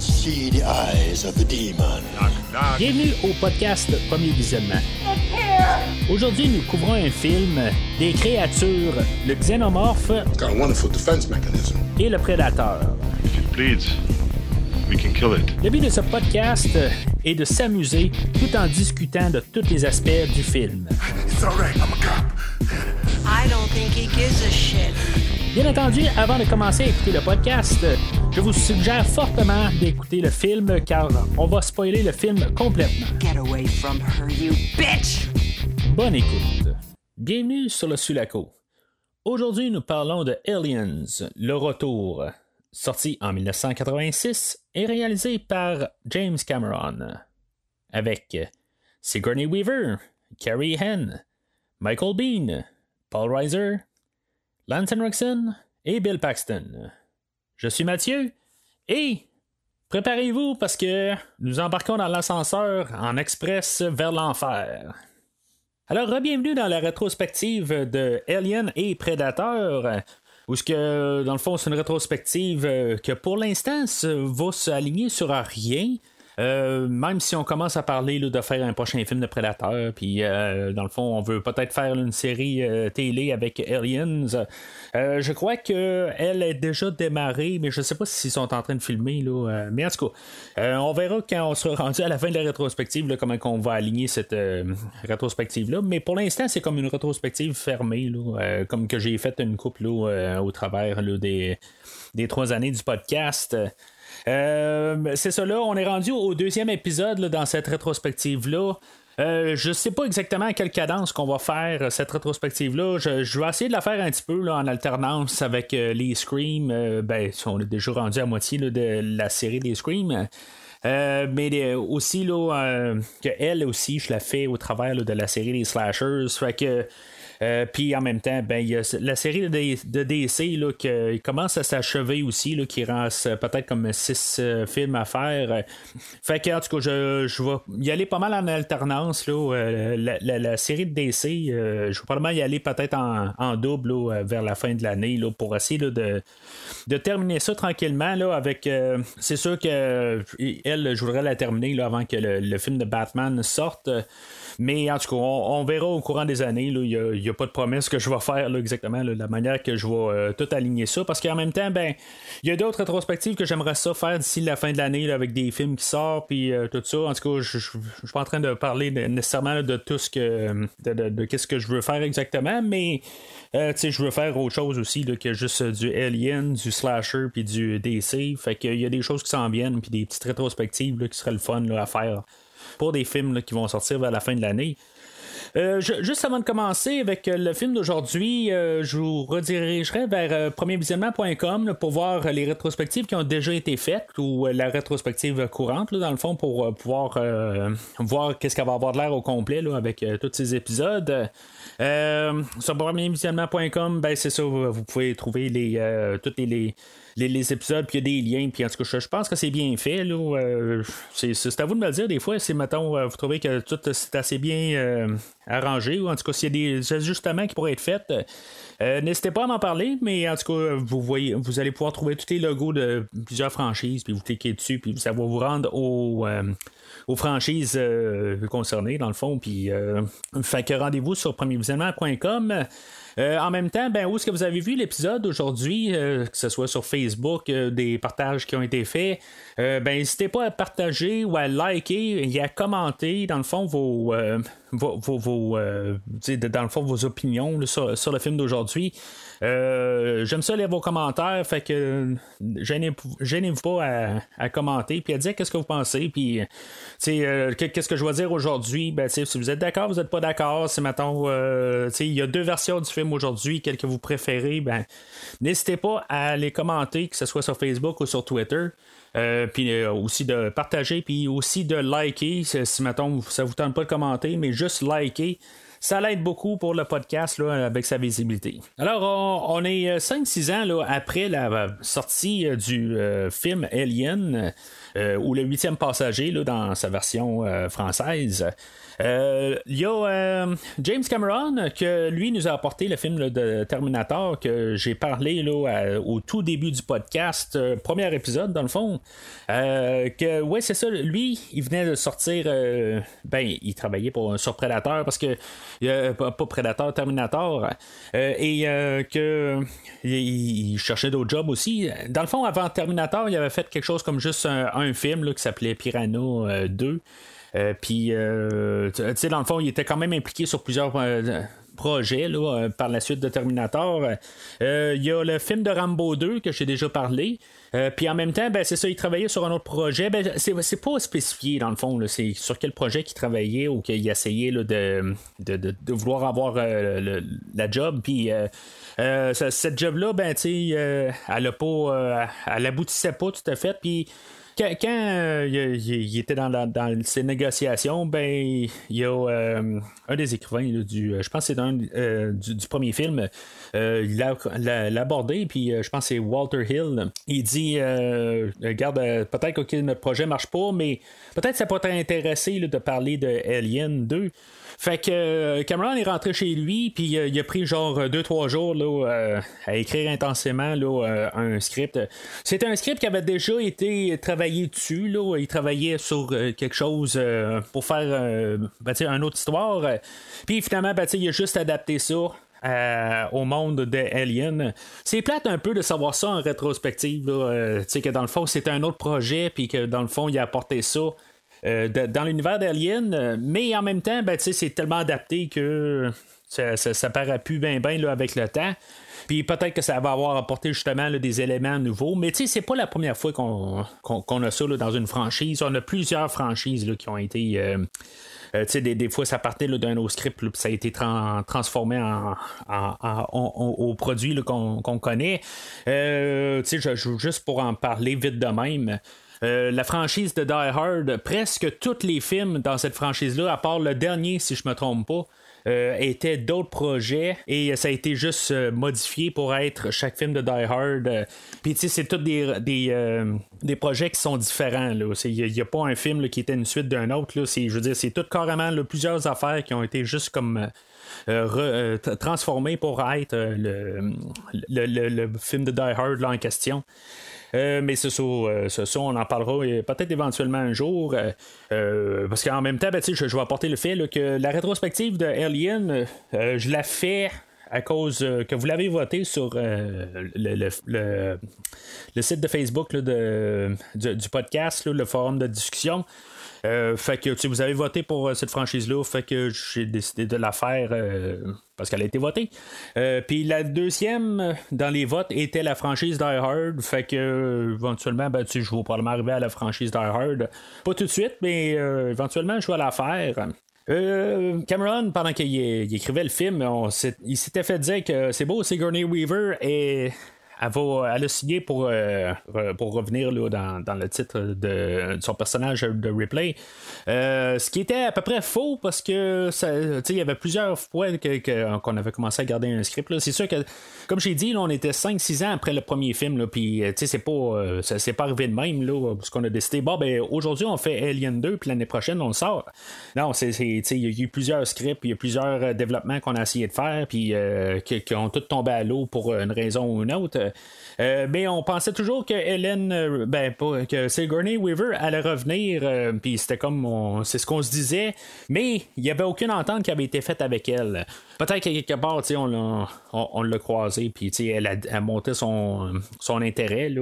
cannot see the eyes of the demon. Bienvenue au podcast Premier Visionnement. Aujourd'hui, nous couvrons un film des créatures, le xénomorphe Got a wonderful defense mechanism. et le prédateur. If it bleeds, we can kill it. Le but de ce podcast est de s'amuser tout en discutant de tous les aspects du film. It's all right, I'm a cop. I don't think he gives a shit. Bien entendu, avant de commencer à écouter le podcast, je vous suggère fortement d'écouter le film car on va spoiler le film complètement. Get away from her, you bitch! Bonne écoute. Bienvenue sur le Sulaco. Aujourd'hui, nous parlons de Aliens, le retour, sorti en 1986 et réalisé par James Cameron, avec Sigourney Weaver, Carrie Henn, Michael Bean, Paul Reiser, Lance Henriksen et Bill Paxton. Je suis Mathieu et préparez-vous parce que nous embarquons dans l'ascenseur en express vers l'enfer. Alors, bienvenue dans la rétrospective de Alien et Predator. Où ce que, dans le fond, c'est une rétrospective que pour l'instant va s'aligner sur rien. Euh, même si on commence à parler de faire un prochain film de Predator, puis euh, dans le fond, on veut peut-être faire une série euh, télé avec Aliens. Je crois que elle est déjà démarrée, mais je sais pas s'ils sont en train de filmer. Mais en tout cas, on verra quand on sera rendu à la fin de la rétrospective comment on va aligner cette rétrospective-là. Mais pour l'instant, c'est comme une rétrospective fermée, comme que j'ai fait une euh, au travers des trois années du podcast. Euh, c'est ça là, on est rendu au deuxième épisode dans cette rétrospective-là. Euh, je sais pas exactement à quelle cadence qu'on va faire euh, cette rétrospective-là. Je, vais essayer de la faire un petit peu là, en alternance avec euh, les Scream. Euh, ben, on est déjà rendu à moitié de la série des Scream. Mais aussi là, que elle aussi, je la fais au travers de la série des slashers. Euh, puis en même temps, ben, il y a la série de, DC là, qui commence à s'achever aussi, là, qui reste peut-être comme six euh, films à faire. Fait que, en tout cas, je, je vais y aller pas mal en alternance. Là, Euh, la, la- série de DC, je vais probablement y aller peut-être en, en double là, vers la fin de l'année là, pour essayer de, de terminer ça tranquillement. Là, avec, c'est sûr que elle, je voudrais la terminer là, avant que le, le film de Batman sorte. Mais en tout cas, on, verra au courant des années. Il n'y a, pas de promesse que je vais faire là, exactement, la manière que je vais euh, tout aligner ça. Parce qu'en même temps, ben, il y a d'autres rétrospectives que j'aimerais ça faire d'ici la fin de l'année avec des films qui sortent puis euh, tout ça. En tout cas, je je suis pas en train de parler nécessairement de tout ce que de, qu'est-ce que je veux faire exactement, mais euh, je veux faire autre chose aussi que juste du Alien, du slasher puis du DC. Fait qu'il y a des choses qui s'en viennent puis des petites rétrospectives qui seraient le fun à faire pour des films qui vont sortir vers la fin de l'année. Euh, juste avant de commencer avec euh, le film d'aujourd'hui, euh, je vous redirigerai vers euh, premiervisionnement.com pour voir les rétrospectives qui ont déjà été faites ou la rétrospective courante, dans le fond, pour pouvoir voir qu'est-ce qu'elle va avoir de l'air au complet avec tous ces épisodes. Sur premiervisionnement.com, ben, c'est ça, vous, pouvez trouver les, tous les, les, les- épisodes, puis il y a des liens, puis en tout cas, je, pense que c'est bien fait. Euh, c'est, c'est à vous de me le dire des fois si, mettons, euh, vous trouvez que tout c'est assez bien euh, arrangé, ou en tout cas, s'il y a des ajustements qui pourraient être faits. euh, n'hésitez pas à m'en parler, mais en tout cas, vous allez pouvoir trouver tous les logos de plusieurs franchises, puis vous cliquez dessus, puis ça va vous rendre au, euh, aux franchises euh, concernées, dans le fond. Puis, euh, fait que rendez-vous sur premiervisionnement.com. Euh, en même temps, ben, où est-ce que vous avez vu l'épisode aujourd'hui, euh, que ce soit sur Facebook, euh, des partages qui ont été faits, ben, n'hésitez pas à partager ou à liker et à commenter, dans le fond, vos, vos, vos- euh, dans le fond, vos opinions sur, sur le film d'aujourd'hui. Euh, J'aime ça lire vos commentaires, fait que euh, gênez- gênez-vous pas à, commenter puis à dire qu'est-ce que vous pensez, puis qu'est-ce que je vais dire aujourd'hui. Ben, si vous êtes d'accord, vous n'êtes pas d'accord. Il y a deux versions du film aujourd'hui, quelle que vous préférez, ben, n'hésitez pas à les commenter, que ce soit sur Facebook ou sur Twitter. Euh, puis euh, aussi de partager, puis aussi de liker. Si, mettons, ça vous tente pas de commenter, mais juste liker. ça l'aide beaucoup pour le podcast là, avec sa visibilité. Alors, on, est 5-6 ans là, après la sortie du film Alien. ou le huitième passager là, dans sa version française. Euh, il y a euh, James Cameron que lui nous a apporté le film de Terminator que j'ai parlé là, au tout début du podcast, euh, premier épisode dans le fond. que ouais c'est ça, lui il venait de sortir, ben il travaillait pour sur Predator parce que pas, Predator, Terminator et que il, cherchait d'autres jobs aussi. Dans le fond avant Terminator il avait fait quelque chose comme juste un, film qui s'appelait Piranha 2. Euh, puis, euh, tu sais, dans le fond, il était quand même impliqué sur plusieurs euh, projets là, par la suite de Terminator. Il y a le film de Rambo 2 que j'ai déjà parlé. puis en même temps, ben, c'est ça, il travaillait sur un autre projet. Ben, c'est, pas spécifié dans le fond. c'est sur quel projet qu'il travaillait ou qu'il essayait là, de, de, de, vouloir avoir la job. Puis cette job-là, ben, elle a pas. elle aboutissait pas tout à fait. Puis quand, euh, il, était dans, dans, ces négociations, ben il y a euh, un des écrivains du, euh, je pense que c'est du, premier film, il l'a abordé, puis je pense que c'est Walter Hill. Il dit, regarde, peut-être que notre projet marche pas, mais peut-être ça pourrait t'intéresser de parler de Alien 2. Fait que euh, Cameron est rentré chez lui, puis euh, il a pris genre 2-3 jours là, euh, à écrire intensément là, un script. C'était un script qui avait déjà été travaillé dessus. Là. Il travaillait sur quelque chose pour faire ben, une autre histoire. Puis finalement, ben, il a juste adapté ça. au monde de Alien. C'est plate un peu de savoir ça en rétrospective, là, que dans le fond c'était un autre projet, puis que dans le fond il a apporté ça euh, dans l'univers d'Alien, euh, mais en même temps, ben, c'est tellement adapté que ça, paraît plus bien bien avec le temps. Puis peut-être que ça va avoir apporté justement des éléments nouveaux. Mais tu sais, c'est pas la première fois qu'on a ça dans une franchise. On a plusieurs franchises qui ont été. Euh, des, des, fois, ça partait d'un autre script, puis ça a été transformé en, au produit qu'on connaît. Euh, juste pour en parler vite de même. Euh, la franchise de Die Hard, presque tous les films dans cette franchise-là, à part le dernier, si je me trompe pas, euh, étaient d'autres projets et ça a été juste euh, modifié pour être chaque film de Die Hard. Puis tu sais, c'est tous des, des, projets qui sont différents. Il n'y a, pas un film qui était une suite d'un autre. Là. Je veux dire, c'est tout carrément plusieurs affaires qui ont été juste comme. Transformées pour être le, le, film de Die Hard là, en question. Euh, mais c'est ça, euh, on en parlera euh, peut-être éventuellement un jour. parce qu'en même temps, ben, je, je vais apporter le fait que la rétrospective de Alien, je la fais à cause que vous l'avez voté sur le, le, site de Facebook de, du, podcast, le forum de discussion. Euh, fait que vous avez voté pour euh, cette franchise-là, fait que j'ai décidé de la faire euh, parce qu'elle a été votée. Puis la deuxième dans les votes était la franchise Die Hard, fait que éventuellement, ben, je vais probablement arriver à la franchise Die Hard. Pas tout de suite, mais éventuellement, je vais la faire. Cameron, pendant qu'il écrivait le film, il s'était fait dire que c'est beau, Sigourney Weaver et elle, va, elle a signé pour, euh, pour revenir là, dans, dans, le titre de, son personnage de Ripley. Euh, ce qui était à peu près faux parce que il y avait plusieurs fois qu'on avait commencé à garder un script. C'est sûr que, comme j'ai dit, là, on était 5-6 ans après le premier film, puis euh, c'est pas, pas arrivé de même, là, parce qu'on a décidé, bon, ben, aujourd'hui on fait Alien 2, puis l'année prochaine on le sort. Non, c'est, il y a eu plusieurs scripts, il y a plusieurs développements qu'on a essayé de faire, puis qui, ont tous tombé à l'eau pour une raison ou une autre. Euh, mais on pensait toujours que Helen, euh, ben que Sigourney Weaver allait revenir, euh, puis c'était comme c'est ce qu'on se disait, mais il n'y avait aucune entente qui avait été faite avec elle. Peut-être qu'à quelque part, on l'a, on, l'a croisé, puis elle a, monté son, son intérêt,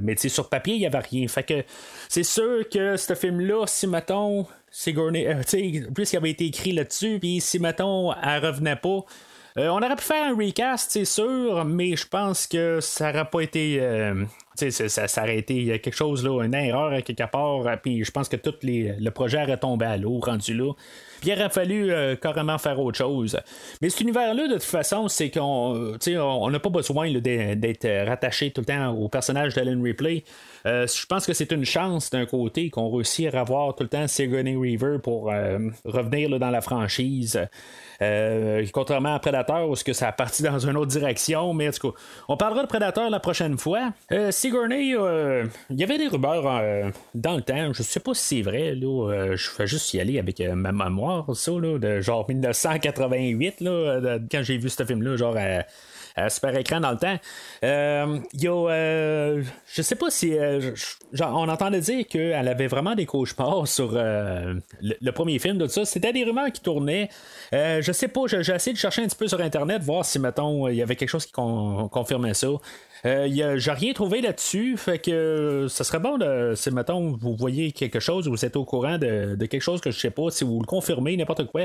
mais sur papier, il n'y avait rien. Fait que c'est sûr que ce film-là, si mettons, Sigourney, plus qu'il avait été écrit là-dessus, puis si mettons, elle revenait pas, euh, on aurait pu faire un recast, c'est sûr, mais je pense que ça n'aurait pas été euh, ça, ça s'arrêtait. Il y a quelque chose, là, une erreur à quelque part, puis je pense que tout le projet a retombé à l'eau, rendu là. Puis il aurait fallu euh, carrément faire autre chose. Mais cet univers-là, de toute façon, c'est qu'on on n'a pas besoin d'être rattaché tout le temps au personnage d'Alan Ripley. Euh, je pense que c'est une chance d'un côté qu'on réussit à avoir tout le temps Sigourney Weaver pour euh, revenir dans la franchise. Euh, contrairement à Predator, où que ça a parti dans une autre direction, mais en tout cas, on parlera de Predator la prochaine fois. Sigourney, il y avait des rumeurs dans le temps, je sais pas si c'est vrai, là, je fais juste y aller avec ma mémoire, ça, là, de genre 1988, là, quand j'ai vu ce film-là, genre à super écran dans le temps. Euh, y a, euh, je sais pas si. Euh, on entendait dire qu'elle avait vraiment des cauchemars sur le, premier film de ça. C'était des rumeurs qui tournaient. je sais pas, j'ai essayé de chercher un petit peu sur Internet, voir si, mettons, il y avait quelque chose qui confirmait ça. Euh, J'ai rien trouvé là-dessus. Fait que ça serait bon de, si mettons, vous voyez quelque chose, vous êtes au courant de, quelque chose que je sais pas, si vous le confirmez, n'importe quoi,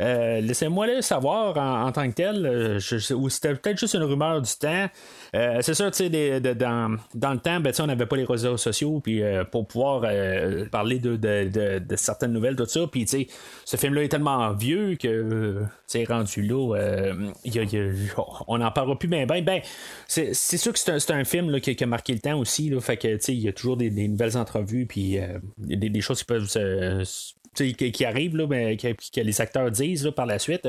euh, laissez-moi le savoir en, tant que tel. Euh, ou c'était peut-être juste une rumeur du temps. Euh, c'est sûr, tu sais, dans, le temps, ben, on n'avait pas les réseaux sociaux puis pour pouvoir parler de, de, certaines nouvelles, tout ça. Puis, tu ce film-là est tellement vieux que rendu là. on n'en parlera plus bien. Ben, ben, c'est sûr c'est un, film qui, a marqué le temps aussi. fait que il y a toujours des, nouvelles entrevues, puis euh, des, choses qui peuvent qui, arrivent, mais que, les acteurs disent par la suite.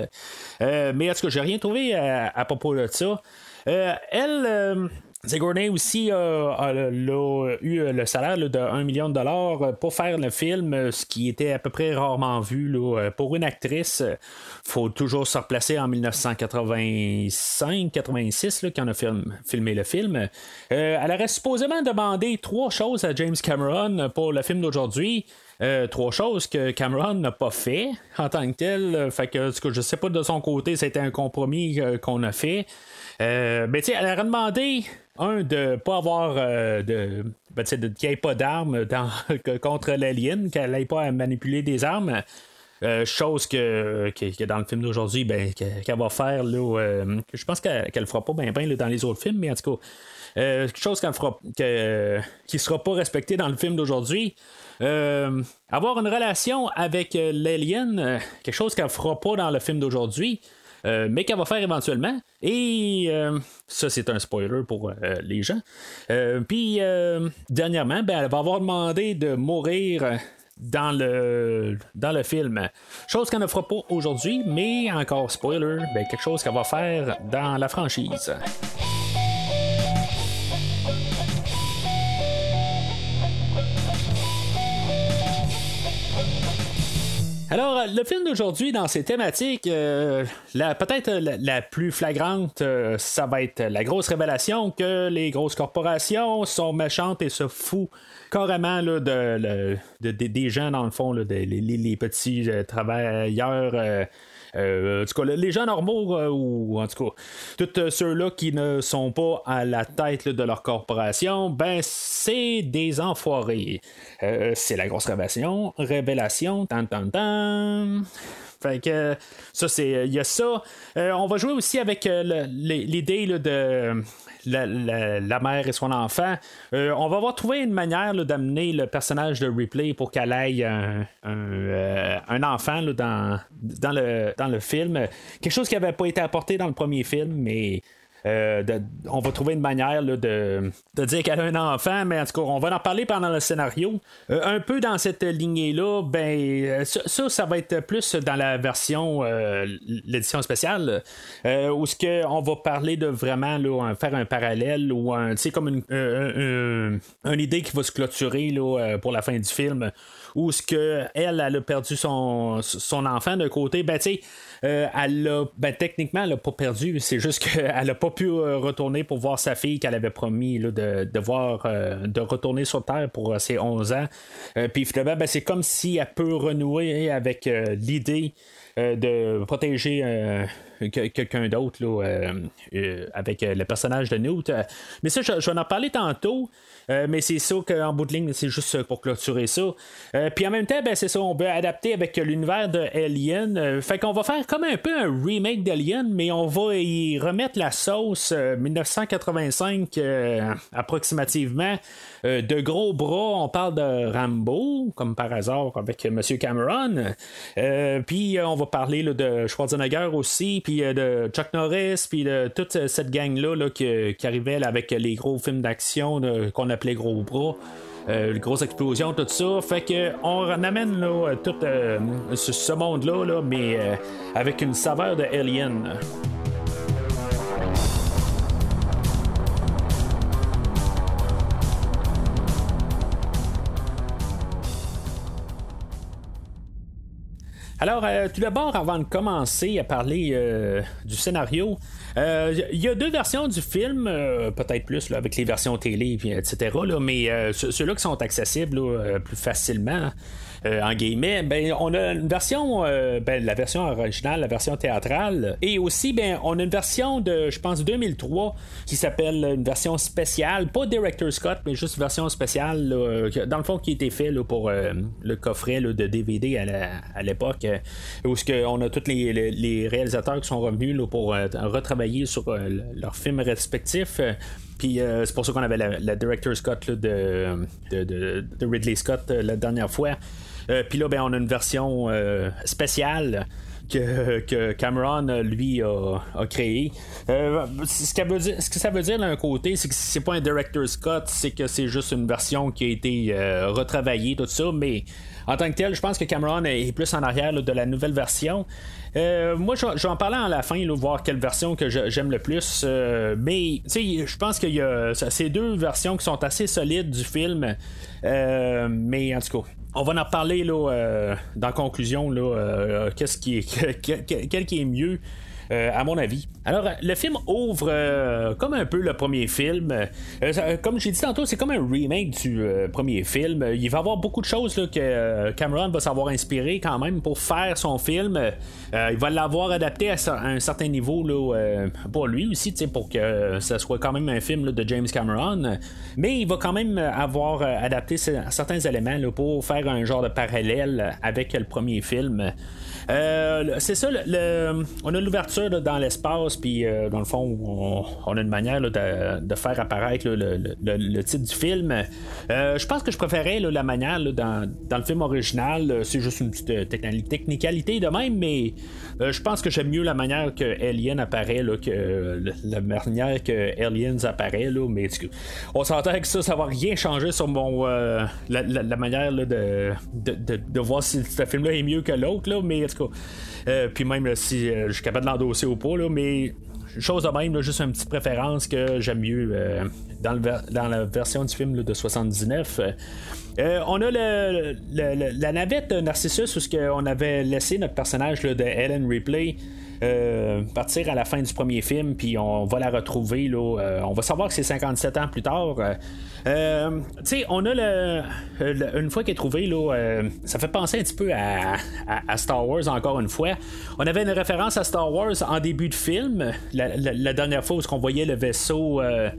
Euh, mais en tout cas, j'ai rien trouvé à, propos de ça. Euh, elle, Sigourney aussi a, eu le salaire de 1 million de dollars pour faire le film, ce qui était à peu près rarement vu. Pour une actrice, faut toujours se replacer en 1985-86 quand on a filmé le film. Euh, elle aurait supposément demandé trois choses à James Cameron pour le film d'aujourd'hui. Euh, trois choses que Cameron n'a pas fait en tant que tel. Fait que, je sais pas de son côté, c'était un compromis euh, qu'on a fait. mais tu sais, elle aurait demandé un, de pas avoir euh, de. Ben, qu'il n'y ait pas d'armes contre l'alien, qu'elle n'ait pas à manipuler des armes. Euh, chose que, que, dans le film d'aujourd'hui, ben, qu'elle va faire, là, euh, je pense qu'elle ne fera pas bien ben, dans les autres films, mais en tout cas, chose qu'elle fera, que, qui ne sera pas respecté dans le film d'aujourd'hui. Avoir une relation avec l'alien, quelque chose qu'elle ne fera pas dans le film d'aujourd'hui. Euh, mais qu'elle va faire éventuellement. Et euh, ça, c'est un spoiler pour euh, les gens. Puis, dernièrement, ben, elle va avoir demandé de mourir dans le, dans le film. Chose qu'elle ne fera pas aujourd'hui, mais encore spoiler, ben, quelque chose qu'elle va faire dans la franchise. Alors, le film d'aujourd'hui, dans ses thématiques, euh, peut-être la, plus flagrante, euh, ça va être la grosse révélation que les grosses corporations sont méchantes et se foutent carrément là, de, des gens, dans le fond, les, petits euh, travailleurs euh, en tout cas, les gens normaux, euh, ou en tout cas, tous ceux-là qui ne sont pas à la tête de leur corporation, ben, c'est des enfoirés. Euh, c'est la grosse révélation. Révélation. Tan, tan, tan. Fait que ça, c'est. Il y a ça. on va jouer aussi avec l'idée de la, mère et son enfant. Euh, on va avoir trouvé une manière d'amener le personnage de Ripley pour qu'elle aille un, euh, enfant dans, dans, le, dans le film. Quelque chose qui n'avait pas été apporté dans le premier film, mais euh, on va trouver une manière de, dire qu'elle a un enfant, mais en tout cas, on va en parler pendant le scénario. Euh, un peu dans cette lignée-là, ben euh, ça, ça, va être plus dans la version, l'édition spéciale, où ce que on va parler de vraiment faire un parallèle ou un, comme une, idée qui va se clôturer pour la fin du film où ce que elle, a perdu son, son enfant de côté, ben tu euh, elle a, ben, techniquement, elle n'a pas perdu. C'est juste qu'elle n'a pas pu euh, retourner pour voir sa fille qu'elle avait promis de, de, voir, euh, de retourner sur Terre pour ses 11 ans. puis finalement, ben, c'est comme si elle peut renouer avec l'idée de protéger quelqu'un d'autre avec le personnage de Newt. Mais ça, je, vais en parler tantôt. mais c'est ça qu'en bout de ligne, c'est juste pour clôturer ça. Puis en même temps, ben, c'est ça, on veut adapter avec l'univers de Alien. fait qu'on va faire comme un peu un remake d'Alien, mais on va y remettre la sauce 1985 approximativement. de gros bras, on parle de Rambo, comme par hasard avec M. Cameron. puis on va parler de Schwarzenegger aussi, puis de Chuck Norris, puis de toute cette gang-là qui, arrivait avec les gros films d'action qu'on appelait gros bras. Euh, les grosses explosions, tout ça. Fait que on amène là, tout euh, ce, monde-là, là, mais euh, avec une saveur de Alien. Alors, tout d'abord, avant de commencer à parler du scénario, il y a deux versions du film, peut-être plus avec les versions télé, etc. mais ceux-là qui sont accessibles plus facilement. Euh, en guillemets, ben, on a une version, euh, ben, la version originale, la version théâtrale, et aussi, ben, on a une version de, je pense, 2003 qui s'appelle une version spéciale, pas Director Scott, mais juste une version spéciale, dans le fond, qui a été fait pour euh, le coffret de DVD à l'époque, où on a tous les, réalisateurs qui sont revenus pour retravailler sur leurs films respectifs. Puis c'est pour ça qu'on avait la, Director Scott de, de, Ridley Scott la dernière fois. Euh, puis là, ben, on a une version euh, spéciale. Que, Cameron lui a, créé. Euh, ce, que ça veut dire d'un côté, c'est que c'est pas un director Scott, c'est que c'est juste une version qui a été retravaillée, tout ça, mais en tant que tel, je pense que Cameron est plus en arrière de la nouvelle version. moi, je, vais en parler à la fin, voir quelle version que j'aime le plus. mais, je pense qu'il y a ces deux versions qui sont assez solides du film. mais en tout cas, on va en parler là, euh, dans conclusion. Là, euh, qu'est-ce qui quel qui est mieux euh, à mon avis. Alors, le film ouvre euh, comme un peu le premier film. Euh, comme j'ai dit tantôt, c'est comme un remake du premier film. Il va y avoir beaucoup de choses que Cameron va savoir inspirer quand même pour faire son film. il va l'avoir adapté à, un certain niveau là, pour lui aussi, pour que ça soit quand même un film de James Cameron. Mais il va quand même avoir adapté certains éléments pour faire un genre de parallèle avec le premier film. Euh, c'est ça, on a l'ouverture dans l'espace, puis euh, dans le fond, on, a une manière de, faire apparaître le, titre du film. Euh, je pense que je préférais la manière dans, le film original. C'est juste une petite technicalité de même, mais je pense que j'aime mieux la manière que Alien apparaît que la manière que Aliens apparaît. mais on s'entend que ça, ça va rien changer sur mon la, manière de, de, voir si ce film-là est mieux que l'autre, mais euh, puis même si euh, je suis capable de l'endosser ou pas, là, mais chose de même, juste une petite préférence que j'aime mieux euh, dans, la version du film de 79. on a le, la navette Narcissus où on avait laissé notre personnage de Ellen Ripley. Partir à la fin du premier film, puis on va la retrouver. Là, on va savoir que c'est 57 ans plus tard. Euh, tu sais, on a le, une fois qu'il est trouvé, là, euh, ça fait penser un petit peu à, Star Wars encore une fois. On avait une référence à Star Wars en début de film, la, dernière fois où on voyait le vaisseau euh,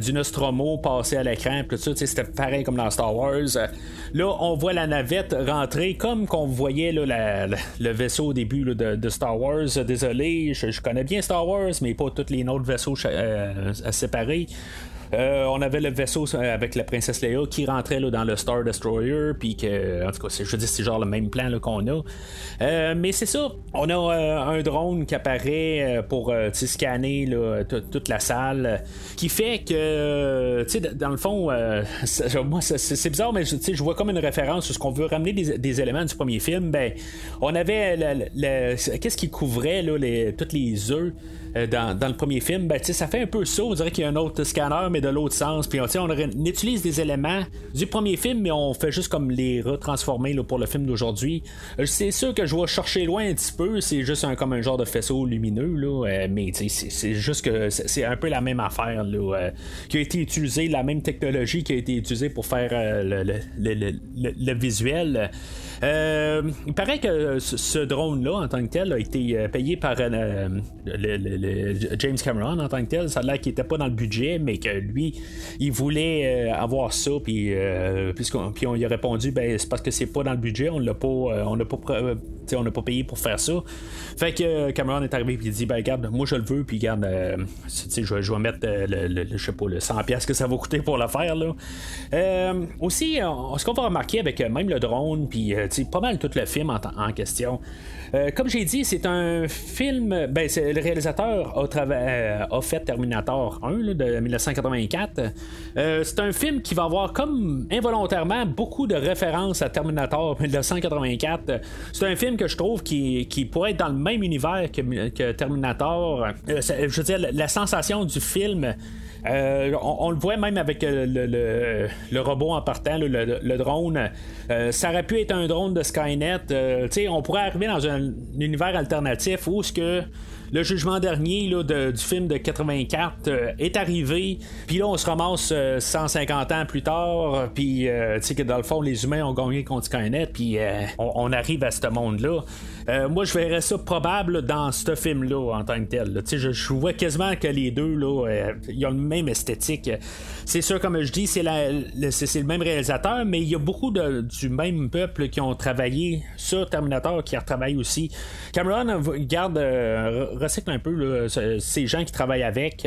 du Nostromo passer à l'écran, c'était pareil comme dans Star Wars. Là, on voit la navette rentrer comme qu'on voyait là, le vaisseau au début de, Star Wars. Désolé, je, connais bien Star Wars, mais pas tous les autres vaisseaux séparés. Euh, on avait le vaisseau euh, avec la princesse Leia qui rentrait dans le Star Destroyer, puis que, en tout cas, je dis, c'est genre le même plan qu'on a. Euh, mais c'est ça, on a un drone qui apparaît pour scanner toute la salle, qui fait que, dans le fond, moi, c'est bizarre, mais je vois comme une référence sur ce qu'on veut ramener des, éléments du premier film. Ben, on avait qu'est-ce qui couvrait les, toutes les œufs? Dans, le premier film, ben, ça fait un peu ça. On dirait qu'il y a un autre scanner, mais de l'autre sens. Puis on, on, utilise des éléments du premier film, mais on fait juste comme les retransformer là, pour le film d'aujourd'hui. C'est sûr que je vais chercher loin un petit peu, c'est juste un, comme un genre de faisceau lumineux, là, mais c'est juste que c'est un peu la même affaire qui a été utilisée, la même technologie qui a été utilisée pour faire le, le, le, le, visuel. Euh, il paraît que ce drone-là, en tant que tel, a été euh, payé par euh, James Cameron en tant que tel. Ça a l'air qu'il n'était pas dans le budget, mais que lui, il voulait avoir ça, puis, puis on lui a répondu ben, c'est parce que c'est pas dans le budget, on l'a pas, on n'a pas, on payé pour faire ça. Fait que Cameron est arrivé et il dit ben regarde, moi je le veux, puis regarde, je, je vais mettre le, je sais pas, le 100$ que ça va coûter pour le faire. Là. aussi, ce qu'on va remarquer avec même le drone, puis pas mal tout le film en, question. Euh, comme j'ai dit, c'est un film. Ben, le réalisateur a, euh, a, fait Terminator 1 de 1984. Euh, c'est un film qui va avoir comme involontairement beaucoup de références à Terminator 1984. C'est un film que je trouve qui, qui pourrait être dans le même univers que, Terminator. je veux dire, la sensation du film. on, le voit même avec le, le, robot en partant, le, drone. ça aurait pu être un drone de Skynet. on pourrait arriver dans un univers alternatif où ce que le jugement dernier là, du film de 84 euh, est arrivé, puis là on se ramasse 150 euh, ans plus tard, puis euh, tu sais que dans le fond les humains ont gagné contre Skynet, puis on, arrive à ce monde-là. Moi je verrais ça probable dans ce film-là en tant que tel. Je, je vois quasiment que les deux là, ils ont le même esthétique. C'est sûr, comme je dis, c'est, c'est, le même réalisateur, mais il y a beaucoup de, du même peuple qui ont travaillé sur Terminator qui retravaillent aussi. Cameron garde recycle un peu ces gens qui travaillent avec.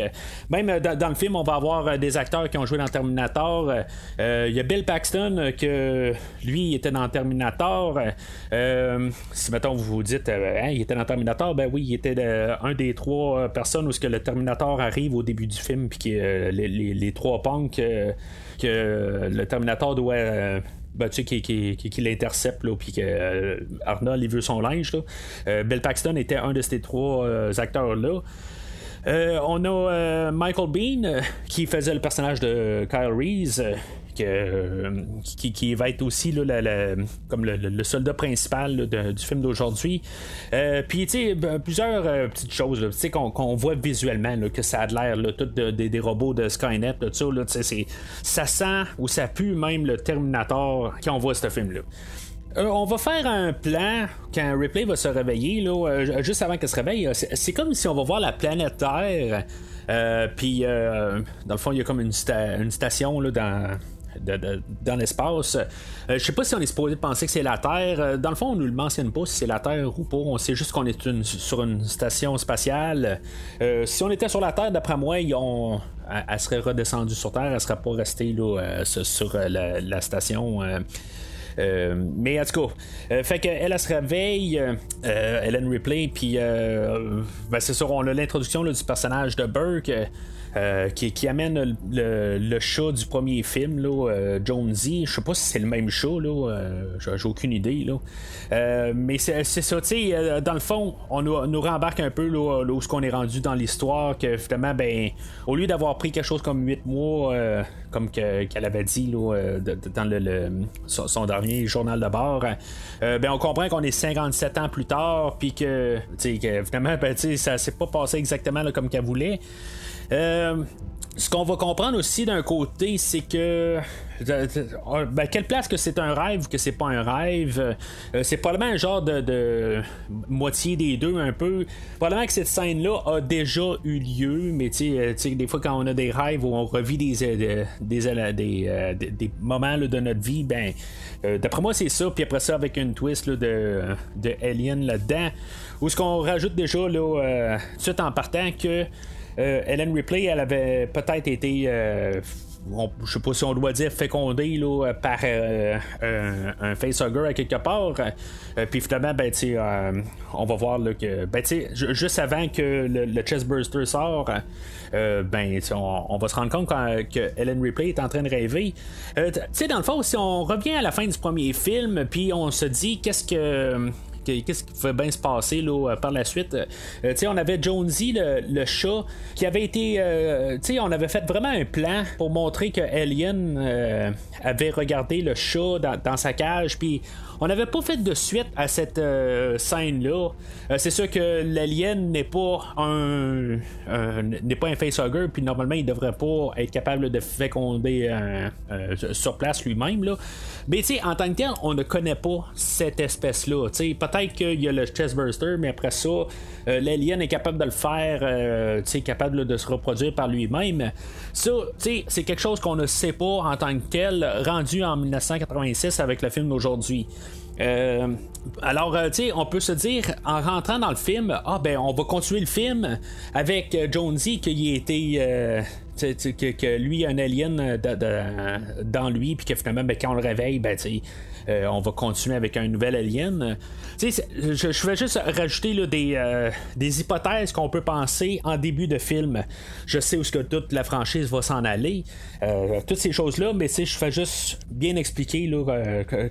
Même euh, dans, le film, on va avoir euh, des acteurs qui ont joué dans Terminator. Euh, il y a Bill Paxton, que lui, était dans Terminator. si mettons vous vous dites, hein, il était dans Terminator, ben oui, il était un des trois personnes où ce que le Terminator arrive au début du film, puis que les, trois punks que le Terminator doit ben, tu sais, qui, qui, l'intercepte, puis que euh, Arnold, il veut son linge. Là. Bill Paxton était un de ces trois euh, acteurs-là. Euh, on a Michael Bean qui faisait le personnage de Kyle Reese. qui, va être aussi le, soldat principal du film d'aujourd'hui. Puis, tu sais, ben, plusieurs petites choses qu'on voit visuellement, que ça a l'air tout des robots de Skynet, tout ça, ça sent ou ça pue même le Terminator quand on voit ce film-là. Euh, on va faire un plan quand Ripley va se réveiller, là, euh, juste avant qu'elle se réveille. C'est comme si on va voir la planète Terre. Euh, puis, dans le fond, il y a comme une, station là, dans, l'espace. je sais pas si on est supposé penser que c'est la Terre. Dans le fond, on nous le mentionne pas si c'est la Terre ou pas. On sait juste qu'on est sur une station spatiale. si on était sur la Terre, d'après moi, elle, serait redescendue sur Terre. Elle serait pas restée là, sur la, station. Euh, mais en tout cas, euh, fait qu'elle elle se réveille, euh, Ellen Ripley, puis ben, c'est sûr, on a l'introduction du personnage de Burke. Qui, amène le, chat du premier film, là, Jonesy. Je sais pas si c'est le même chat, là, j'ai aucune idée. Là. mais c'est ça, tu sais, dans le fond, on nous, rembarque un peu là, où ce qu'on est rendu dans l'histoire, que finalement, ben, au lieu d'avoir pris quelque chose comme 8 mois, comme qu'elle avait dit là, dans le, son, dernier journal de bord, euh, ben on comprend qu'on est 57 ans plus tard, puis que, que finalement, ben, ça s'est pas passé exactement comme qu'elle voulait. Euh, ce qu'on va comprendre aussi d'un côté, c'est que ben, quelle place que c'est un rêve ou que c'est pas un rêve? Euh, c'est probablement un genre de, moitié des deux un peu. Probablement que cette scène-là a déjà eu lieu, mais tu sais, des fois quand on a des rêves où on revit des, euh, des, euh, des, moments de notre vie, ben d'après moi c'est ça. Puis après ça avec une twist de, de Alien là-dedans, où ce qu'on rajoute déjà là, tout en partant que Ellen Ripley, elle avait peut-être été je sais pas si on doit dire fécondé là, par euh, un, facehugger à quelque part. Euh, puis finalement, ben, euh, on va voir là, que ben, juste avant que le, le chestburster sort, ben, on, va se rendre compte que Ellen Ripley est en train de rêver. dans le fond, si on revient à la fin du premier film, puis on se dit qu'est-ce que qu'est-ce qui pouvait bien se passer là, par la suite. Euh, on avait Jonesy, le, le, chat, qui avait été. Euh, on avait fait vraiment un plan pour montrer que Alien euh, avait regardé le chat dans, dans sa cage, puis on n'avait pas fait de suite à cette euh, scène-là. Euh, c'est sûr que l'alien n'est pas un, n'est pas un facehugger, puis normalement il devrait pas être capable de féconder sur place lui-même. Mais tu en tant que tel, on ne connaît pas cette espèce-là. Peut-être qu'il y a le chestburster, mais après ça, euh, l'alien est capable de le faire, capable de se reproduire par lui-même. Ça, c'est quelque chose qu'on ne sait pas en tant que tel, rendu en 1986 avec le film d'aujourd'hui. Euh, alors, euh, tu sais, on peut se dire, en rentrant dans le film, ah ben, on va continuer le film avec euh, Jonesy qui était. Que, que, lui un alien dans lui puis que finalement ben, quand on le réveille ben, on va continuer avec un nouvel alien je, je vais juste rajouter là, des, hypothèses qu'on peut penser en début de film je sais où ce que toute la franchise va s'en aller toutes ces choses là mais je fais juste bien expliquer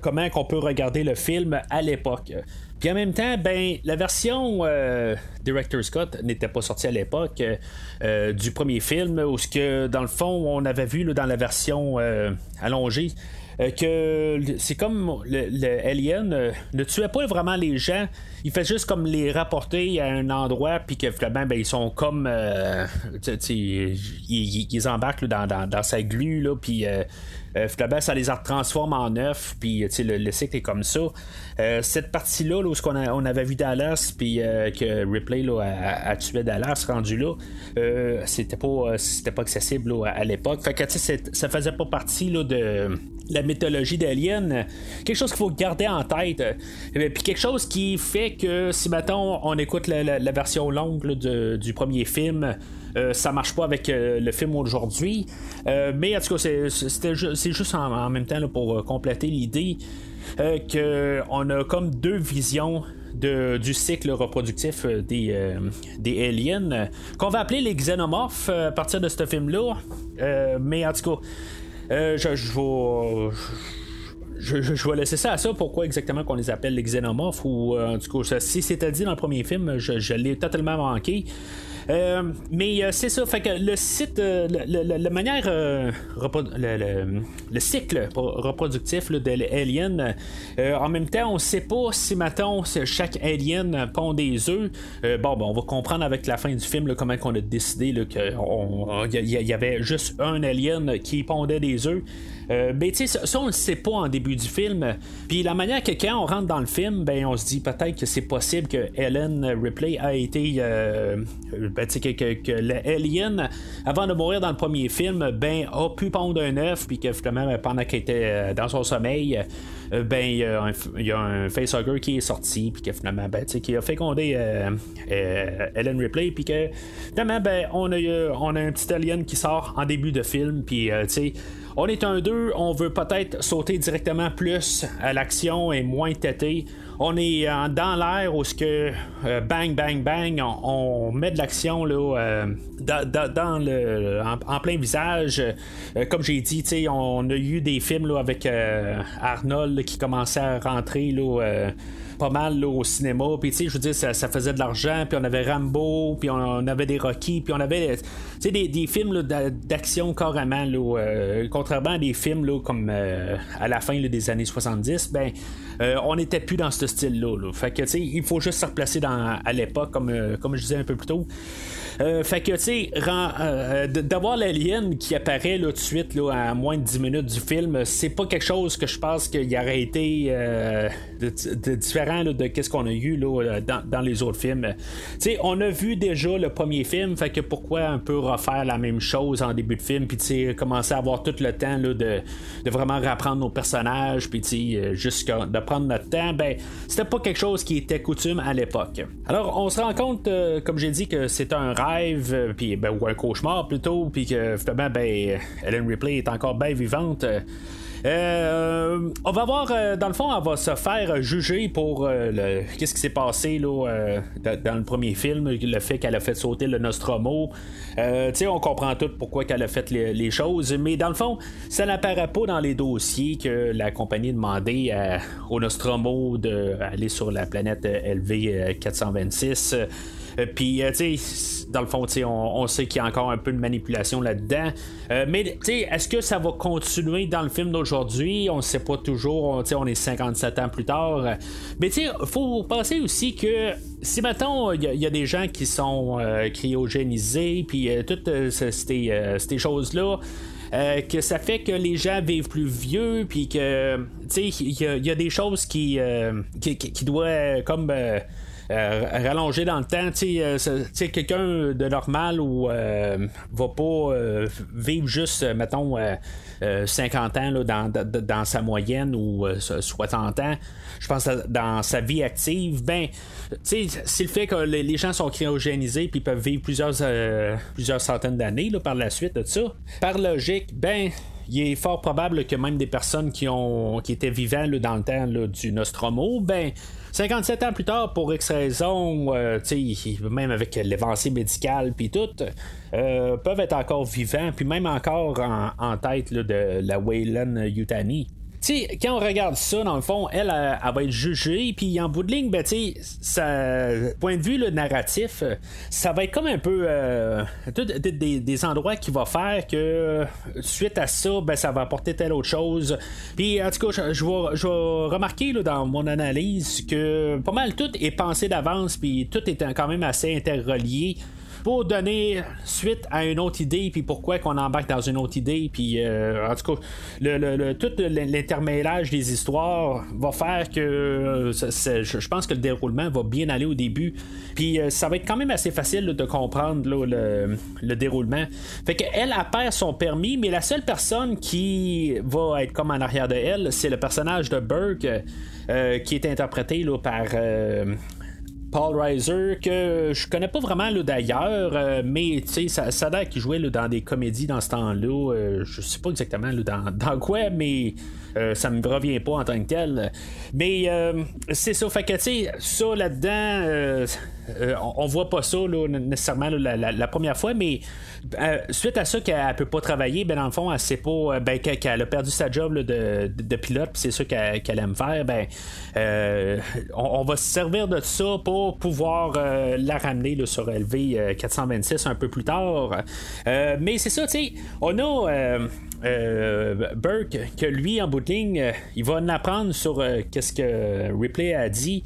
comment qu'on peut regarder le film à l'époque. Puis en même temps, ben la version euh, Director Scott n'était pas sortie à l'époque euh, du premier film, où ce que dans le fond on avait vu dans la version euh, allongée que c'est comme le, Alien ne tuait pas vraiment les gens, il fait juste comme les rapporter à un endroit, puis que finalement, ben, ils sont comme. ils, ils, embarquent dans, dans, sa glu, là, puis euh, finalement, ça les transforme en neuf, puis le, le cycle est comme ça. Euh, cette partie-là, où on, on, avait vu Dallas, puis euh, que Ripley a, tué Dallas rendu là, c'était pas pas accessible à, l'époque. Fait que ça faisait pas partie de la mythologie d'Alien. Quelque chose qu'il faut garder en tête. Puis quelque chose qui fait que si maintenant on écoute la, version longue du premier film, euh, ça marche pas avec euh, le film aujourd'hui. Euh, mais en tout cas, c'est juste en, même temps pour compléter l'idée qu'on a comme deux visions du cycle reproductif des, des aliens, qu'on va appeler les xénomorphes à partir de ce film-là. mais en tout cas, je, je Je, vais laisser ça à ça. Pourquoi exactement qu'on les appelle les xénomorphes ou en tout cas, si c'était dit dans le premier film, je l'ai totalement manqué. Euh, mais euh, c'est ça, fait que le site, euh, la manière, le, cycle reproductif de l'alien, en même temps, on sait pas si, maintenant chaque alien pond des œufs. bon, ben, on va comprendre avec la fin du film comment on a décidé qu'il y, y, avait juste un alien qui pondait des œufs. Euh, ben, tu sais, ça, on ne sait pas en début du film. Puis la manière que quand on rentre dans le film, ben, on se dit peut-être que c'est possible que Ellen Ripley a été. Sais, que, que, l'alien, avant de mourir dans le premier film, ben, a pu pondre un œuf, puis que finalement, ben, pendant qu'elle était euh, dans son sommeil, ben, il y, a un, facehugger qui est sorti, puis que finalement, ben, qui a fécondé Ellen Ripley, puis que finalement, ben, on a, on a un petit alien qui sort en début de film, puis, tu on est un 2, on veut peut-être sauter directement plus à l'action et moins têter. On est dans l'air où ce que euh, bang bang bang, on, met de l'action là euh, dans, le en, plein visage. Euh, comme j'ai dit, on a eu des films là, avec Arnold qui commençait à rentrer là pas mal au cinéma. Puis, tu sais, je veux dire, ça, faisait de l'argent. Puis, on avait Rambo, puis on, avait des Rocky, puis on avait des, des films d'action carrément. Là, euh, contrairement à des films là, comme euh, à la fin des années 70, ben, euh, on n'était plus dans ce style-là. Fait que, tu sais, il faut juste se replacer dans, à l'époque, comme, comme je disais un peu plus tôt. Euh, fait que, tu sais, euh, d'avoir l'alien qui apparaît tout de suite là, à moins de 10 minutes du film, c'est pas quelque chose que je pense qu'il aurait été euh, de, différent de qu'est-ce qu'on a eu là, dans, les autres films. Tu sais, on a vu déjà le premier film, fait que pourquoi un peu refaire la même chose en début de film, puis tu sais, commencer à avoir tout le temps là, de, vraiment rapprendre nos personnages, puis tu sais, juste de prendre notre temps, ben, c'était pas quelque chose qui était coutume à l'époque. Alors, on se rend compte, comme j'ai dit, que c'est un rêve euh, puis, ben, ou un cauchemar plutôt, puis que finalement, ben, Ellen Ripley est encore bien vivante. Euh, on va voir, euh, dans le fond, elle va se faire juger pour euh, le, qu'est-ce qui s'est passé là, euh, dans, le premier film, le fait qu'elle a fait sauter le Nostromo. Euh, on comprend tout pourquoi qu'elle a fait les, choses, mais dans le fond, ça n'apparaît pas dans les dossiers que la compagnie demandait à, au Nostromo d'aller sur la planète LV 426. Euh, Puis, euh, tu sais, dans le fond, on, on sait qu'il y a encore un peu de manipulation là-dedans. Euh, mais, tu sais, est-ce que ça va continuer dans le film d'aujourd'hui? On ne sait pas toujours. Sais, on est 57 ans plus tard. Mais, tu sais, faut penser aussi que si maintenant il y, a- des gens qui sont euh, cryogénisés, puis euh, toutes euh, ce- ces, euh, choses-là. euh, que ça fait que les gens vivent plus vieux, puis que, tu sais, il y, a- des choses qui, euh, qui, doivent euh, comme euh, euh, rallonger dans le temps. Tu sais, euh, tu sais, quelqu'un de normal ou euh, va pas vivre juste, mettons, euh, euh, 50 ans là, dans, dans, sa moyenne ou euh, 60 ans. Je pense dans sa vie active, ben, tu sais, c'est le fait que les, les gens sont cryogénisés puis peuvent vivre plusieurs, plusieurs centaines d'années par la suite de ça. Par logique, ben, il est fort probable que même des personnes qui ont qui étaient vivants là, dans le temps là, du Nostromo, ben 57 ans plus tard, pour X raison, euh, même avec l'avancée médicale puis tout, euh, peuvent être encore vivants, puis même encore en, tête de la Wayland Yutani. Sais, quand on regarde ça, dans le fond, elle, elle, va être jugée, puis en bout de ligne, ben, tu sais, point de vue le narratif, euh, ça va être comme un peu euh, des, des- endroits qui va faire que euh, suite à ça, ben, ça va apporter telle autre chose. Puis, en tout cas, je vais remarquer là, dans mon analyse que pas mal tout est pensé d'avance, puis tout est quand même assez interrelié pour donner suite à une autre idée, puis pourquoi qu'on embarque dans une autre idée, puis euh, en tout cas, le, le- tout l'intermêlage des histoires va faire que euh, je pense que le déroulement va bien aller au début, puis euh, ça va être quand même assez facile de comprendre le, le déroulement. Fait qu'elle, elle perd son permis, mais la seule personne qui va être comme en arrière de elle, c'est le personnage de Burke, qui est interprété là, par... Paul Reiser, que je connais pas vraiment d'ailleurs, euh, mais ça, ça a l'air qu'il jouait dans des comédies dans ce temps-là. euh, je sais pas exactement là, dans, dans quoi, mais euh, ça me revient pas en tant que tel. Mais c'est ça, fait ça là-dedans, euh, on, voit pas ça là, nécessairement la, première fois, mais euh, suite à ça qu'elle elle peut pas travailler, ben dans le fond, elle sait pas, euh, ben, qu'elle, a perdu sa job de, pilote, c'est ça qu'elle, aime faire, ben on, va se servir de ça pour pouvoir la ramener sur LV euh, 426 un peu plus tard. Mais c'est ça, tu sais, on a Burke que lui en bout de ligne, il va en apprendre sur qu'est-ce que Ripley a dit.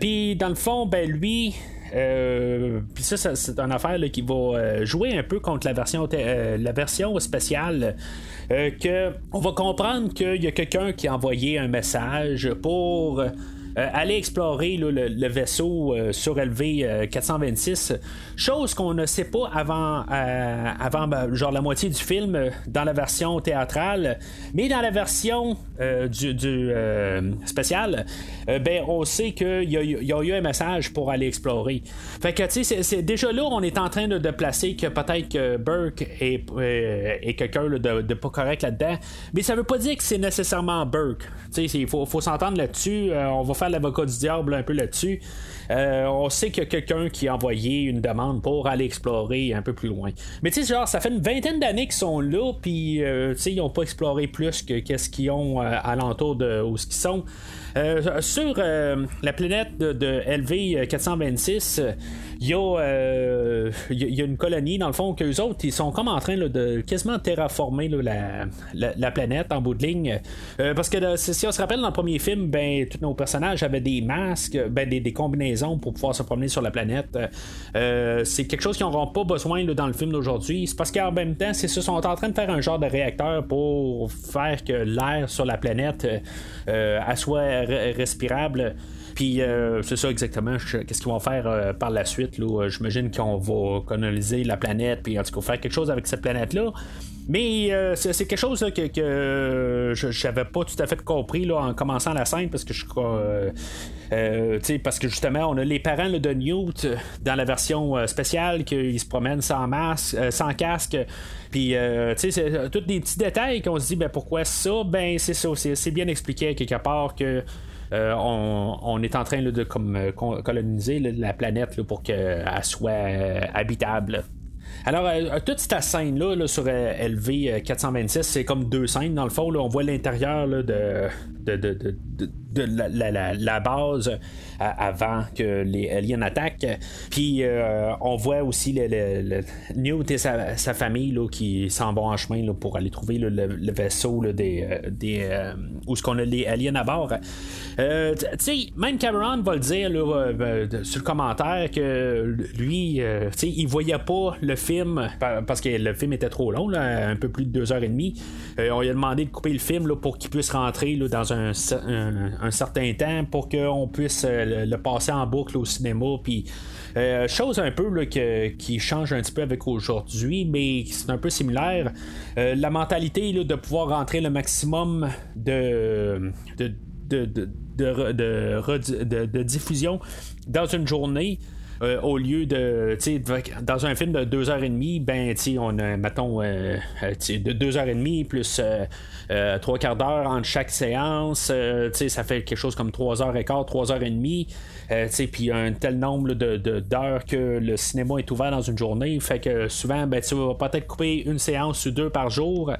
Puis dans le fond, ben lui. Euh, puis ça, ça, c'est une affaire qui va euh, jouer un peu contre la version, euh, la euh, que on va comprendre qu'il y a quelqu'un qui a envoyé un message pour aller explorer le, le vaisseau euh, surélevé euh, 426. Chose qu'on ne sait pas avant, euh, avant ben, genre la moitié du film euh, dans la version théâtrale, mais dans la version euh, du, euh, spécial, euh, ben on sait qu'il y, a eu- un message pour aller explorer. Fait que tu sais, déjà là on est en train de, placer que peut-être que Burke est, euh, quelqu'un de, pas correct là-dedans, mais ça veut pas dire que c'est nécessairement Burke. Il faut, s'entendre là-dessus. Euh, on va l'avocat du diable un peu là-dessus. Euh, on sait qu'il y a quelqu'un qui a envoyé une demande pour aller explorer un peu plus loin. Mais tu sais, genre, ça fait une vingtaine d'années qu'ils sont là, puis euh, ils n'ont pas exploré plus que qu'est-ce qu'ils ont euh, alentour de où ce qu'ils sont. Euh, sur euh, la planète de, de LV 426, euh, il y, a, euh, y a- une colonie, dans le fond, qu'eux autres, ils sont comme en train de quasiment terraformer la, la- la planète en bout de ligne. Parce que si on se rappelle, dans le premier film, ben, tous nos personnages avaient des masques, ben, des, combinaisons pour pouvoir se promener sur la planète. C'est quelque chose qu'ils n'auront pas besoin dans le film d'aujourd'hui. C'est parce qu'en même temps, c'est sont en train de faire un genre de réacteur pour faire que l'air sur la planète soit respirable. Puis euh, c'est ça exactement. Qu'est-ce qu'ils vont faire euh, par la suite? Euh, J'imagine qu'on va coloniser la planète, puis en tout cas faire quelque chose avec cette planète-là. Mais euh, c'est, quelque chose que, je j'avais pas tout à fait compris là, en commençant la scène parce que je euh, euh, parce que justement on a les parents de Newt euh, dans la version spéciale qu'ils se promènent sans masque, sans casque. Puis, c'est tous des petits détails qu'on se dit, ben pourquoi ça? Ben c'est ça, c'est, bien expliqué quelque part que on, est en train de coloniser la planète pour qu'elle soit habitable. Alors, euh, toute cette scène-là là, sur euh, LV euh, 426, c'est comme deux scènes dans le fond. là. on voit l'intérieur de, de- la, base euh, avant que les aliens attaquent. Puis, euh, on voit aussi le, Newt et sa, famille là, qui s'en vont en chemin là, pour aller trouver le, vaisseau des, euh, des, où ce qu'on a les aliens à bord. Tu sais, même Cameron va le dire de- sur le commentaire que lui, tu sais, il voyait pas le film pa- parce que le film était trop long, un peu plus de deux heures et demie. On lui a demandé de couper le film pour qu'il puisse rentrer dans un- un certain temps pour qu'on puisse euh, le, passer en boucle au cinéma. Puis euh, chose un peu là, que- qui change un petit peu avec aujourd'hui, mais c'est un peu similaire. Euh, la mentalité là, de pouvoir rentrer le maximum de, de, de, de, de, de- de diffusion dans une journée. Euh, au lieu de, dans un film de deux heures et demie, ben, tu sais, on a, mettons, euh, euh, de deux heures et demie plus euh, euh, trois quarts d'heure entre chaque séance, euh, ça fait quelque chose comme trois heures et quart, trois heures et demie, euh, tu sais, puis un tel nombre là, de, d'heures que le cinéma est ouvert dans une journée, fait que souvent, ben, tu vas peut-être couper une séance ou deux par jour.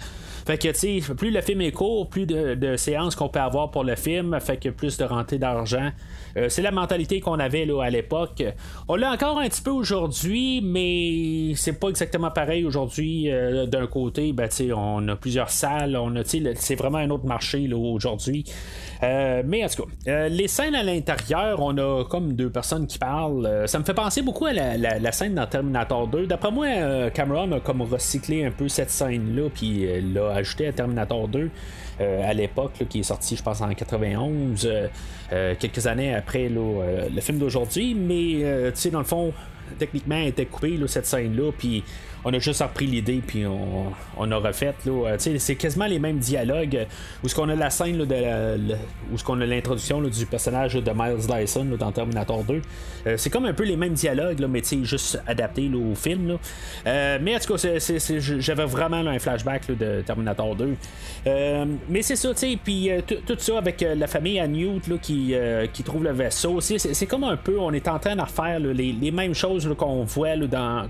Fait que, tu sais, plus le film est court, plus de, séances qu'on peut avoir pour le film, fait que plus de rentrée d'argent. Euh, c'est la mentalité qu'on avait là, à l'époque. On l'a encore un petit peu aujourd'hui, mais c'est pas exactement pareil aujourd'hui. Euh, d'un côté, ben, on a plusieurs salles, on a, c'est vraiment un autre marché là, aujourd'hui. Euh, mais en tout cas, les scènes à l'intérieur, on a comme deux personnes qui parlent. Ça me fait penser beaucoup à la, scène dans Terminator 2. D'après moi, Cameron a comme recyclé un peu cette scène-là, puis l'a ajouté à Terminator 2. euh, à l'époque, qui est sorti, je pense, en 91, euh, euh, quelques années après le film d'aujourd'hui. Mais, tu sais, dans le fond, techniquement, elle était coupée, cette scène-là, puis on a juste repris l'idée, puis on, on a refait. Euh, c'est quasiment les mêmes dialogues. Où ce qu'on a la scène là, de où ce qu'on a l'introduction du personnage de Miles Dyson dans Terminator 2. Euh, c'est comme un peu les mêmes dialogues, là, mais juste adapté au film. Euh, mais en tout cas, j'avais vraiment un flashback de Terminator 2. Euh, mais c'est ça, puis tout ça avec la famille à Newt qui, qui trouve le vaisseau. C'est, comme un peu, on est en train de refaire les, les mêmes choses qu'on voit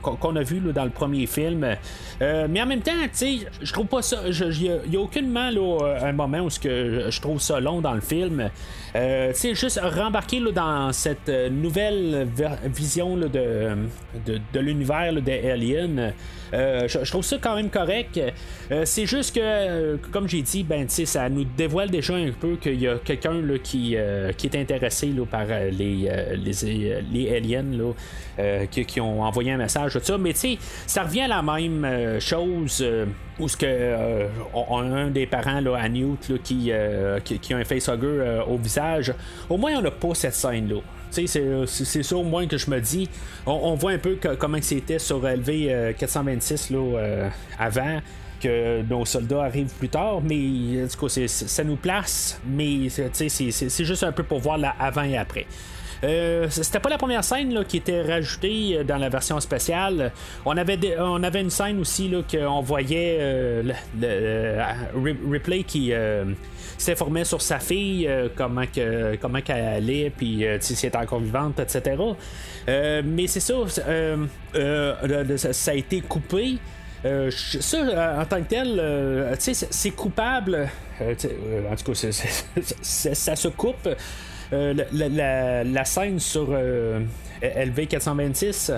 qu'on, a vu dans le premier film. Euh, mais en même temps, tu sais, je trouve pas ça. Il n'y a, aucunement là, un moment où que je trouve ça long dans le film. Euh, tu sais, juste rembarquer dans cette euh, nouvelle vision de, de, de l'univers là, des aliens. Euh, je, trouve ça quand même correct. Euh, c'est juste que, euh, comme j'ai dit, ben, ça nous dévoile déjà un peu qu'il y a quelqu'un là, qui, qui est intéressé là, par les, aliens là, qui, ont envoyé un message, tout ça. Mais ça revient à la même chose. où ce que un des parents là, à Newt là, qui, a un facehugger au visage, au moins on n'a pas cette scène-là. Tu sais, C'est, c'est, ça au moins que je me dis. On, voit un peu comment c'était sur LV euh, 426 là, euh, avant que nos soldats arrivent plus tard, mais c'est- c'est- ça nous place, mais c'est, juste un peu pour voir la avant et après. Euh, c'était pas la première scène là, qui était rajoutée euh, dans la version spéciale. On avait, on avait une scène aussi qu'on voyait euh, le, euh, Ripley qui euh, s'informait sur sa fille, euh, comment, que, comment qu'elle allait, puis euh, si elle était encore vivante, etc. Euh, mais c'est ça, ça, a été coupé. Euh, ça, euh, en tant que tel, euh, c'est- coupable. En tout cas, c'est- ça se coupe. Euh, la, scène sur euh, LV 426.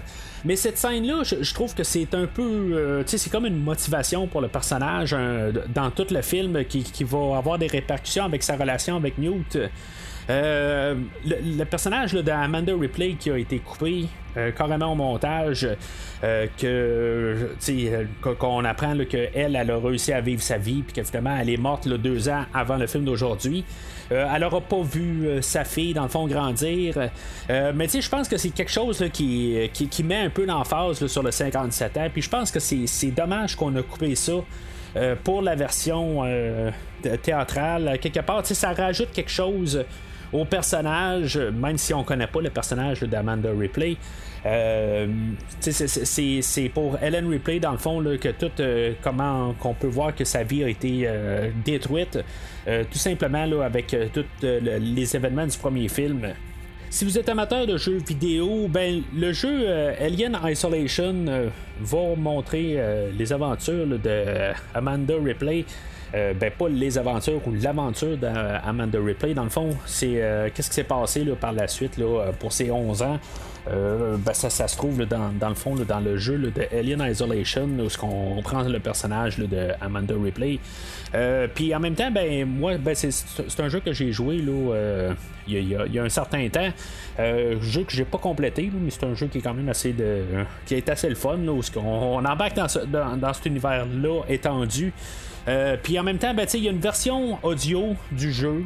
Mais cette scène-là, je, trouve que c'est un peu. euh, tu sais, c'est comme une motivation pour le personnage dans tout le film qui va avoir des répercussions avec sa relation avec Newt. Euh, le, le personnage d'Amanda Ripley qui a été coupé euh, carrément au montage, euh, que qu'on- apprend qu'elle, elle a réussi à vivre sa vie, puis que finalement elle est morte deux ans avant le film d'aujourd'hui. Elle aura pas vu sa fille dans le fond grandir. Mais je pense que c'est quelque chose qui, qui, met un peu l'emphase sur le 57 ans. Puis je pense que c'est dommage qu'on a coupé ça. pour la version théâtrale, quelque part, ça rajoute quelque chose au personnage, même si on connaît pas le personnage d'Amanda Ripley. Euh, c'est pour Ellen Ripley, dans le fond, que tout, euh, comment qu'on peut voir que sa vie a été euh, détruite, tout simplement là, avec tous les événements du premier film. Si vous êtes amateur de jeux vidéo, ben le jeu Alien Isolation va montrer les aventures de Amanda Ripley. Ben pas les aventures ou l'aventure d'Amanda Ripley dans le fond c'est qu'est-ce qui s'est passé là, par la suite là, pour ces 11 ans? Euh, ben ça, ça, se trouve dans, dans, le fond dans le jeu de Alien Isolation où on prend le personnage de Amanda Ripley. Euh, puis en même temps, ben moi, ben, c'est, un jeu que j'ai joué euh, il y, y, a un certain temps. jeu que j'ai pas complété, mais c'est un jeu qui est quand même assez de. qui est assez le fun, où on, embarque dans, dans, dans cet univers-là étendu. Puis en même temps, ben, il y a une version audio du jeu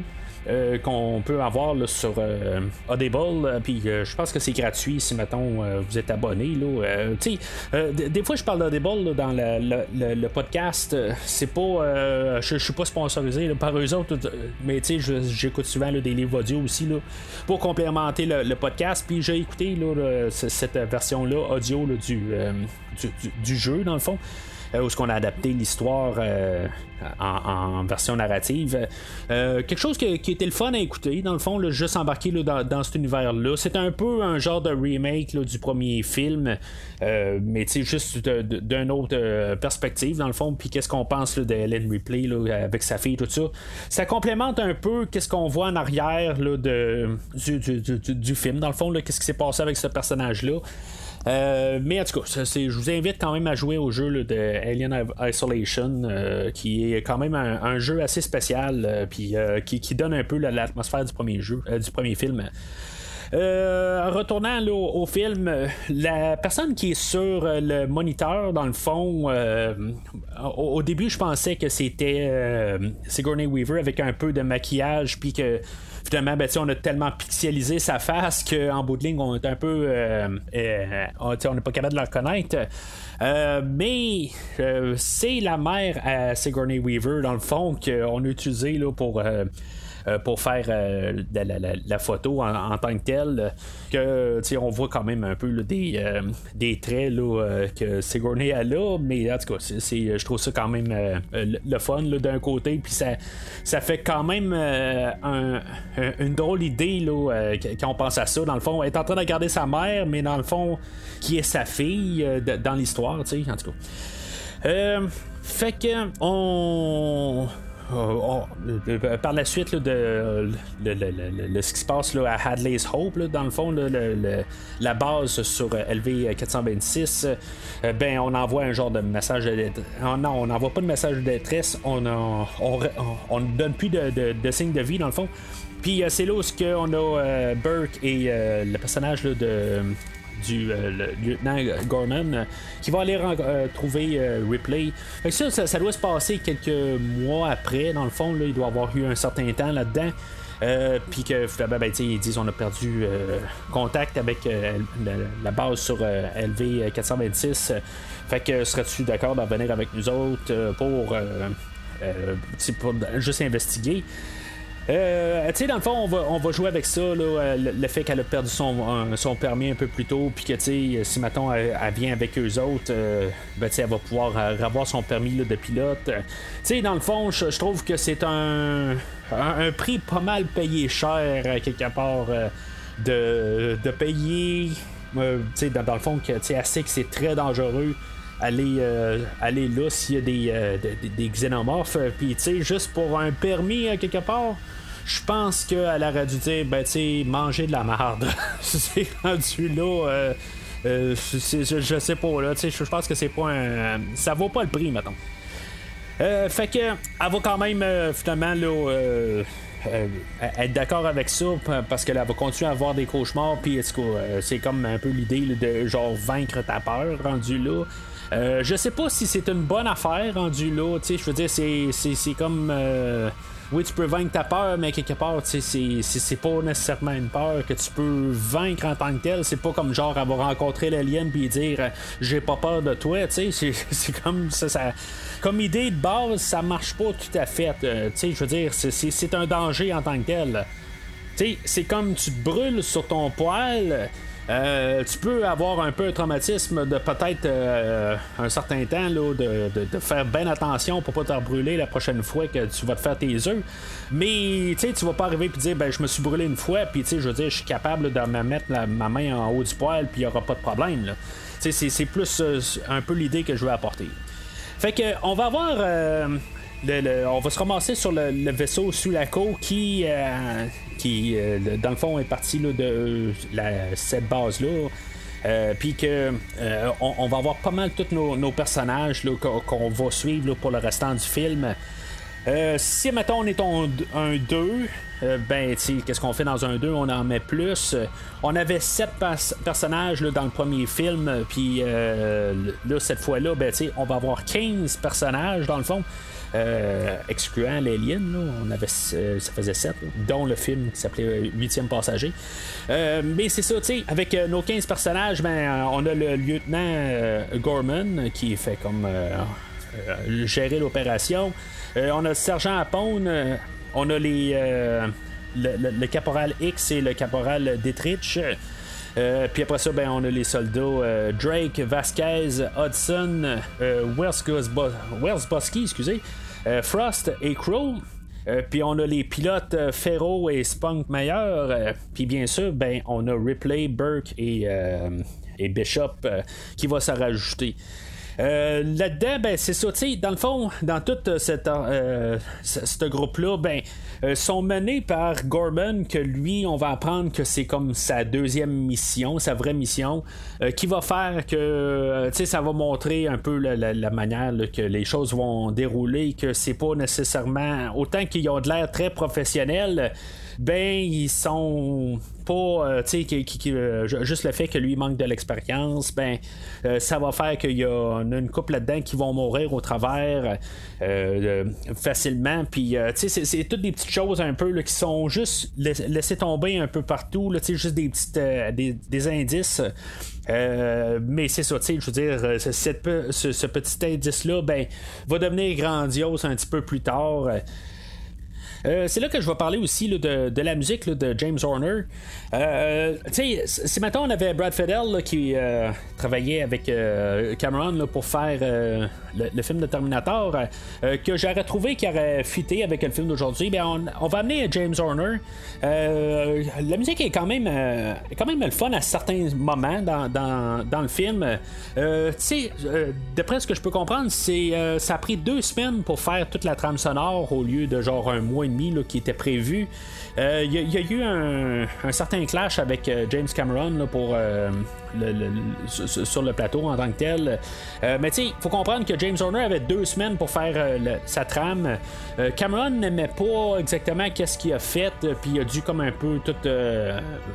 euh, qu'on peut avoir sur euh, Audible. Euh, puis je pense que c'est gratuit si, mettons, vous êtes abonné. des fois, je parle d'Audible dans le, podcast. c'est pas. je suis pas sponsorisé par eux autres, mais j'écoute souvent des livres audio aussi là, pour complémenter le, podcast. Puis j'ai écouté cette version-là audio du, du, jeu, dans le fond. Euh, où est-ce qu'on a adapté l'histoire euh, en, version narrative. Euh, quelque chose qui, était le fun à écouter, dans le fond, là, juste embarqué dans, cet univers-là. C'est un peu un genre de remake du premier film, mais juste d'une autre perspective, dans le fond. Puis qu'est-ce qu'on pense de Ellen Ripley avec sa fille, tout ça. Ça complémente un peu qu'est-ce qu'on voit en arrière du, film, dans le fond, qu'est-ce qui s'est passé avec ce personnage-là. Euh, mais en tout cas, je vous invite quand même à jouer au jeu de Alien Isolation, euh, qui est quand même un, jeu assez spécial, euh, puis qui, donne un peu l'atmosphère du premier jeu, du premier film. Retournant au, film, la personne qui est sur le moniteur, dans le fond, au, début, je pensais que c'était Sigourney Weaver avec un peu de maquillage, puis que finalement, ben, on a tellement pixelisé sa face qu'en bout de ligne, on est un peu. Euh, euh, on n'est pas capable de la reconnaître. Euh, mais c'est la mère à Sigourney Weaver, dans le fond, qu'on a utilisé là, pour euh, pour faire euh, la, photo en, tant que telle. Que on voit quand même un peu des, euh, des traits que Sigourney a là, mais en tout cas, je trouve ça quand même le fun d'un côté, puis ça, ça fait quand même une drôle idée là, quand on pense à ça. Dans le fond, elle est en train de regarder sa mère, mais dans le fond, qui est sa fille dans l'histoire, en tout cas. fait que on euh, euh, par la suite de, ce qui se passe là, à Hadley's Hope, dans le fond, la base sur LV 426, euh, ben on envoie un genre de message de oh, non, on n'envoie pas de message de détresse, on ne donne plus de, de, signes de vie dans le fond. Puis c'est là où on a Burke et le personnage de du euh, lieutenant Gorman euh, qui va aller euh, trouver Ripley. ça, ça, doit se passer quelques mois après, dans le fond, il doit avoir eu un certain temps là-dedans. puis que finalement, ben, ils disent on a perdu contact avec la, base sur LV 426. fait que serais-tu d'accord d'en venir avec nous autres pour juste investiguer? Euh, tu sais, dans le fond, on va, on va jouer avec ça, euh, le, fait qu'elle a perdu son, son permis un peu plus tôt, puis que, tu sais, si maintenant elle, vient avec eux autres, euh, ben, elle va pouvoir avoir son permis de pilote. Tu sais, dans le fond, je trouve que c'est un, un, prix pas mal payé cher, quelque part, de, de payer, tu sais, dans, le fond, que, tu sais, elle sait que c'est très dangereux aller, aller là s'il y a des, des, des xénomorphes. Puis, tu sais, juste pour un permis, quelque part, je pense qu'elle aurait dû dire, ben, tu sais, manger de la merde. c'est rendu là. Euh, euh, je, sais pas, là. Je pense que c'est pas un. Ça vaut pas le prix, mettons. Euh, fait que, elle va quand même, finalement, là. être d'accord avec ça parce qu'elle va continuer à avoir des cauchemars puis c'est comme un peu l'idée de genre vaincre ta peur rendu là je sais pas si c'est une bonne affaire rendu là je veux dire c'est, c'est, comme oui, tu peux vaincre ta peur, mais quelque part, c'est, pas nécessairement une peur que tu peux vaincre en tant que tel. C'est pas comme genre avoir rencontré l'alien puis dire j'ai pas peur de toi, tu sais. C'est, comme ça, Comme idée de base, ça marche pas tout à fait. sais, je veux dire, c'est, un danger en tant que tel. Tu sais, c'est comme tu te brûles sur ton poil. Euh, tu peux avoir un peu un traumatisme de peut-être euh, un certain temps là, de, faire bien attention pour pas te brûler la prochaine fois que tu vas te faire tes œufs. Mais tu vas pas arriver et dire ben je me suis brûlé une fois puis je veux dire je suis capable de me mettre ma main en haut du poil puis il y aura pas de problème. C'est plus euh, un peu l'idée que je veux apporter. Fait que on va avoir on va se ramasser sur le, vaisseau Sulaco qui, euh, qui euh, dans le fond, est parti de cette base-là. Euh, puis que on, va avoir pas mal tous nos, personnages qu'on va suivre pour le restant du film. si mettons on est un 2, ben qu'est-ce qu'on fait dans un 2 On en met plus. on avait 7 personnages dans le premier film, puis là cette fois-là, ben, on va avoir 15 personnages dans le fond. Euh, excluant l'Alien, on avait, euh, ça faisait 7, dont le film qui s'appelait 8e passager. Euh, mais c'est ça, tu sais, avec nos 15 personnages, ben, on a le lieutenant Gorman qui fait comme gérer l'opération. on a le sergent Apone, on a les. Le, caporal X et le caporal Dietrich. Puis après ça, ben, on a les soldats Drake, Vasquez, Hudson, euh, Frost et Crow. Euh, puis on a les pilotes euh, Ferro et Spunk Meyer. puis bien sûr, ben, on a Ripley, Burke et, Bishop qui va se rajouter. Euh, là-dedans, ben, c'est ça, dans le fond, dans tout euh, cette, euh, ce groupe-là, ben, sont menés par Gorman, que lui, on va apprendre que c'est comme sa deuxième mission, sa vraie mission, qui va faire que, tu ça va montrer un peu la, manière que les choses vont dérouler, que c'est pas nécessairement, autant qu'ils ont de l'air très professionnels, ben ils sont pas euh, tu sais euh, juste le fait que lui manque de l'expérience ben euh, ça va faire qu'il y a une couple là-dedans qui vont mourir au travers facilement puis tu sais c'est toutes des petites choses un peu qui sont juste laissées tomber un peu partout tu sais juste des petites des, indices mais c'est ça, tu sais, je veux dire, ce, ce, petit indice-là, ben, va devenir grandiose un petit peu plus tard. Euh, c'est là que je vais parler aussi de, la musique de James Horner. Euh, si maintenant on avait Brad Fidel qui euh, travaillait avec Cameron pour faire le, film de Terminator, que j'aurais trouvé qui aurait fité avec le film d'aujourd'hui, ben on, va amener James Horner. la musique est quand même, quand même le fun à certains moments dans, le film. tu sais, d'après ce que je peux comprendre, c'est ça a pris deux semaines pour faire toute la trame sonore au lieu de genre un mois qui était prévu. Il euh, y, a eu un, certain clash avec euh, James Cameron euh, sur le plateau en tant que tel. mais tu sais, faut comprendre que James Horner avait deux semaines pour faire sa trame. Cameron n'aimait pas exactement qu'est-ce qu'il a fait, puis il a dû comme un peu tout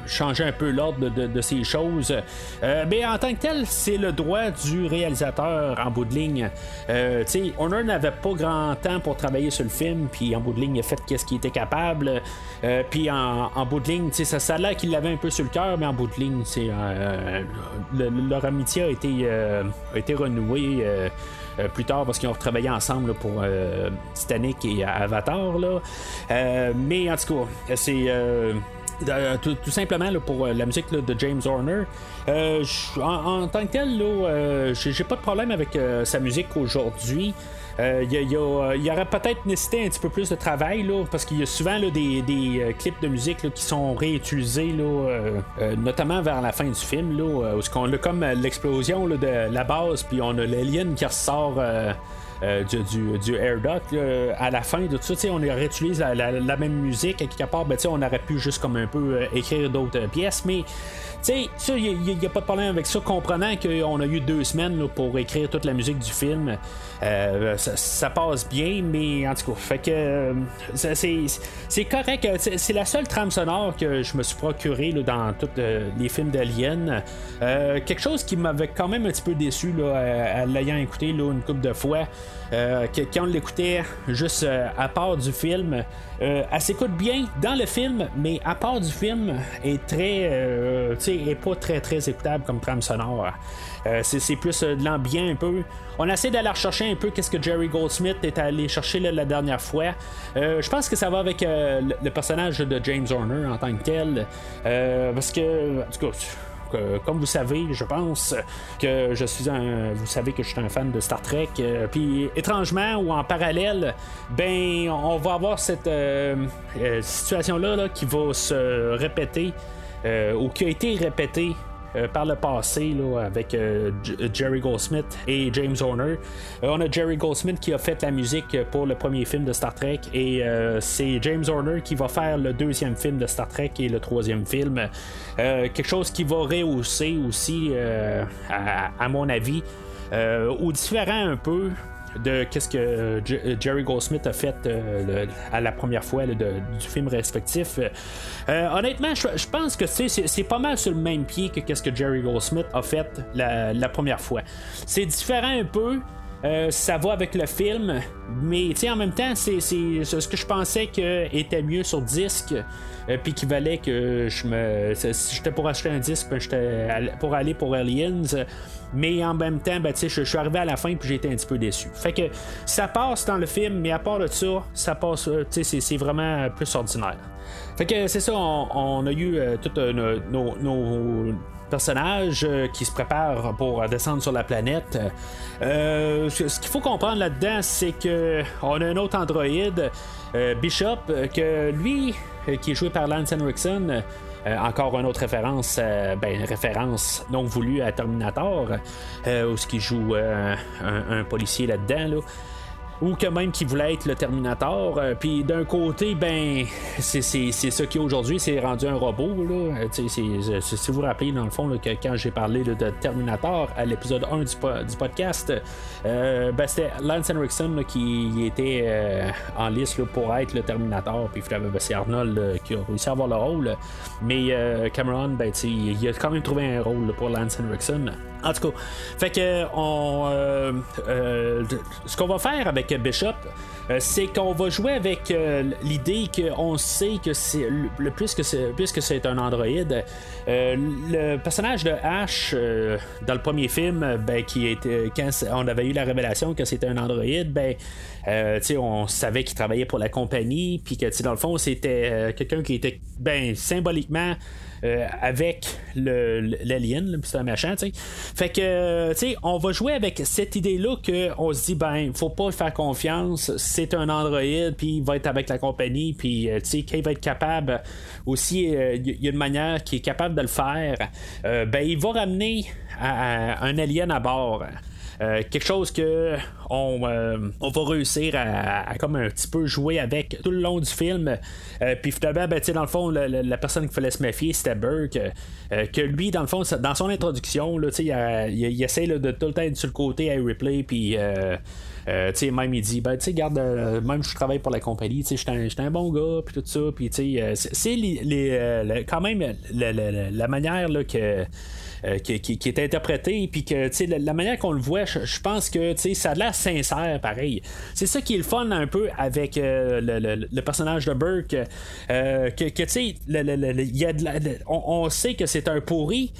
changer un peu l'ordre de, ces choses. mais en tant que tel, c'est le droit du réalisateur en bout de ligne. sais, Horner n'avait pas grand temps pour travailler sur le film, puis en bout de ligne, il a fait qu'est-ce qu'il était capable. Euh, puis en, bout de ligne, ça, ça a l'air qu'il l'avait un peu sur le cœur, mais en bout de ligne, euh, leur amitié a été, euh, renouée. plus tard parce qu'ils ont travaillé ensemble pour Titanic et Avatar. Là. mais en tout cas, c'est. tout, simplement pour la musique de James Horner. En, tant que tel, j'ai pas de problème avec sa musique aujourd'hui. Il euh, y, aurait peut-être nécessité un petit peu plus de travail, là, parce qu'il y a souvent des, euh, clips de musique qui sont réutilisés, là, euh, notamment vers la fin du film, là, où on a comme l'explosion de la base, puis on a l'alien qui ressort. du, du, air duct à la fin de tout ça on réutilise la, la, même musique à quelque part ben, on aurait pu juste comme un peu écrire d'autres pièces mais tu sais, il n'y a, pas de problème avec ça, comprenant qu'on a eu deux semaines pour écrire toute la musique du film. Euh, ça, passe bien, mais en tout cas, fait que euh, c'est correct. C'est la seule trame sonore que je me suis procuré dans tous euh, les films d'Alien. quelque chose qui m'avait quand même un petit peu déçu à, l'ayant écouté une couple de fois. Euh, que quand on l'écoutait juste euh, à part du film, euh, elle s'écoute bien dans le film, mais à part du film, est très, est pas très très écoutable comme trame sonore. C'est, plus de l'ambiance un peu. On essaie d'aller rechercher un peu qu'est-ce que Jerry Goldsmith est allé chercher la dernière fois. Je pense que ça va avec le, personnage de James Horner en tant que tel, parce que, en tout cas que, comme vous savez, je pense que je suis un. Vous savez que je suis un fan de Star Trek. euh, Puis étrangement ou en parallèle, ben on va avoir cette euh, euh, situation-là là, qui va se répéter euh, ou qui a été répétée. Euh, par le passé là, avec euh, J- Jerry Goldsmith et James Horner. Euh, on a Jerry Goldsmith qui a fait la musique pour le premier film de Star Trek et euh, c'est James Horner qui va faire le deuxième film de Star Trek et le troisième film. Euh, quelque chose qui va rehausser aussi, euh, à, à mon avis, euh, ou différent un peu de qu'est-ce que J- Jerry Goldsmith a fait euh, à la première fois du film respectif. Euh, honnêtement, je, pense que c'est pas mal sur le même pied que qu'est-ce que Jerry Goldsmith a fait la première fois. C'est différent un peu. Euh, ça va avec le film, mais en même temps, c'est ce que je pensais que était mieux sur disque, euh, puis qu'il valait que je me. Si j'étais pour acheter un disque, ben, j'étais pour aller pour Aliens, mais en même temps, ben, je je suis arrivé à la fin, puis été un petit peu déçu. Fait que ça passe dans le film, mais à part de ça, ça passe, euh, c'est- vraiment plus ordinaire. Fait que c'est ça, on, a eu euh, nos- nos personnages euh, qui se préparent pour descendre sur la planète. Euh, ce qu'il faut comprendre là-dedans, c'est que on a un autre androïde, euh, Bishop, que lui, qui est joué par Lance Henriksen, encore une autre référence, ben, une référence non voulue à Terminator, euh, où ce qui joue un, un policier là-dedans. Là ou que même qui voulait être le Terminator. Euh, Puis d'un côté, ben, c'est, ça qui aujourd'hui, c'est rendu un robot. Là. Euh, si vous vous rappelez, dans le fond, que quand j'ai parlé de Terminator à l'épisode 1 du, du podcast, euh, ben, c'était Lance Henriksen qui était en liste pour être le Terminator. Puis finalement, ben, c'est Arnold qui a réussi à avoir le rôle. Mais Cameron, ben, il a quand même trouvé un rôle pour Lance Henriksen. En tout cas, fait que on, ce qu'on va faire avec Bishop, euh, c'est qu'on va jouer avec euh, l'idée qu'on sait que c'est le, plus que c'est puisque c'est un androïde. euh, le personnage de Ash dans le premier film, ben, qui était quand on avait eu la révélation que c'était un androïde, ben, euh, on savait qu'il travaillait pour la compagnie, puis que dans le fond c'était quelqu'un qui était ben symboliquement euh, avec l'alien, c'est un machin, tu sais. Fait que, euh, tu sais, on va jouer avec cette idée-là qu'on se dit, ben, faut pas faire confiance, c'est un androïde, puis il va être avec la compagnie, puis, euh, tu sais, quand il va être capable, aussi, euh, il y a une manière qui est capable de le faire, ben, il va ramener un alien à bord. Euh, quelque chose que on, euh, va réussir à, comme un petit peu jouer avec tout le long du film. Euh, puis finalement, ben, dans le fond, la, personne qu'il fallait se méfier, c'était Burke. que lui, dans le fond, dans son introduction, là, il, il, essaie de tout le temps être sur le côté à Ripley, puis. même il dit, ben, garde, même je travaille pour la compagnie, tu sais, j'étais un, un bon gars, puis tout ça, puis c'est les, les, le- quand même la- la manière là, que. Euh, qui, est interprété puis que la, la manière qu'on le voit je, pense que ça a l'air sincère pareil. C'est ça qui est le fun un peu avec euh, le, le- personnage de Burke euh, que, que tu sais on, on sait que c'est un pourri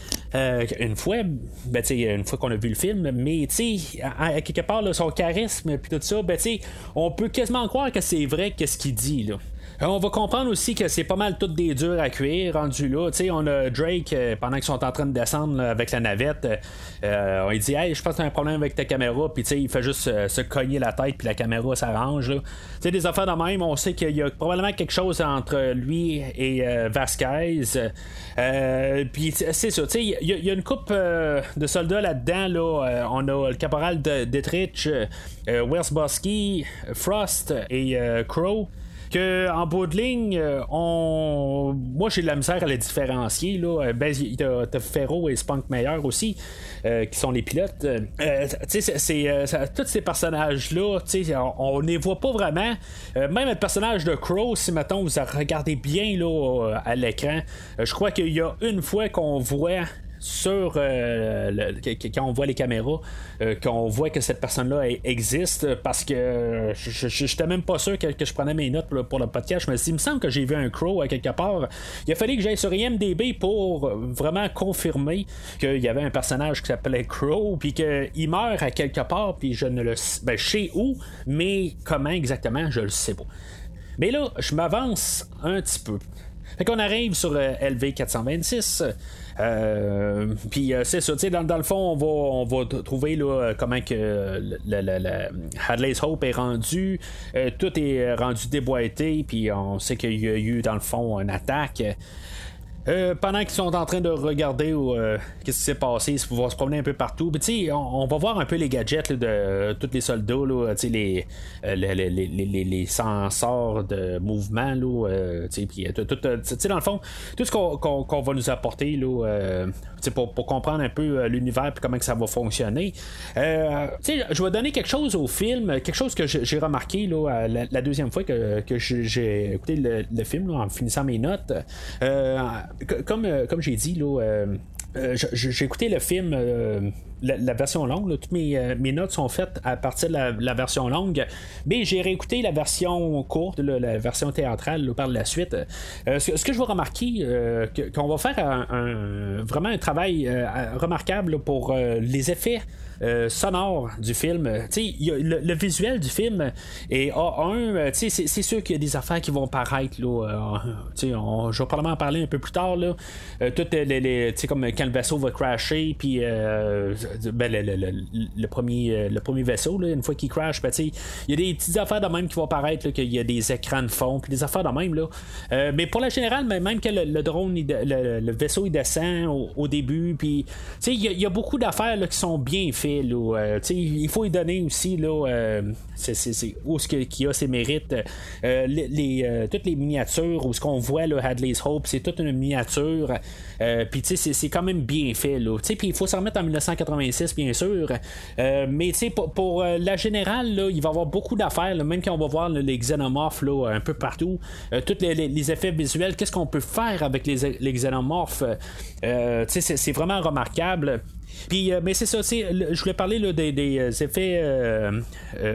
une fois ben une fois qu'on a vu le film mais tu sais quelque part son charisme puis tout ça ben tu sais on peut quasiment croire que c'est vrai qu'est-ce qu'il dit là On va comprendre aussi que c'est pas mal toutes des durs à cuire rendu là. Tu sais, on a Drake euh, pendant qu'ils sont en train de descendre avec la navette. euh, euh, on lui dit Hey, je pense que t'as un problème avec ta caméra. Puis il fait juste euh, se cogner la tête puis la caméra s'arrange. sais, des affaires de même, on sait qu'il y a probablement quelque chose entre lui et euh, Vasquez. Euh, puis c'est ça. Il y, a- une coupe euh, de soldats là-dedans. Là. Euh, on a le caporal de Detrich, euh, euh, Frost et euh, Crow en bout de ligne, euh, on... moi j'ai de la misère à les différencier. Là. Euh, Ben, t'as, t'as et Spunk Meyer aussi, euh, qui sont les pilotes. Euh, c'est, c'est, tous ces personnages-là, on, on les voit pas vraiment. Même le personnage de Crow, si maintenant vous regardez bien là, à l'écran, je crois qu'il y a une fois qu'on voit sur euh, le- quand on voit les caméras, euh, qu'on voit que cette personne-là existe, parce que je j'étais même pas sûr que, que je prenais mes notes pour le, pour le podcast. Je me suis dit, il me semble que j'ai vu un crow à quelque part. Il a fallu que j'aille sur IMDB pour vraiment confirmer qu'il y avait un personnage qui s'appelait Crow, puis qu'il meurt à quelque part, puis je ne le sais, ben, sais où, mais comment exactement, je le sais pas. Mais là, je m'avance un petit peu. Fait qu'on arrive sur euh, LV426. Euh, puis euh, c'est ça, tu sais, dans, dans le fond, on va, on va trouver là, euh, comment que le, le- le Hadley's Hope est rendu. Tout est rendu déboîté, puis on sait qu'il y a eu, dans le fond, une attaque. Euh, pendant qu'ils sont en train de regarder euh, qu'est-ce qui s'est passé, ils vont se promener un peu partout. Puis, on, on va voir un peu les gadgets de euh, tous les soldats, là, euh, les, les, les, les- sensors de mouvement, là, sais, dans le fond, tout ce qu'on, va nous apporter, là, pour, pour comprendre un peu l'univers et comment ça va fonctionner. Je vais donner quelque chose au film, quelque chose que j'ai remarqué là, la, la deuxième fois que, j'ai- écouté le, le film en finissant mes notes. Comme euh, comme j'ai dit, là, euh, euh, j'ai écouté le film, la, version longue. Toutes mes, mes notes sont faites à partir de la, version longue. Mais j'ai réécouté la version courte, la version théâtrale par la suite. Ce, que- je vais remarquer, que- qu'on va faire un, vraiment un travail remarquable pour les effets. Euh, sonores du film. A le, visuel du film est A1. euh, c'est, c'est sûr qu'il y a des affaires qui vont paraître. Là, euh, on- je vais probablement en parler un peu plus tard. Là. Euh, tout les, comme quand le vaisseau va crasher, puis euh, ben, le, le- le- premier, euh, le premier vaisseau, là, une fois qu'il crash, ben, il y a des petites affaires de même qui vont paraître, qu'il y a des écrans de fond, puis des affaires de même. Là. Euh, mais pour la générale, même que le, drone, le, vaisseau, descend au, début, puis tu sais, il y, a- il y a beaucoup d'affaires là, qui sont bien faites. Euh, il faut y donner aussi là, euh, où ce qui a ses mérites. Euh, toutes les miniatures, où ce qu'on voit Hadley's Hope, c'est toute une miniature. Puis tu sais, c'est, quand même bien fait. Là. Puis il faut s'en remettre en 1986, bien sûr. Mais tu sais, pour, la générale, là, il va y avoir beaucoup d'affaires. même quand on va voir les xénomorphes là, un peu partout, tous les, effets visuels, qu'est-ce qu'on peut faire avec les, xénomorphes? C'est vraiment remarquable. Puis, euh, mais c'est ça, je voulais parler là, des, euh, effets euh,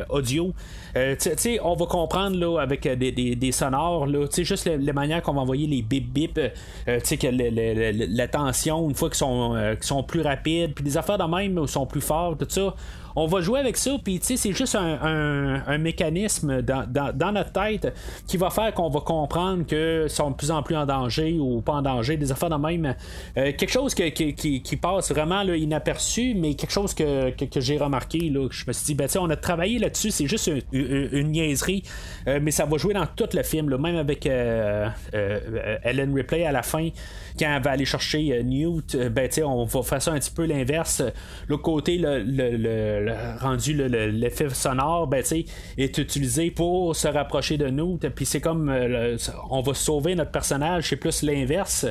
audio. On va comprendre là, avec des, des, sonores, là, juste la, la manière qu'on va envoyer les bip bip, euh, que la tension, une fois qu'ils sont, sont plus rapides, puis des affaires de même sont plus forts, tout ça. On va jouer avec ça, puis c'est juste un, mécanisme dans, notre tête qui va faire qu'on va comprendre que sont de plus en plus en danger ou pas en danger, des affaires de même. Euh, quelque chose qui, passe vraiment inaperçu, mais quelque chose que, j'ai remarqué, là, je me suis dit, ben, on a travaillé là-dessus, c'est juste une, niaiserie, euh, mais ça va jouer dans tout le film, même avec euh, Ellen Ripley à la fin, quand elle va aller chercher Newt, ben, on va faire ça un petit peu l'inverse. Côté, le, le- le- rendu le- le- l'effet sonore, ben, est utilisé pour se rapprocher de Newt, puis c'est comme euh, on va sauver notre personnage, c'est plus l'inverse.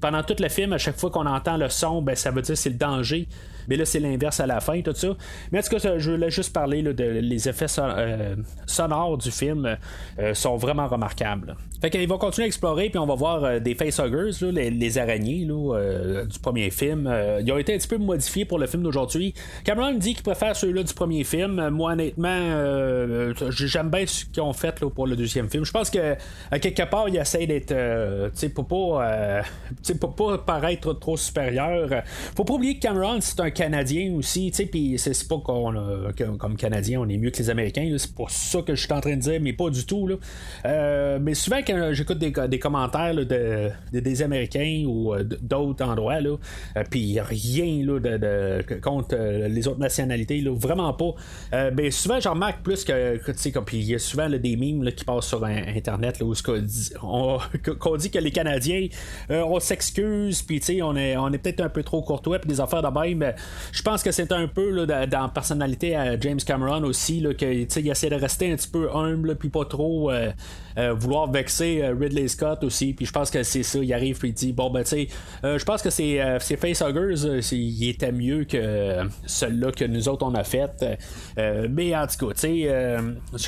Pendant tout le film, à chaque fois qu'on entend le son, ben, ça veut dire que c'est le danger. Mais là, c'est l'inverse à la fin, tout ça. Mais en tout cas, je voulais juste parler là, de les effets euh, sonores du film euh, sont vraiment remarquables. Fait qu'ils vont continuer à explorer, puis on va voir euh, des facehuggers, là, les, araignées du premier film. Ils ont été un petit peu modifiés pour le film d'aujourd'hui. Cameron dit qu'il préfère ceux-là du premier film. Moi, honnêtement, j'aime bien ce qu'ils ont fait pour le deuxième film. Je pense que à quelque part, ils essayent d'être, tu sais, pour pas, pour pas paraître trop supérieur. Faut pas oublier que Cameron, c'est un Canadien aussi, tu sais, puis c'est pas qu'on comme Canadien, on est mieux que les Américains. C'est pour ça que je suis en train de dire, mais pas du tout. Là. Euh, mais souvent, quand j'écoute des, commentaires de, de- des Américains ou euh, d'autres endroits, là, euh, puis rien là, de, contre les autres nationalités, là, vraiment pas. Mais souvent, j'en remarque plus que, tu sais, puis il y a souvent des mimes là, qui passent sur Internet là, où qu'on dit, on, dit que les Canadiens, on s'excuse, puis tu sais, on est, on est peut-être un peu trop courtois, puis des affaires de même. Je pense que c'est un peu dans la personnalité à James Cameron aussi, là, il essaie de rester un petit peu humble, puis pas trop euh, euh, vouloir vexer euh, Ridley Scott aussi. Puis je pense que c'est ça. Il arrive puis il dit bon ben tu sais, je pense que c'est ces facehuggers, il était mieux que celui-là que nous autres on a fait. mais en tout cas, tu sais,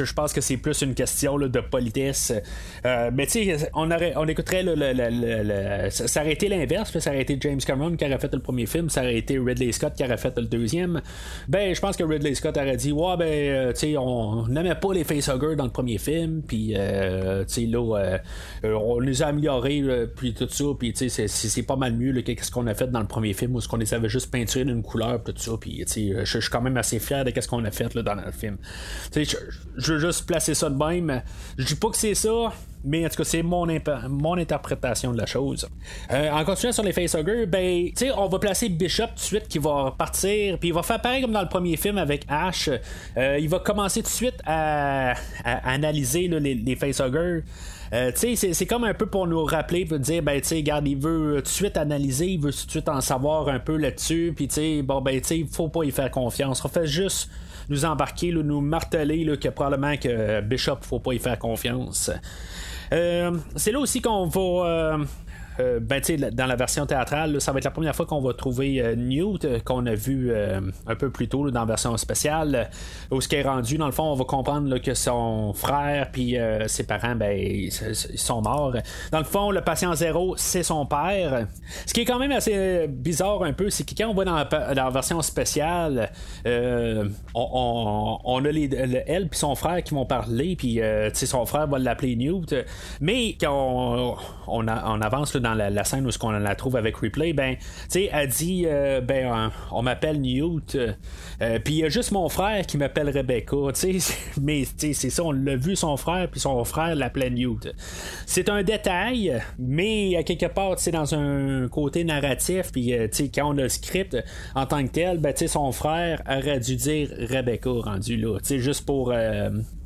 je pense que c'est plus une question de politesse. mais tu sais, on, on écouterait le, le, ça aurait été l'inverse, ça aurait été James Cameron qui aurait fait le premier film, ça aurait été Ridley Scott qui aurait fait le deuxième. Ben, je pense que Ridley Scott aurait dit ouais ben, tu sais, on n'aimait pas les facehuggers dans le premier film, puis euh, là, euh, euh, on les a améliorés, puis tout ça, puis c'est pas mal mieux que ce qu'on a fait dans le premier film, où ce qu'on les avait juste peinturés d'une couleur, tout ça, puis je suis quand même assez fier de ce qu'on a fait là, dans le film. Je veux juste placer ça de même. Je dis pas que c'est ça, mais en tout cas, c'est mon, mon interprétation de la chose. en continuant sur les facehuggers, ben, tu sais, on va placer Bishop tout de suite qui va partir, puis il va faire pareil comme dans le premier film avec Ash. il va commencer tout de suite à, analyser les, les facehuggers. Euh, c'est comme un peu pour nous rappeler, pour dire, ben, tu sais, regarde, il veut tout de suite analyser, il veut tout de suite en savoir un peu là-dessus, puis, tu sais, bon, ben, tu sais, il faut pas y faire confiance. On fait juste nous embarquer, nous marteler que probablement que Bishop, faut pas y faire confiance. Euh, c'est là aussi qu'on va euh, ben, dans la version théâtrale, ça va être la première fois qu'on va trouver euh, Newt, euh, qu'on a vu un peu plus tôt dans la version spéciale, où ce qui est rendu, dans le fond, on va comprendre que son frère puis ses parents, ben, ils, sont morts. Dans le fond, le patient zéro, c'est son père. Ce qui est quand même assez bizarre un peu, c'est que quand on va dans la, version spéciale, on, a les, elle puis son frère qui vont parler, puis son frère va l'appeler Newt. Mais quand on, avance dans la, scène où on la trouve avec Replay, ben, tu sais, elle dit, euh, ben, on, m'appelle Newt, euh, puis il y a juste mon frère qui m'appelle Rebecca, mais c'est ça, on l'a vu son frère, puis son frère l'appelait Newt. C'est un détail, mais à quelque part, c'est dans un côté narratif, puis euh, tu quand on a le script en tant que tel, ben, son frère aurait dû dire Rebecca rendu là, juste pour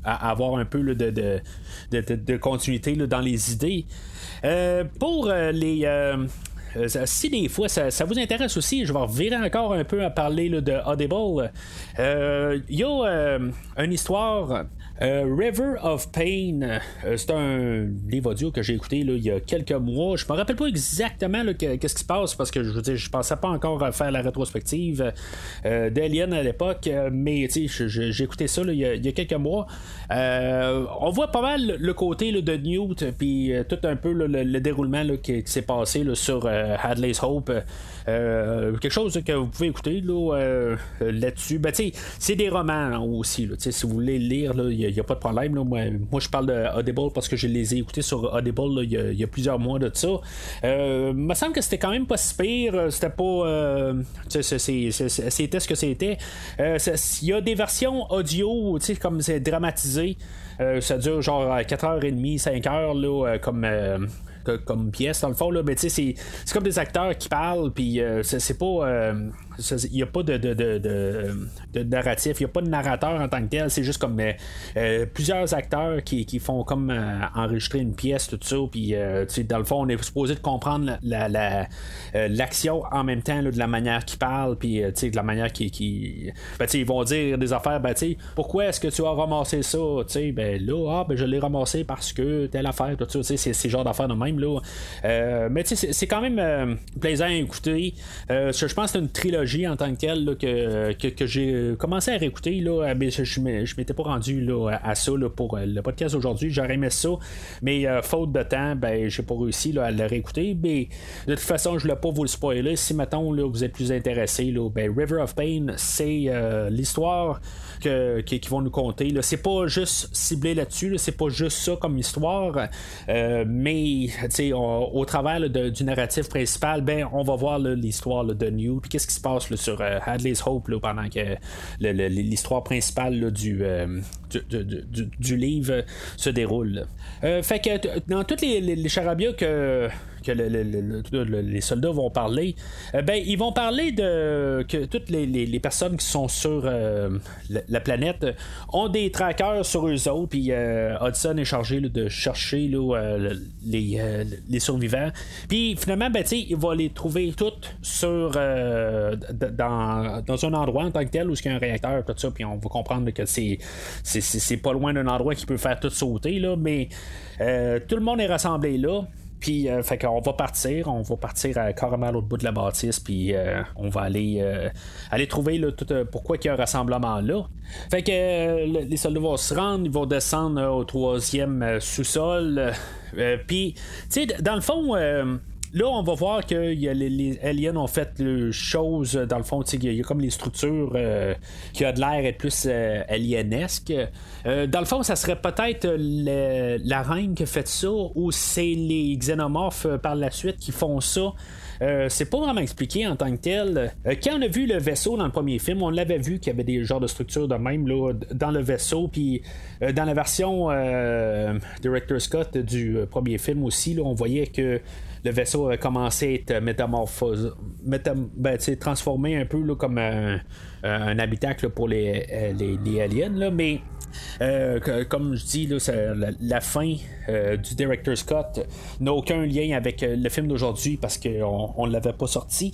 avoir un peu de, continuité dans les idées. Euh, pour euh, les. Euh, si des fois ça, vous intéresse aussi, je vais revirer encore un peu à parler de Audible. Il y a une histoire euh, River of Pain, euh, c'est un livre audio que j'ai écouté il y a quelques mois. Je me rappelle pas exactement qu'est-ce qui se passe parce que je veux dire, je pensais pas encore à faire la rétrospective euh, d'Alien à l'époque, mais j'ai écouté ça il, y a, quelques mois. on voit pas mal le côté de Newt, puis tout un peu le, déroulement qui, s'est passé sur Hadley's Hope. quelque chose que vous pouvez écouter là, là-dessus. Ben, c'est des romans aussi. si vous voulez lire, il n'y a, pas de problème. Moi, je parle de Audible parce que je les ai écoutés sur Audible il y, a plusieurs mois de ça. Euh, il me semble que c'était quand même pas si pire. C'était pas. Euh, c'était ce que c'était. Euh, il y a des versions audio, comme c'est dramatisé. ça dure genre 4h30, 5h, là, comme comme pièce dans le fond là. Mais tu sais c'est comme des acteurs qui parlent puis c'est pas il n'y a pas de, de, de, narratif, il n'y a pas de narrateur en tant que tel, c'est juste comme euh, euh, plusieurs acteurs qui, qui font comme euh, enregistrer une pièce, tout ça, puis dans le fond, on est supposé de comprendre l'action la, en même temps de la manière qu'ils parlent, puis de la manière qu'ils. Qui, ben, ils vont dire des affaires, ben, pourquoi est-ce que tu as ramassé ça, ben là, ah, ben, je l'ai ramassé parce que telle affaire, tout ça, c'est ce genre d'affaires de même, là. mais c'est quand même plaisant à écouter. je pense que c'est une trilogie en tant que telle que, j'ai commencé à réécouter. Là, mais je, je m'étais pas rendu là, à ça pour euh, le podcast aujourd'hui. J'aurais aimé ça, mais euh, faute de temps, ben j'ai pas réussi à le réécouter. Mais de toute façon, je ne voulais pas vous le spoiler. Si maintenant vous êtes plus intéressé, là, ben, River of Pain, c'est euh, l'histoire qui, vont nous conter. C'est pas juste ciblé là-dessus, c'est pas juste ça comme histoire, euh, mais au travers du narratif principal, ben, on va voir l'histoire de New, puis qu'est-ce qui se passe sur euh, Hadley's Hope pendant que l'histoire principale du, euh, du, livre se déroule. fait que dans toutes les, les, que que les soldats vont parler, ben ils vont parler de que toutes les, personnes qui sont sur la, planète ont des trackers sur eux autres, puis Hudson est chargé de chercher les, les, survivants. Puis finalement, ben, il va les trouver toutes sur dans, dans, un endroit en tant que tel où il y a un réacteur, tout ça, puis on va comprendre que c'est, c'est, pas loin d'un endroit qui peut faire tout sauter, là, mais euh, tout le monde est rassemblé là. Puis, euh, fait qu'on va partir, on va partir à carrément à l'autre bout de la bâtisse, puis euh, on va aller, aller trouver tout, pourquoi il y a un rassemblement là. Fait que les soldats vont se rendre, ils vont descendre au troisième sous-sol. puis, tu sais, dans le fond Là, on va voir que les, aliens ont fait les choses, dans le fond, il y, a comme les structures euh, qui a de l'air être plus euh. Euh, dans le fond, ça serait peut-être la reine qui a fait ça, ou c'est les xénomorphes par la suite qui font ça. c'est pas vraiment expliqué en tant que tel. quand on a vu le vaisseau dans le premier film, on l'avait vu qu'il y avait des genres de structures de même là, dans le vaisseau. Puis dans la version Director Scott du premier film aussi, là, on voyait que le vaisseau avait commencé à être métamorphosé, ben, transformé un peu comme un, habitacle pour les, euh, aliens. Mais euh, comme je dis, là, la, fin euh, du Director Scott n'a aucun lien avec le film d'aujourd'hui parce qu'on ne l'avait pas sorti.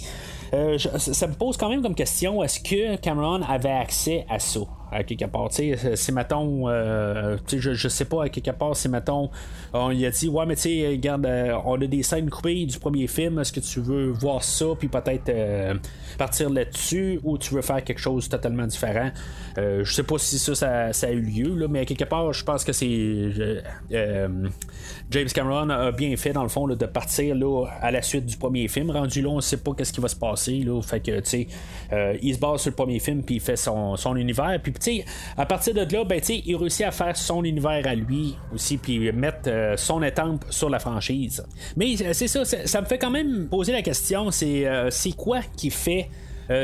ça me pose quand même comme question est-ce que Cameron avait accès à ça à quelque part? C'est mettons, euh, je, je sais pas à quelque part, c'est mettons, on lui a dit, ouais, mais tu sais, regarde, euh, on a des scènes coupées du premier film, est-ce que tu veux voir ça, puis peut-être euh, partir là-dessus, ou tu veux faire quelque chose totalement différent? je sais pas si ça, ça, a eu lieu, là, mais à quelque part, je pense que c'est. James Cameron a bien fait, dans le fond, de partir là, à la suite du premier film. Rendu là, on sait pas qu'est-ce qui va se passer, là, fait que, tu sais, il se base sur le premier film, puis il fait son, univers, puis à partir de là, ben, il réussit à faire son univers à lui aussi, puis mettre euh, son étampe sur la franchise. Mais euh, c'est ça, ça me fait quand même poser la question, c'est euh, c'est quoi qui fait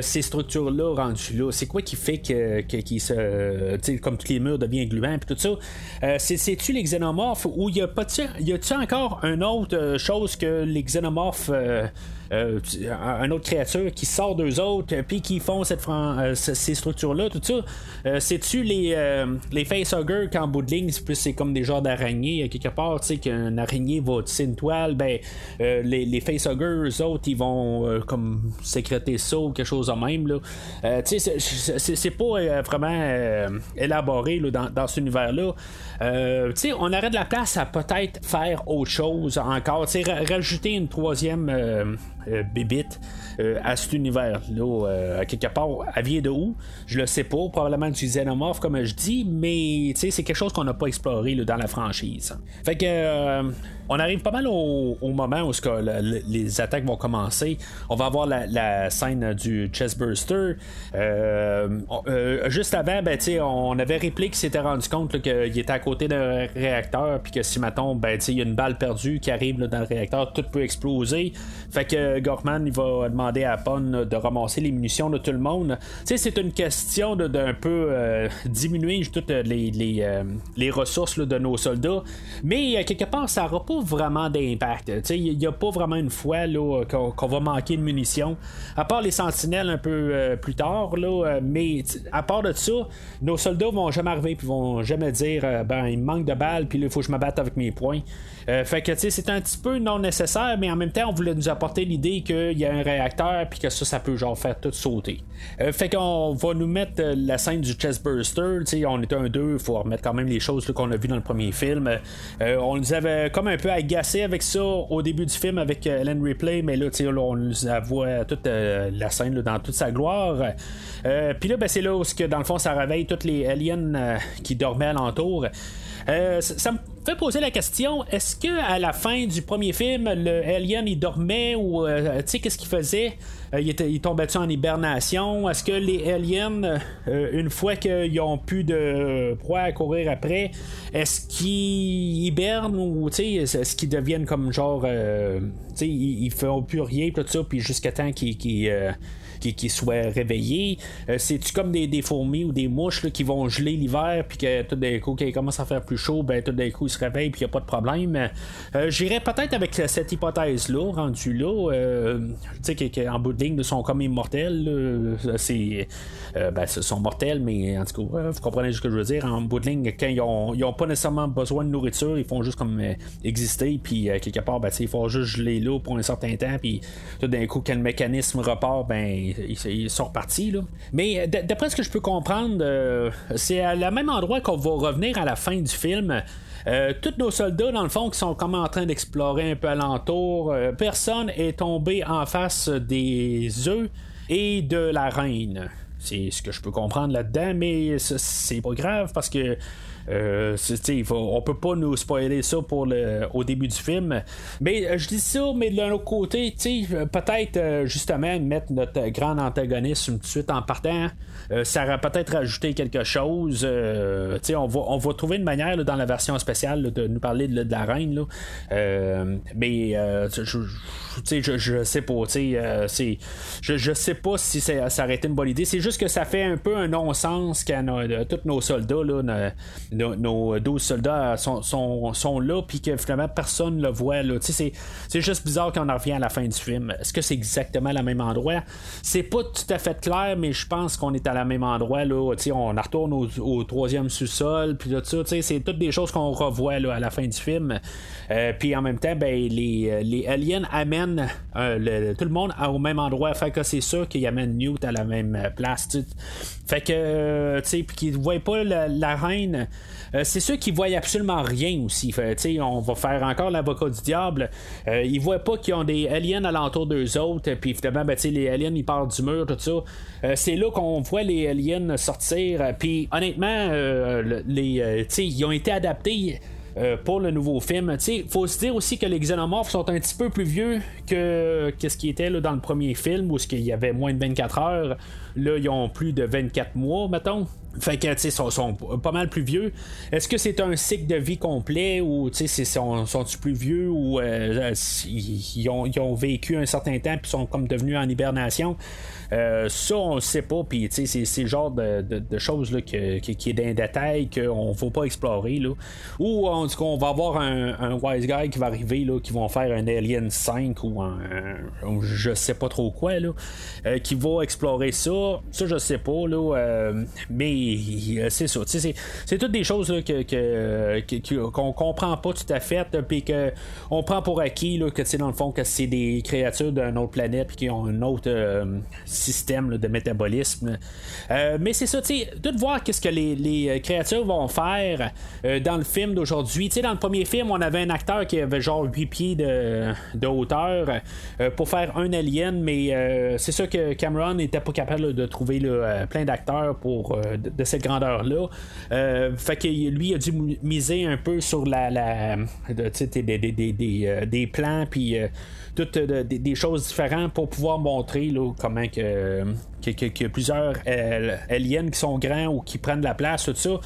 ces structures-là rendues là? C'est quoi qui fait que, que se. comme tous les murs deviennent gluants et tout ça? c'est-tu les xénomorphes ou y a pas y a-tu encore une autre chose que les xénomorphes euh, un autre créature qui sort d'eux autres, euh, puis qui font cette euh, ces structures-là, tout ça. C'est-tu les, les facehuggers qu'en bout de ligne, c'est comme des genres d'araignées, quelque part, tu sais, qu'une araignée va tisser une toile, ben, les, les facehuggers, eux autres, ils vont comme sécréter ça ou quelque chose de même, là. tu sais, c'est pas vraiment élaboré là, dans, dans cet univers-là. sais, on aurait de la place à peut-être faire autre chose encore, rajouter une troisième euh, bébite euh, à cet univers-là, euh, à quelque part. Elle vient de où? Je le sais pas, probablement du xénomorphe, comme je dis, mais c'est quelque chose qu'on n'a pas exploré dans la franchise. Fait que on arrive pas mal au, moment où les attaques vont commencer. On va avoir la, scène du chestburster. Euh, euh, juste avant, ben, on avait répliqué qu'il s'était rendu compte qu'il était à côté d'un réacteur, puis que si maintenant, ben, il y a une balle perdue qui arrive dans le réacteur, tout peut exploser. Fait que Gorman il va demander à Pon de ramasser les munitions de tout le monde. C'est une question d'un peu euh, diminuer toutes les, les, ressources de nos soldats. Mais quelque part, ça n'aura vraiment d'impact. Il n'y a pas vraiment une fois qu'on, va manquer de munitions. À part les sentinelles un peu euh, plus tard, là, euh, mais à part de ça, nos soldats vont jamais arriver et vont jamais dire euh, ben il me manque de balles puis il faut que je me batte avec mes poings. fait que c'est un petit peu non nécessaire, mais en même temps on voulait nous apporter l'idée qu'il y a un réacteur puis que ça, ça peut genre faire tout sauter. fait qu'on va nous mettre la scène du chestburster, on était un 2, il faut remettre quand même les choses qu'on a vues dans le premier film. on nous avait comme un peu agacé avec ça au début du film avec euh, Ellen Ripley, mais là, on nous voit toute euh, la scène dans toute sa gloire. Euh, puis là, ben, c'est là où, que, dans le fond, ça réveille toutes les aliens qui dormaient alentour. ça me fait poser la question est-ce que à la fin du premier film, le alien il dormait ou tu sais qu'est-ce qu'il faisait? Il, était, il tombait en hibernation? Est-ce que les aliens, une fois qu'ils ont plus de proie à courir après, est-ce qu'ils hibernent ou est-ce qu'ils deviennent comme genre, euh, ils, ils font plus rien, tout ça, puis jusqu'à temps qu'ils euh, qui, soient réveillés. Euh, c'est-tu comme des, fourmis ou des mouches qui vont geler l'hiver, puis que tout d'un coup, quand ils commencent à faire plus chaud, ben tout d'un coup, ils se réveille puis il n'y a pas de problème. J'irais peut-être avec cette hypothèse-là, rendu là. tu sais, qu'en bout de ligne, ils sont comme immortels. ben, ils sont mortels, mais en tout cas, vous comprenez ce que je veux dire. En bout de ligne, quand ils ont, pas nécessairement besoin de nourriture, ils font juste comme exister, puis quelque part, ben, il faut juste geler l'eau pour un certain temps, puis tout d'un coup, quand le mécanisme repart, ben, ils, sont repartis. Là. Mais d'après ce que je peux comprendre, euh, c'est à le même endroit qu'on va revenir à la fin du film. Euh, tous nos soldats, dans le fond, qui sont comme en train d'explorer un peu alentour, euh, personne est tombé en face des œufs et de la reine. C'est ce que je peux comprendre là-dedans, mais c'est pas grave parce que euh, on peut pas nous spoiler ça pour le, au début du film. Mais euh, je dis ça, mais d'un autre côté, euh, peut-être justement mettre notre grand antagoniste tout de suite en partant. ça aurait peut-être rajouté quelque chose. on, va, on va trouver une manière dans la version spéciale de nous parler de, la reine. mais je, je, sais pas. je, je sais pas si ça, aurait été une bonne idée. C'est juste que ça fait un peu un non-sens quand tous nos soldats là, nos, 12 soldats sont, sont, là, puis que finalement personne le voit. Là. C'est, c'est juste bizarre quand on revient à la fin du film. Est-ce que c'est exactement le même endroit? C'est pas tout à fait clair, mais je pense qu'on est à la même endroit. Là. on retourne au, troisième sous-sol, puis ça. C'est toutes des choses qu'on revoit là, à la fin du film. Euh, puis en même temps, ben, les, les aliens amènent euh, tout le monde au même endroit. Fait que c'est sûr qu'ils amènent Newt à la même place. Fait que, euh, tu sais, puis qu'ils voient pas la, reine. c'est sûr qu'ils voient absolument rien aussi. Fait, on va faire encore l'avocat du diable. ils voient pas qu'ils ont des aliens alentour d'eux autres. Puis évidemment, ben, les aliens, ils partent du mur, tout ça. c'est là qu'on voit les aliens sortir. Puis honnêtement, les, ils ont été adaptés euh, pour le nouveau film. Il faut se dire aussi que les xénomorphes sont un petit peu plus vieux que, ce qui était là, dans le premier film où il y avait moins de 24 heures. Là, ils ont plus de 24 mois, mettons. Fait que, tu sont, sont pas mal plus vieux. Est-ce que c'est un cycle de vie complet ou, tu sais, sont, sont-ils plus vieux ou euh, ils, ont, ils, ont, vécu un certain temps puis sont comme devenus en hibernation? Euh, ça, on ne sait pas. Puis, c'est, c'est le genre de, de, choses là, qui, est d'un détail qu'on ne faut pas explorer. Là. Ou en tout cas, on va avoir un, un, wise guy qui va arriver, là, qui vont faire un Alien 5 ou un, je sais pas trop quoi, là, euh, qui va explorer ça. Ça, je sais pas. Là, euh, mais c'est ça. C'est, toutes des choses là, que, qu'on comprend pas tout à fait. Puis qu'on prend pour acquis là, que, dans le fond, que c'est des créatures d'une autre planète qui ont un autre système de métabolisme. Euh, mais c'est ça, tu sais, tout voir qu'est-ce que les, euh, créatures vont faire euh, dans le film d'aujourd'hui. Tu sais, dans le premier film, on avait un acteur qui avait genre 8 pieds de, hauteur pour faire un alien, mais c'est sûr que Cameron n'était pas capable de trouver plein d'acteurs pour de, cette grandeur-là. fait que lui a dû miser un peu sur la, la des, des, des, plans, puis toutes des, choses différentes pour pouvoir montrer là, comment que, que, plusieurs euh, aliens qui sont grands ou qui prennent la place, tout ça.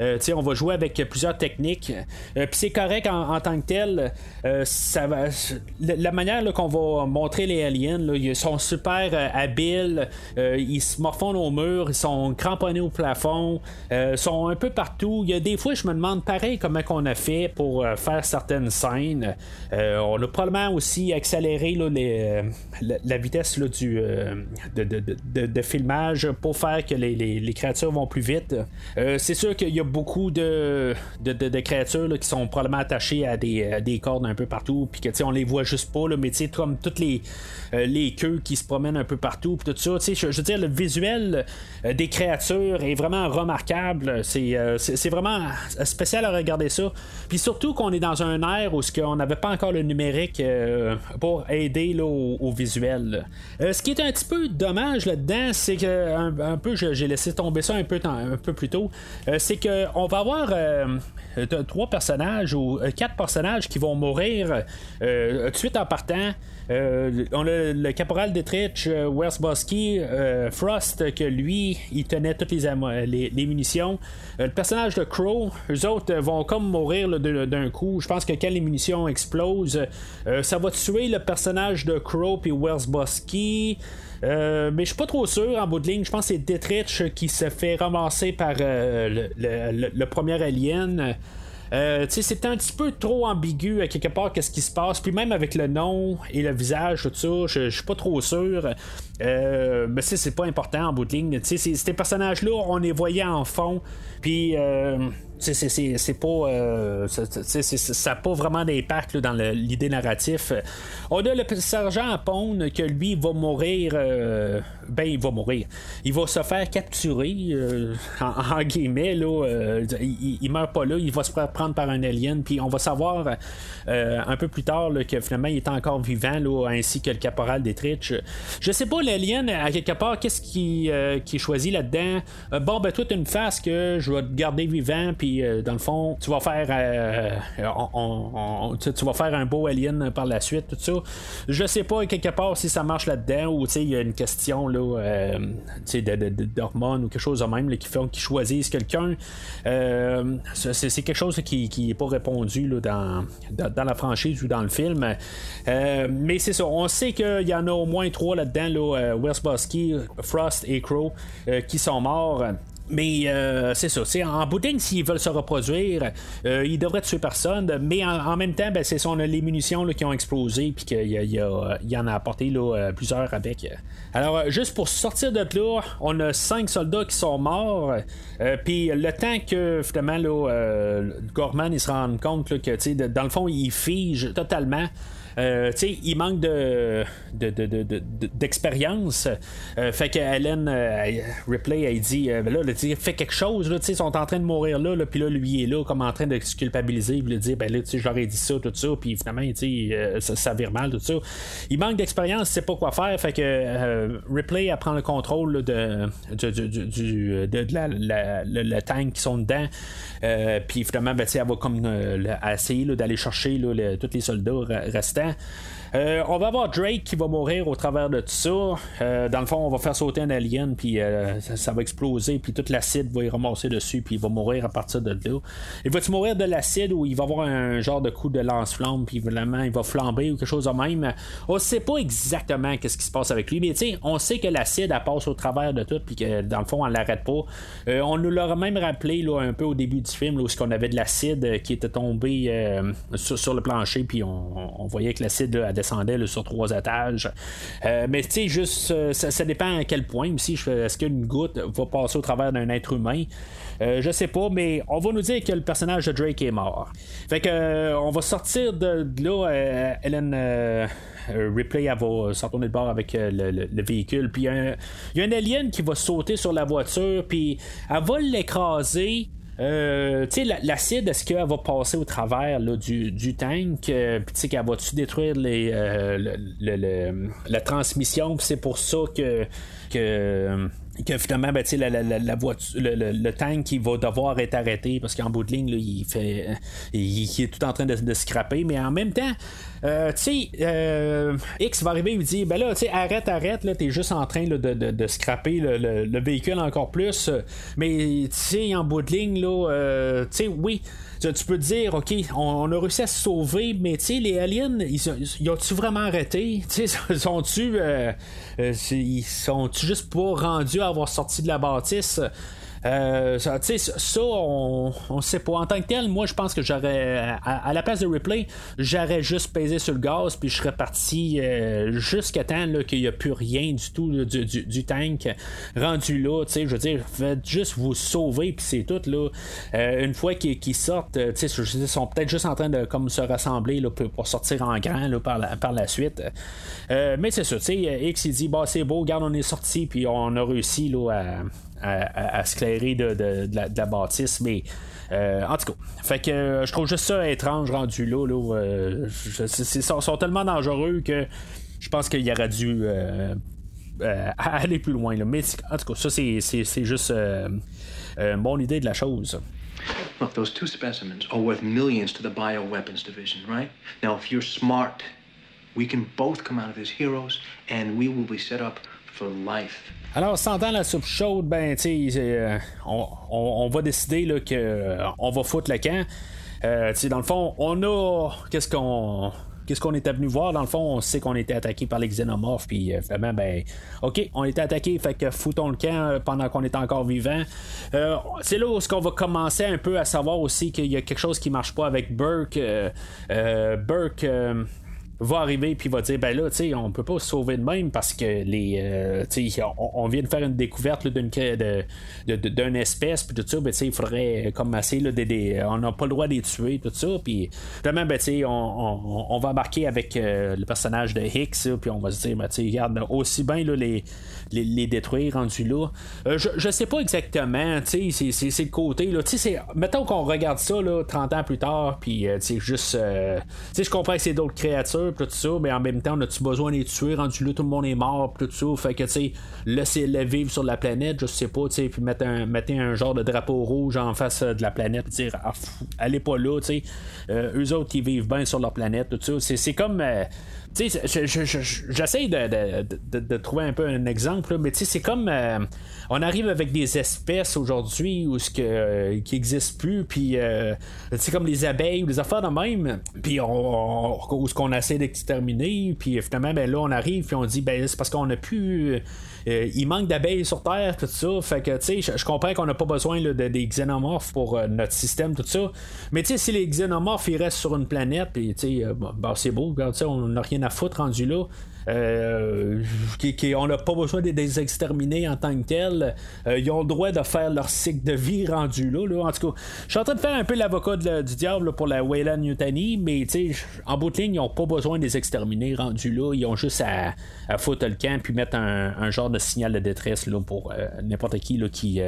Euh, on va jouer avec plusieurs techniques. Euh, puis c'est correct en, tant que tel. Euh, ça va, la manière qu'on va montrer les aliens, ils sont super habiles. ils se morfondent au mur. Ils sont cramponnés au plafond. Ils sont un peu partout. Il y a des fois, je me demande pareil comment on a fait pour faire certaines scènes. on a probablement aussi accéléré la, vitesse du, de, filmage pour faire que les, les créatures vont plus vite. c'est sûr qu'il y a beaucoup de, créatures qui sont probablement attachées à des, des, cordes un peu partout, puis que on les voit juste pas, là, mais comme toutes les, euh, les queues qui se promènent un peu partout, puis tout ça. Je, je veux dire, le visuel euh, des créatures est vraiment remarquable. C'est, euh, c'est, vraiment spécial à regarder ça. Puis surtout qu'on est dans un air où on n'avait pas encore le numérique pour aider au, visuel. ce qui est un petit peu dommage là-dedans, c'est que un, peu, j'ai laissé tomber ça un peu, un peu plus tôt, c'est que on va avoir euh, trois personnages ou euh, quatre personnages qui vont mourir euh, tout de suite en partant. on a le caporal Detrich, Wersbosky, Frost, que lui, il tenait toutes les, munitions. le personnage de Crow, eux autres vont comme mourir d'un coup. Je pense que quand les munitions explosent, ça va tuer le personnage de Crow puis Wersbosky. Euh, mais je suis pas trop sûr en bout de ligne. Je pense que c'est Detrich qui se fait ramasser par euh, le, premier alien. Euh, c'est un petit peu trop ambigu à quelque part qu'est-ce qui se passe. Puis même avec le nom et le visage, tout ça, je, suis pas trop sûr. Euh, mais c'est pas important en bout de ligne. Ces personnages-là, on les voyait en fond. Puis euh, c'est pas euh, ça n'a pas vraiment d'impact dans l'idée narrative. On a le sergent Pone que lui va mourir euh, ben il va mourir. Il va se faire capturer euh, en, guillemets là, il, meurt pas là, il va se prendre par un alien puis on va savoir un peu plus tard que finalement il est encore vivant là, ainsi que le caporal d'Etrich. Je sais pas l'alien à quelque part qu'est-ce qui, qui choisit là-dedans? bon ben toi tu une face que je vais te garder vivant puis euh, dans le fond, tu vas faire euh, tu vas faire un beau alien par la suite, tout ça. Je sais pas quelque part si ça marche là-dedans ou il y a une question là, euh, d'hormones ou quelque chose de même qui fait qu'ils choisissent quelqu'un. c'est quelque chose qui, qui est pas répondu dans, la franchise ou dans le film. mais c'est ça, on sait qu'il y en a au moins trois là-dedans, là, Frost et Crow, qui sont morts. Mais euh, c'est ça. En boudding, s'ils veulent se reproduire, euh, ils devraient tuer personne. Mais en, même temps, ben, c'est ça, on a les munitions qui ont explosé, puis qu'il y, y, en a apporté euh, plusieurs avec. Alors, juste pour sortir de là, on a cinq soldats qui sont morts. puis le temps que finalement, Gorman il se rende compte que dans le fond, il fige totalement. Euh, il manque de, d'expérience. Euh, fait que Helen euh, Ripley, elle dit ben là, fait quelque chose, là, ils sont en train de mourir là, puis là, lui est là, comme en train de se culpabiliser, puis lui dire, ben là, j'aurais dit ça, tout ça, puis finalement, ça, ça vire mal, tout ça. Il manque d'expérience, il sait pas quoi faire, fait que Ripley, elle prend le contrôle de, de, la, le, tank qui sont dedans, puis finalement, ben, elle va comme essayer d'aller chercher tous les soldats restants. there. Euh, on va avoir Drake qui va mourir au travers de tout ça. Euh, dans le fond, on va faire sauter un alien, puis euh, ça, va exploser, puis toute l'acide va y ramasser dessus, puis il va mourir à partir de là. Il va-tu mourir de l'acide ou il va avoir un genre de coup de lance-flamme, puis vraiment il va flamber ou quelque chose de même? On sait pas exactement qu'est-ce qui se passe avec lui, mais tu on sait que l'acide elle passe au travers de tout, puis que dans le fond, elle l'arrête pas. on nous l'a même rappelé un peu au début du film, où on avait de l'acide qui était tombé sur, le plancher, puis on, voyait que l'acide descendait sur trois étages. Euh, mais tu sais, juste, euh, ça, dépend à quel point. Est-ce qu'une goutte va passer au travers d'un être humain? Euh, je sais pas, mais on va nous dire que le personnage de Drake est mort. Fait que on va sortir de, là, Helen Ripley elle va s'en tourner de bord avec le, véhicule. Puis il y, a un alien qui va sauter sur la voiture, puis elle va l'écraser. Euh, tu sais, l'acide, est-ce qu'elle va passer au travers du, du tank? Euh, tu sais, qu'elle va-tu détruire les, euh, la transmission? c'est pour ça que, que que finalement, ben, la, la, la, voiture, le, le, tank qui va devoir être arrêté parce qu'en bout de ligne, là, il, fait, il, est tout en train de, de scraper, mais en même temps, euh, euh, X va arriver et lui dit ben là, arrête, arrête, là, t'es juste en train de, de, de, scraper le, le, véhicule encore plus. Mais tu sais, en bout de ligne, là, euh, oui tu peux dire, OK, on, a réussi à se sauver, mais tu sais, les aliens, ils, ils ont-tu vraiment arrêté? Tu sais, sont-tu euh, euh, ils sont-tu juste pas rendus à avoir sorti de la bâtisse? Euh, ça, ça on, on sait pas. En tant que tel, moi, je pense que j'aurais, à, la place de replay, j'aurais juste pesé sur le gaz, puis je serais parti euh, jusqu'à temps qu'il n'y a plus rien du tout du, du, tank rendu là. Je veux dire, faites juste vous sauver, puis c'est tout. Là. Euh, une fois qu'ils sortent, ils sont peut-être juste en train de comme, se rassembler là, pour, sortir en grand là, par, la, par la suite. mais c'est ça, X il dit bah, c'est beau, regarde, on est sorti, puis on a réussi là, à à, se clairer de, la, bâtisse, mais. Euh, en tout cas, fait que euh, je trouve juste ça étrange rendu là. là euh, ils sont, tellement dangereux que je pense qu'il aurait dû aller plus loin. Là. Mais en tout cas, ça c'est juste bonne idée de la chose. Look, those two specimens are worth millions to the bioweapons division, right? Now, if you're smart, we can both come out of as heroes, and we will be set up for life. Alors, sentant la soupe chaude, ben, tu euh, on, va décider là, que euh, on va foutre le camp. Euh, dans le fond, on a. Qu'est-ce qu'on. qu'est-ce qu'on était venu voir? Dans le fond, on sait qu'on était attaqué par les xénomorphes, puis vraiment, ben, ok, on était attaqué, fait que foutons le camp pendant qu'on est encore vivant. c'est là où ce qu'on va commencer un peu à savoir aussi qu'il y a quelque chose qui marche pas avec Burke. Burke va arriver puis va dire ben là tu sais on peut pas se sauver de même parce que les euh, tu sais on, vient de faire une découverte d'une de, d'une espèce puis tout ça ben tu sais il faudrait comme assez là, des, on n'a pas le droit de les tuer tout ça puis vraiment ben tu sais on, on, va embarquer avec euh, le personnage de Hicks puis on va se dire ben tu sais regarde aussi bien là, les, les, détruire rendus là. Euh, je, je sais pas exactement tu sais c'est, c'est, le côté là. Tu sais mettons qu'on regarde ça là 30 ans plus tard puis tu sais juste tu sais je comprends que c'est d'autres créatures tout ça, mais en même temps, on a-tu besoin de les tuer, rendu là, tout le monde est mort, tout ça, fait que, tu sais, laissez-les vivre sur la planète, je sais pas, tu sais, puis mettre un, un genre de drapeau rouge en face euh, de la planète, dire, ah, allez pas là, tu sais, euh, eux autres qui vivent bien sur leur planète, tout ça, c'est comme. Euh, tu sais, j'essaie de, de, trouver un peu un exemple, mais tu sais, c'est comme on arrive avec des espèces aujourd'hui où ce que qui existent plus, puis c'est comme les abeilles ou les affaires de même, puis on, où ce qu'on essaie d'exterminer, puis finalement ben là on arrive puis on dit ben c'est parce qu'on a plus euh, il manque d'abeilles sur Terre, tout ça. Fait que, tu sais, je comprends qu'on n'a pas besoin de, des xénomorphes pour euh, notre système, tout ça. Mais, tu sais, si les xénomorphes, ils restent sur une planète, puis, tu sais, euh, c'est beau, regarde, on n'a rien à foutre rendu là. Euh, on n'a pas besoin de les exterminer en tant que tels. Euh, ils ont le droit de faire leur cycle de vie rendu là, En tout cas, je suis en train de faire un peu l'avocat du diable pour la Wayland Yutani, mais en bout de ligne, ils n'ont pas besoin de les exterminer rendus là. Ils ont juste à, foutre le camp puis mettre un, genre de signal de détresse là, pour euh, n'importe qui là, qui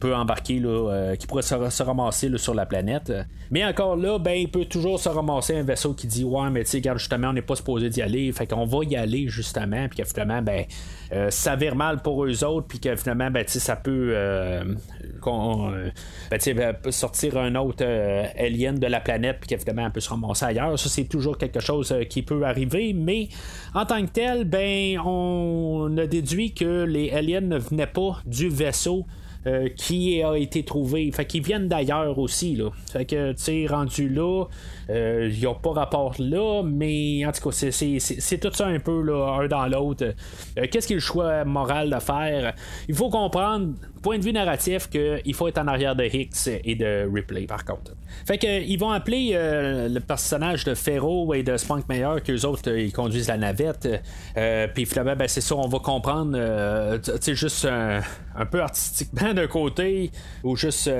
peut embarquer, là, qui pourrait se, ramasser sur la planète. Mais encore là, ben, il peut toujours se ramasser un vaisseau qui dit Ouais, mais tu sais, regarde, justement, on n'est pas supposé d'y aller, fait qu'on va y aller justement, puis que finalement, ben, euh, ça vire mal pour eux autres, puis que finalement, ben, ça peut, euh, euh, ben, sortir un autre alien de la planète, puis qu'évidemment, elle peut se ramasser ailleurs. Ça, c'est toujours quelque chose qui peut arriver, mais en tant que tel, ben, on a déduit que les aliens ne venaient pas du vaisseau. qui a été trouvé. Fait qu'ils viennent d'ailleurs aussi. Là. Fait que, tu rendu là, euh, ils n'ont pas rapport là, mais en tout cas, c'est tout ça un peu là, un dans l'autre. Euh, qu'est-ce qui est le choix moral de faire? Il faut comprendre, point de vue narratif, qu'il faut être en arrière de Hicks et de Ripley, par contre. Fait que ils vont appeler euh, le personnage de Ferro et de Spunk Meyer, qu'eux autres, ils conduisent la navette. Puis finalement, ben, c'est ça, on va comprendre, tu juste un, peu artistiquement d'un côté, ou juste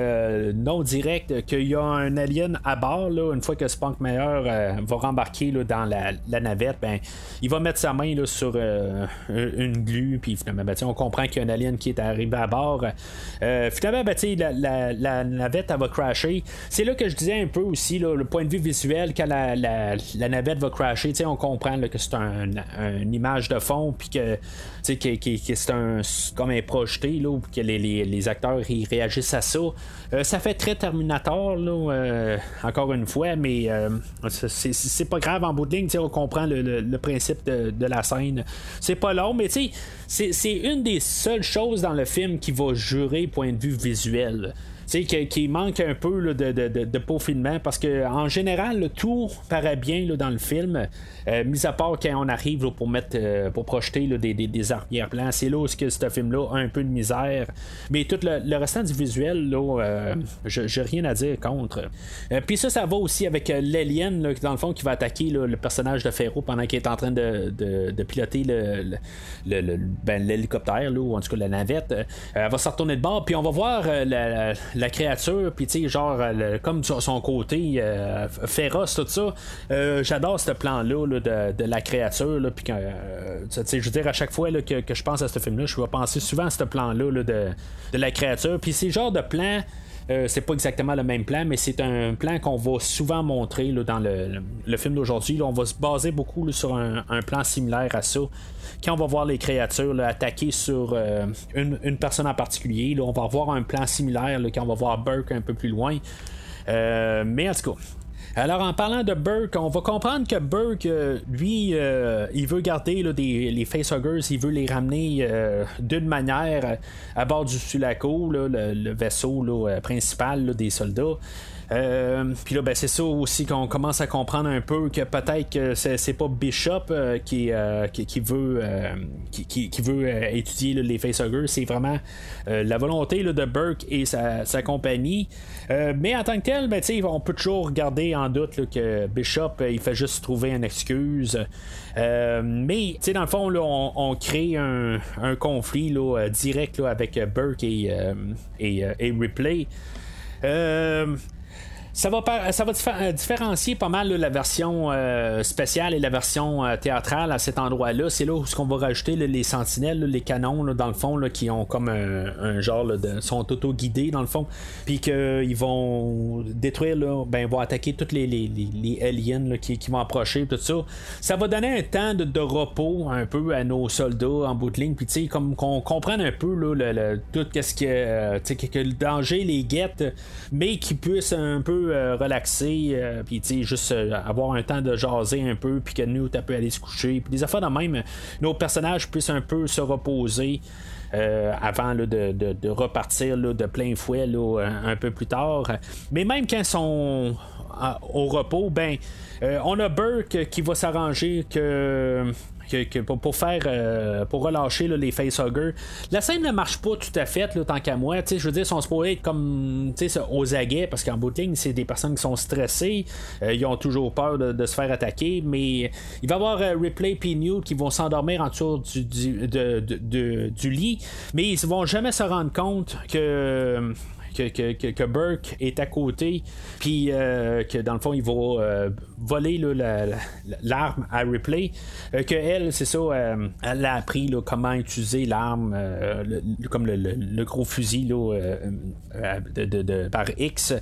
non direct, qu'il y a un alien à bord, là, une fois que Spunk Meyer euh, va rembarquer dans la, navette, ben, il va mettre sa main sur euh, une glu, puis finalement, ben, on comprend qu'il y a un alien qui est arrivé à bord. Euh, finalement, ben, la, la, navette va crasher. C'est là que je disais un peu aussi le point de vue visuel, quand la, navette va crasher, on comprend que c'est une image de fond, puis que, c'est un, comme un projeté, là, que les, acteurs réagissent à ça. ça fait très Terminator, là, encore une fois, mais euh, c'est pas grave en bout de ligne, on comprend le, principe de, la scène. C'est pas long, mais c'est une des seules choses dans le film qui va jurer point de vue visuel qui, qui, manque un peu de, de, de, parce que en général tout paraît bien dans le film. Euh, mis à part quand on arrive pour mettre euh, pour projeter des, des, des arrière-plans. C'est là où que ce film là a un peu de misère. Mais tout le, restant du visuel là euh, j'ai rien à dire contre. Puis ça ça va aussi avec l'alien dans le fond qui va attaquer le personnage de Ferro pendant qu'il est en train de, piloter le, ben, l'hélicoptère ou en tout cas la navette. Elle va se retourner de bord puis on va voir la créature, puis tu sais, genre, comme sur son côté euh, féroce, tout ça. Euh, j'adore ce plan-là de, la créature, puis euh, tu sais, je veux dire, à chaque fois que, je pense à ce film-là, je vais penser souvent à ce plan-là de, de la créature. Puis c'est genre de plan. C'est pas exactement le même plan, mais c'est un plan qu'on va souvent montrer dans le, film d'aujourd'hui. On va se baser beaucoup sur un, plan similaire à ça quand on va voir les créatures attaquer sur euh, une, personne en particulier, on va voir un plan similaire quand on va voir Burke un peu plus loin. Euh, mais en tout cas, alors, en parlant de Burke, on va comprendre que Burke, euh, lui, il veut garder les facehuggers, il veut les ramener d'une manière à bord du Sulaco, le, vaisseau principal des soldats. Puis là, ben, c'est ça aussi qu'on commence à comprendre un peu que peut-être que c'est, pas Bishop qui, qui, veut, qui, veut étudier les facehuggers, c'est vraiment la volonté de Burke et sa, compagnie. mais en tant que tel, ben, on peut toujours garder en doute que Bishop, il fait juste trouver une excuse. mais, dans le fond, on, crée un, conflit direct avec Burke et Ripley. Ça va, ça va euh, différencier pas mal la version euh, spéciale et la version euh, théâtrale à cet endroit-là. C'est là où on va rajouter les sentinelles, les canons, dans le fond, qui ont comme un, genre de. sont auto-guidés, dans le fond. Puis qu'ils vont détruire, ben, vont attaquer tous les, aliens qui, vont approcher, tout ça. Ça va donner un temps de, repos un peu à nos soldats en bout de ligne. Puis, tu sais, comme qu'on comprenne un peu tout ce que, que le danger les guette, mais qu'ils puissent un peu euh, relaxer, euh, puis juste euh, avoir un temps de jaser un peu, puis que nous, tu peux aller se coucher. Puis des affaires de même, nos personnages puissent un peu se reposer. avant de, repartir de plein fouet un, peu plus tard. Mais même quand ils sont au repos, ben on a Burke qui va s'arranger que pour, faire euh, pour relâcher les facehuggers. La scène ne marche pas tout à fait tant qu'à moi. Je veux dire, ils sont supposés être comme aux aguets parce qu'en bout de ligne, c'est des personnes qui sont stressées. Euh, ils ont toujours peur de, se faire attaquer. Mais il va y avoir euh, Ripley et Newt qui vont s'endormir en dessous du, lit. Mais ils vont jamais se rendre compte que que, Burke est à côté, puis euh, que dans le fond, il va euh, voler l'arme à Ripley. Euh, que elle, c'est ça, elle a appris comment utiliser l'arme, comme le, gros fusil de, par X.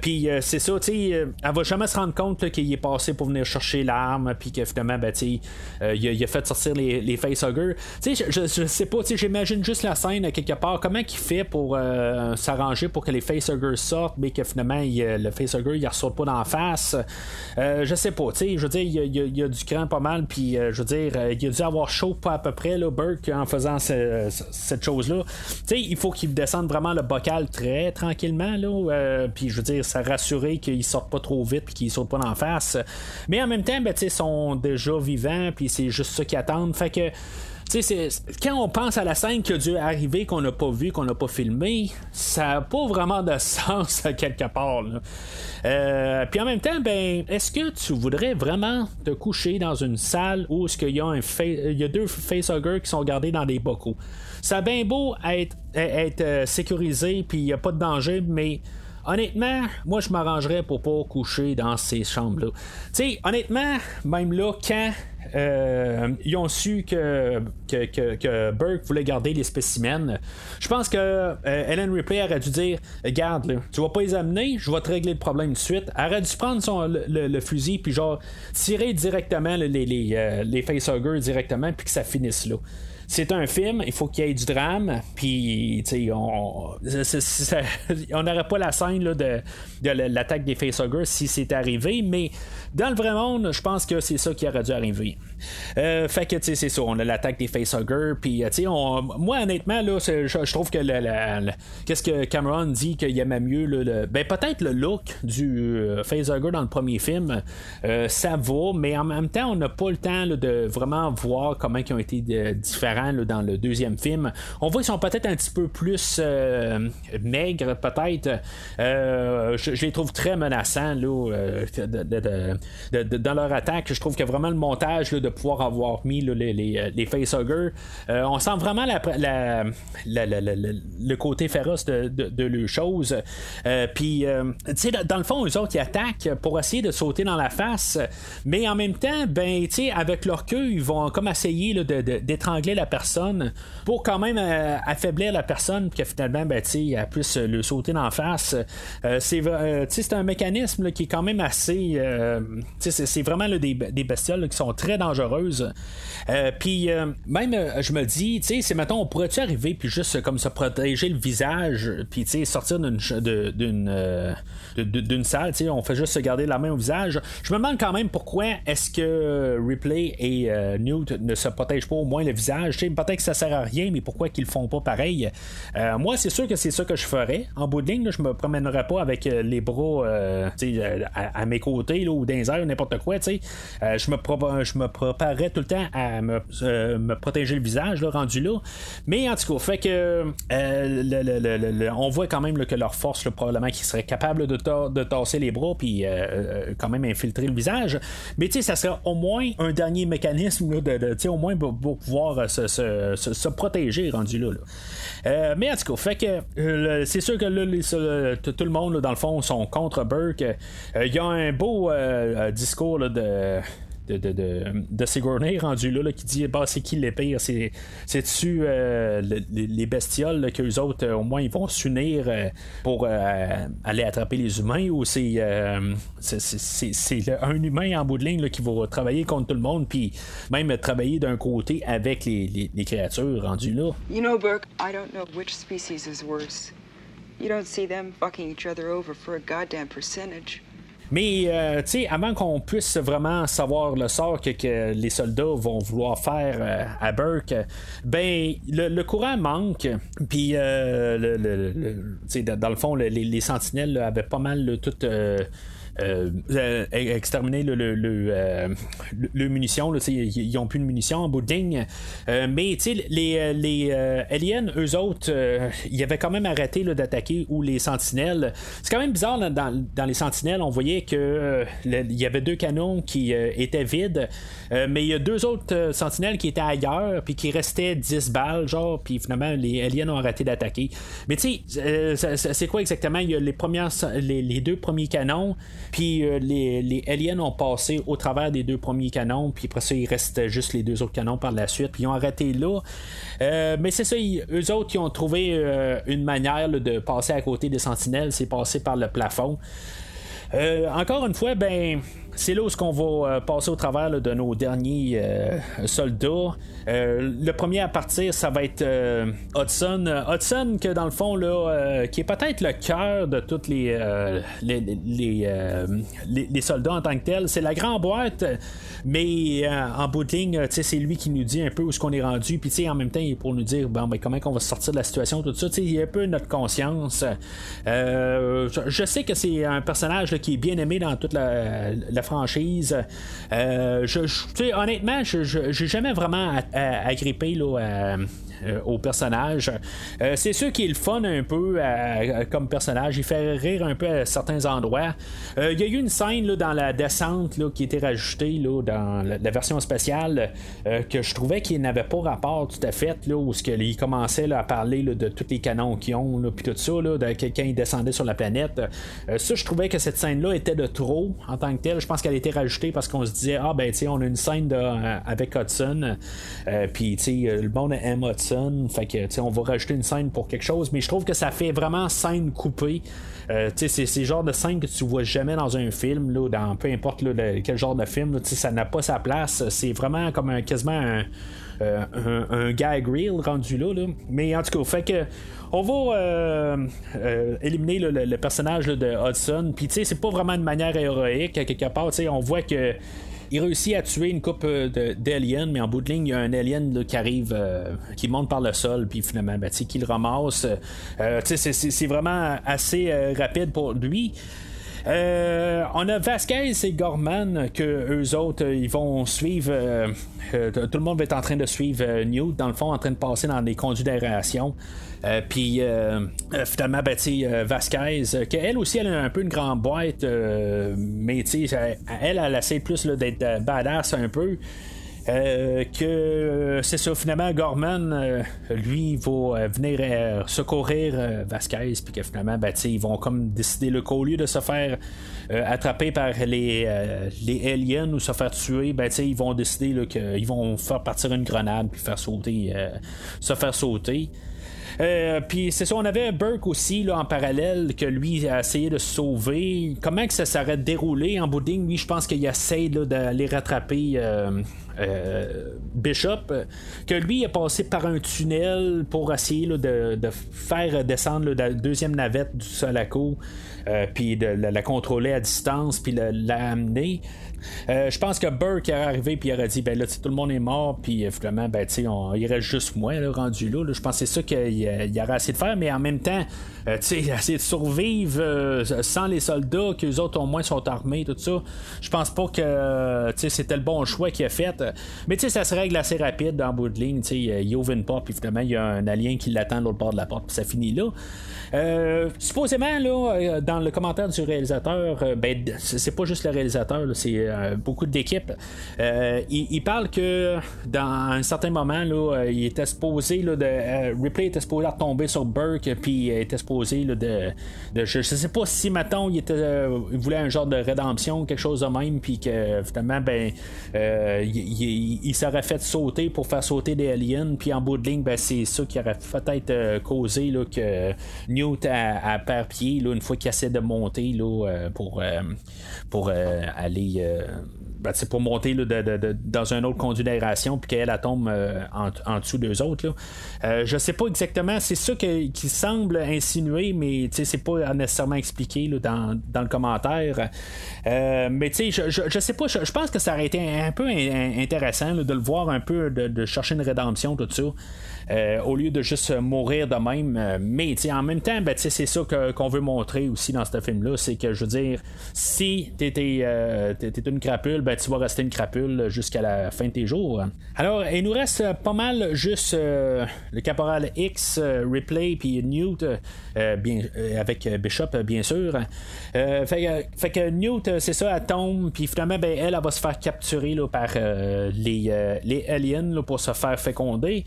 puis c'est ça, tu sais, elle va jamais se rendre compte qu'il est passé pour venir chercher l'arme, puis que finalement, ben, il, a, fait sortir les, les facehuggers. Tu sais, je, je, sais pas, j'imagine juste la scène quelque part. Comment il fait pour s'arranger pour que les facehuggers sortent, mais que finalement le facehugger il ressort pas d'en face. Euh, je sais pas, tu sais, je veux dire, il y, a du cran pas mal, puis euh, je veux dire, euh, il a dû avoir chaud pas à peu près, là, Burke, en faisant cette chose-là. Tu sais, il faut qu'il descende vraiment le bocal très tranquillement, là, puis je veux dire, ça rassurer qu'ils sortent pas trop vite, puis qu'ils sautent pas d'en face. Mais en même temps, ben, tu sais, sont déjà vivants, puis c'est juste ça qu'ils attendent. Fait que quand on pense à la scène qui a dû arriver, qu'on n'a pas vu, qu'on n'a pas filmé, ça n'a pas vraiment de sens quelque part. Euh, puis en même temps, ben, est-ce que tu voudrais vraiment te coucher dans une salle où il y, a il y a deux facehuggers qui sont gardés dans des bocaux? Ça a bien beau être, être euh, sécurisé, puis il n'y a pas de danger, mais honnêtement, moi je m'arrangerais pour pas coucher dans ces chambres-là. Tu sais, honnêtement, même là, quand euh, ils ont su que, que, Burke voulait garder les spécimens. Je pense que euh, Ellen Ripley aurait dû dire Garde, tu vas pas les amener, je vais te régler le problème de suite. Elle aurait dû prendre son, le, fusil, puis genre tirer directement les, les, euh, les facehuggers directement, puis que ça finisse là c'est un film, il faut qu'il y ait du drame, puis on n'aurait pas la scène de, de l'attaque des facehuggers si c'est arrivé, mais dans le vrai monde, je pense que c'est ça qui aurait dû arriver. Euh, fait que, tu sais, c'est ça, on a l'attaque des facehuggers, puis, euh, tu sais, moi, honnêtement, là, je, trouve que qu'est-ce que Cameron dit qu'il aimait mieux, le, ben, peut-être le look du euh, facehugger dans le premier film, ça va, mais en même temps, on n'a pas le temps de vraiment voir comment ils ont été différents dans le deuxième film. On voit qu'ils sont peut-être un petit peu plus maigres, peut-être. Je, les trouve très menaçants, là, dans leur attaque. Je trouve que vraiment le montage de pouvoir avoir mis les, les, euh, les facehuggers, euh, on sent vraiment la, le côté féroce de, de, chose. Euh, puis, tu sais, dans le fond, eux autres, ils attaquent pour essayer de sauter dans la face, mais en même temps, ben, tu sais, avec leur queue, ils vont comme essayer d'étrangler la personne pour quand même affaiblir la personne, que finalement, ben, tu sais, elle puisse le sauter dans la face. c'est, c'est un mécanisme qui est quand même assez. C'est vraiment des, bestioles qui sont très dangereuses dangereuse. puis même, je me dis, tu sais, c'est maintenant, on pourrait-tu arriver puis juste comme se protéger le visage, puis tu sais, sortir d'une salle, tu sais, on fait juste se garder la main au visage. Je me demande quand même pourquoi est-ce que Ripley et Newt ne se protègent pas au moins le visage. Tu sais, peut-être que ça sert à rien, mais pourquoi qu'ils le font pas pareil? Moi, c'est sûr que c'est ça que je ferais. En bout de ligne, je me promènerais pas avec les bras à, mes côtés ou dans airs, n'importe quoi. Tu sais, je me je me préparerais tout le temps à me, me protéger le visage, là, rendu là. Mais en tout cas, fait que euh, on voit quand même que leur force, probablement qu'ils seraient capables de, de tasser les bras puis euh, euh, quand même infiltrer le visage. Mais tu sais, ça serait au moins un dernier mécanisme de, de au moins pour, pouvoir se, protéger rendu là. Mais en tout cas, fait que c'est sûr que là, tout le monde, dans le fond, sont contre Burke. Il y a un beau discours de de, de, de, de Sigourney rendu là, qui dit bah, c'est qui les pires c'est, c'est-tu euh, les bestioles qu'eux autres euh, au moins ils vont s'unir euh, pour aller attraper les humains ou c'est, un humain en bout de ligne qui va travailler contre tout le monde puis même travailler d'un côté avec les créatures rendues là? You know Burke, I don't know which species is worse. You don't see them fucking each other over for a goddamn percentage. Mais, euh, tu sais, avant qu'on puisse vraiment savoir le sort que, les soldats vont vouloir faire euh, à Burke, ben, le, courant manque. Puis, euh, le, dans le fond, les, sentinelles avaient pas mal tout euh, exterminer le, le, le, euh, le munition. ils n'ont plus de munitions en bout de mais les, les aliens, eux autres, ils avaient quand même arrêté d'attaquer ou les sentinelles. C'est quand même bizarre dans, dans, les sentinelles, on voyait que il y avait deux canons qui étaient vides, mais il y a deux autres sentinelles qui étaient ailleurs, puis qui restaient 10 balles, genre, puis finalement les aliens ont arrêté d'attaquer. Mais tu sais, c'est quoi exactement? Il y a les, premières, les deux premiers canons, puis euh, les, aliens ont passé au travers des deux premiers canons, puis après ça, il reste juste les deux autres canons par la suite, puis ils ont arrêté là. Euh, mais c'est ça, eux autres, qui ont trouvé euh, une manière de passer à côté des sentinelles, c'est passer par le plafond. encore une fois, ben, c'est là où qu'on va passer au travers de nos derniers soldats. Euh, le premier à partir, ça va être euh, Hudson. Hudson, que dans le fond, là, euh, qui est peut-être le cœur de tous les, les, soldats en tant que tel. C'est la grande boîte, mais en bout de ligne, c'est lui qui nous dit un peu où est-ce qu'on est rendu. Puis en même temps, il est pour nous dire ben, comment on va sortir de la situation, tout ça. Il a un peu notre conscience. Je, sais que c'est un personnage qui est bien aimé dans toute franchise. je, honnêtement, je j'ai jamais vraiment agrippé là, euh, au personnage. Euh, c'est sûr qu'il est le fun un peu comme personnage. Il fait rire un peu à certains endroits. Euh, il y a eu une scène là, dans la descente là, qui était rajoutée là, dans la, version spéciale que je trouvais qu'il n'avait pas rapport tout à fait. Là, où il commençait à parler de tous les canons qu'ils ont, puis tout ça, là, de, quand il descendait sur la planète. ça, je trouvais que cette scène-là était de trop en tant que telle. Je pense qu'elle a été rajoutée parce qu'on se disait, ah ben, tu sais, on a une scène avec Hudson. puis, tu sais, le monde aime Hudson fait que, on va rajouter une scène pour quelque chose, mais je trouve que ça fait vraiment scène coupée. Euh, c'est le genre de scène que tu vois jamais dans un film, là, dans peu importe quel genre de film, ça n'a pas sa place. C'est vraiment comme un, quasiment un, euh, gag reel rendu là, Mais en tout cas, fait que on va euh, éliminer le, personnage de Hudson. Puis tu sais, c'est pas vraiment de manière héroïque quelque part. On voit que il réussit à tuer une coupe euh, d'aliens, mais en bout de ligne, il y a un alien qui arrive, euh, qui monte par le sol, puis finalement, ben, qui le ramasse. Euh, c'est vraiment assez rapide pour lui. on a Vasquez et Gorman que eux autres ils vont suivre. tout le monde va être en train de suivre Newt dans le fond en train de passer dans des conduits d'aération. Euh, puis euh, euh, finalement, ben, Vasquez, qu'elle aussi, elle a un peu une grande boîte, mais elle, elle, elle essaie plus d'être badass un peu. que c'est ça, finalement, Gorman, lui, va venir secourir Vasquez, puis que finalement, ben, ils vont comme décider le qu'au lieu de se faire attraper par les, les aliens ou se faire tuer, ben, ils vont décider qu'ils vont faire partir une grenade puis faire sauter, se faire sauter. Euh, puis c'est ça, on avait Burke aussi là, en parallèle que lui a essayé de sauver. Comment que ça s'aurait déroulé en bout Lui, je pense qu'il essaie d'aller rattraper euh, Bishop, que lui est passé par un tunnel pour essayer de, faire descendre la deuxième navette du Solaco, puis de la, contrôler à distance, puis l'amener. Euh, je pense que Burke est arrivé puis il aurait dit ben là tout le monde est mort puis finalement ben tu on, il reste juste moi là, rendu là, Je pense que c'est ça qu'il il aurait essayé de faire mais en même temps euh, tu sais essayer de survivre euh, sans les soldats que les autres au moins sont armés tout ça. Je pense pas que c'était le bon choix qu'il a fait. Mais tu sais ça se règle assez rapide dans bout. Tu sais il ouvre une porte puis finalement il y a un alien qui l'attend de l'autre bord de la porte puis ça finit là. supposément là dans le commentaire du réalisateur ben c'est pas juste le réalisateur c'est euh, beaucoup d'équipes. Euh, il, parle que dans un certain moment, là, euh, il était supposé de. Ripley était supposé tomber sur Burke, puis était supposé de, de, Je sais pas si maintenant il voulait un genre de rédemption, quelque chose de même, puis que finalement, ben, il, s'aurait fait sauter pour faire sauter des aliens, puis en bout de ligne, ben, c'est ça qui aurait peut-être causé là, que Newt a, a pied là, une fois qu'il essaie de monter là, pour, pour aller ben, pour monter dans un autre conduit d'aération puis qu'elle tombe euh, en, dessous d'eux autres. Là. Euh, je sais pas exactement, c'est ça qui semble insinuer, mais c'est pas nécessairement expliqué dans, le commentaire. Euh, mais je, je, sais pas, je, pense que ça aurait été un, peu intéressant de le voir un peu, de, chercher une rédemption, tout ça. Euh, au lieu de juste mourir de même. Euh, mais en même temps, ben, c'est ça qu'on veut montrer aussi dans ce film-là. C'est que, je veux dire, si t'étais euh, une crapule, ben, tu vas rester une crapule jusqu'à la fin de tes jours. Alors, il nous reste pas mal juste le caporal X, Ripley, puis Newt, bien, avec Bishop, bien sûr. Fait, que Newt, c'est ça, elle tombe, puis finalement, ben, elle, va se faire capturer là, par les, les aliens pour se faire féconder.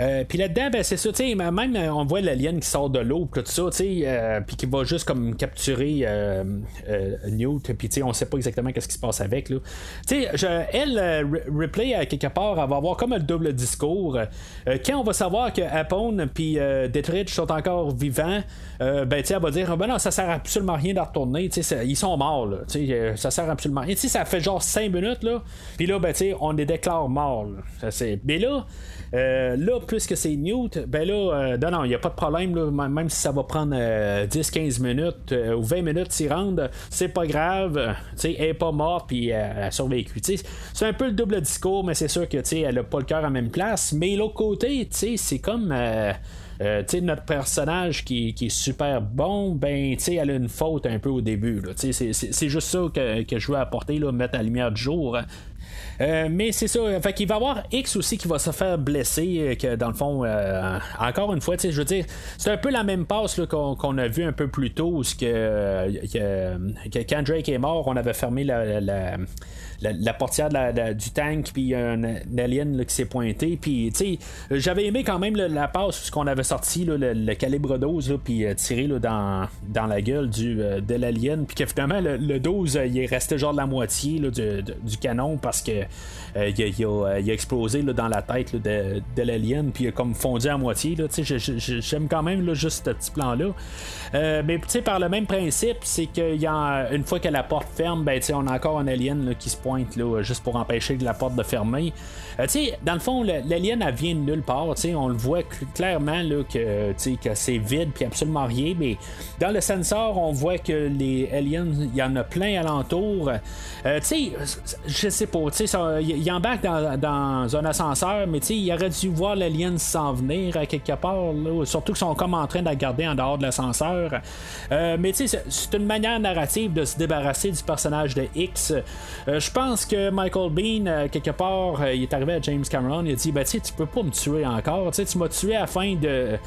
Euh, puis là-dedans, ben, c'est ça, tu sais, même euh, on voit l'alien qui sort de l'eau, tout ça, tu sais, euh, puis qui va juste comme capturer Newt, puis tu sais, on sait pas exactement qu'est-ce qui se passe avec, là. Tu sais, elle, Ripley, à quelque part, elle va avoir comme un double discours. quand on va savoir que Apone puis Detrich sont encore vivants, ben, tu sais, elle va dire, ben non, ça sert absolument rien de retourner, tu sais, ils sont morts, là, tu sais, ça sert absolument rien. Tu sais, ça fait genre 5 minutes, là, puis là, ben, tu sais, on les déclare morts, là. Mais là, euh, là, puisque c'est Newt, ben là, euh, non, non, il n'y a pas de problème, même si ça va prendre 10-15 euh, minutes ou 20 minutes s'y rendre, c'est pas grave, elle n'est pas morte, puis elle a survécu. C'est un peu le double discours, mais c'est sûr que elle n'a pas le cœur à même place. Mais l'autre côté, c'est comme. notre personnage qui, est super bon, ben, elle a une faute un peu au début. C'est juste ça que, que, je veux apporter, là, mettre à la lumière du jour. Euh, mais c'est ça. Fait qu'il va y avoir X aussi qui va se faire blesser. Euh, que dans le fond, euh, encore une fois, je veux dire, c'est un peu la même passe qu'on, a vu un peu plus tôt. Où que, que, quand Drake est mort, on avait fermé la, portière du tank, puis un, un alien qui s'est pointé. Puis, tu sais, j'avais aimé quand même la passe qu'on avait sorti le, calibre 12, puis euh, tiré dans, dans la gueule du, euh, de l'alien. Puis finalement, le, 12, euh, il est resté genre la moitié du, canon parce que il, a, explosé dans la tête de, l'alien, puis il a comme fondu à moitié. J'aime quand même juste ce petit plan-là. mais par le même principe, c'est qu'il y a une fois que la porte ferme, ben, on a encore un alien qui se pointe juste pour empêcher la porte de fermer. Euh, dans le fond, l'alien, elle vient de nulle part. On le voit clairement là, que, c'est vide puis absolument rien. Mais dans le sensor, on voit que les aliens, il y en a plein alentour. Euh, je sais pas, il embarque dans, dans, un ascenseur, mais il aurait dû voir l'alien s'en venir à quelque part. surtout qu'ils sont comme en train de la garder en dehors de l'ascenseur. Euh, mais c'est une manière narrative de se débarrasser du personnage de X. Euh, je pense que Michael Bean, quelque part, il est arrivé à James Cameron, il a dit ben, tu peux pas me tuer encore. tu m'as tué à la fin de,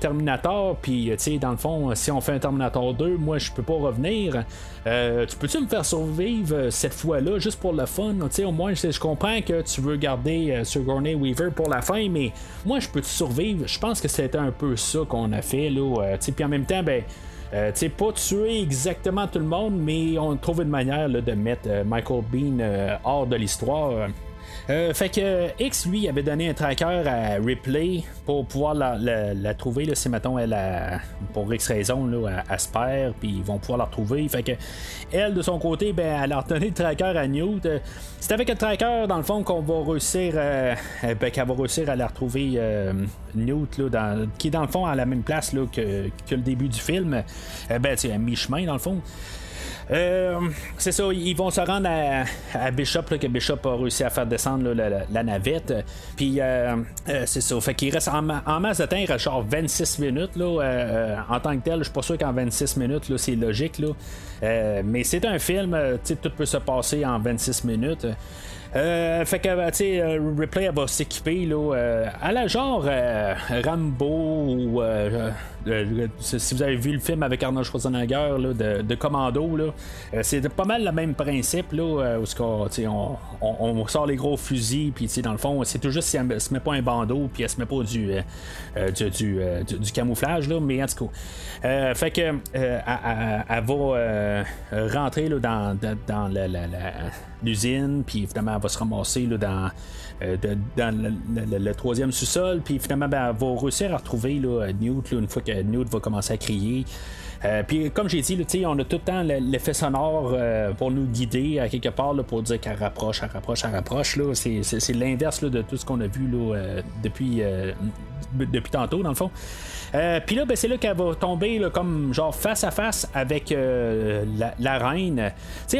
Terminator, puis dans le fond, si on fait un Terminator 2, moi je peux pas revenir. Euh, tu peux-tu me faire survivre cette fois-là, juste pour le fun? au moins, je, comprends que tu veux garder euh, Sigourney Weaver pour la fin, mais moi, je peux te survivre? Je pense que c'était un peu ça qu'on a fait. là. Euh, puis en même temps, ben. Euh, pas tuer exactement tout le monde, mais on trouve une manière de mettre Michael Bean hors de l'histoire. Euh, fait que X, lui, avait donné un tracker à Ripley pour pouvoir la, trouver. Là, si, mettons, elle pour X raison, là, elle, puis ils vont pouvoir la retrouver. Fait que elle, de son côté, ben, elle a redonné le tracker à Newt. Euh, C'est avec le tracker, dans le fond, qu'on va réussir, euh, ben, qu'elle va réussir à la retrouver Newt, qui est dans le fond à la même place que, le début du film. Ben, tu à mi-chemin, dans le fond. Euh, c'est ça, ils vont se rendre à, Bishop, là, que Bishop a réussi à faire descendre la, navette. Puis euh, euh, c'est ça, fait qu'il reste en, ma- en masse de temps, il reste genre 26 minutes. Là, euh, en tant que tel, je suis pas sûr qu'en 26 minutes, là, c'est logique. Là. Mais c'est un film, tout peut se passer en 26 minutes. Fait que, tu sais, Ripley, elle va s'équiper, là, à la genre Rambo ou. Euh, si vous avez vu le film avec Arnold Schwarzenegger de, Commando, euh, c'est pas mal le même principe, euh, où on, sort les gros fusils, puis dans le fond, c'est tout juste si elle se met pas un bandeau, puis elle se met pas du, camouflage, mais en tout cas. Fait que, elle, va rentrer dans, l'usine, puis évidemment, elle va se ramasser dans, le, troisième sous-sol, puis finalement, ben, elle va réussir à retrouver Newt une fois que Newt va commencer à crier. Euh, puis comme j'ai dit, on a tout le temps le- l'effet sonore euh, pour nous guider à quelque part là, pour dire qu'elle rapproche, elle rapproche, elle rapproche. Là. C'est, c'est- l'inverse de tout ce qu'on a vu là, euh, depuis, euh, depuis tantôt, dans le fond. Euh, Puis là, ben, c'est là qu'elle va tomber comme genre face à face avec euh, la, reine.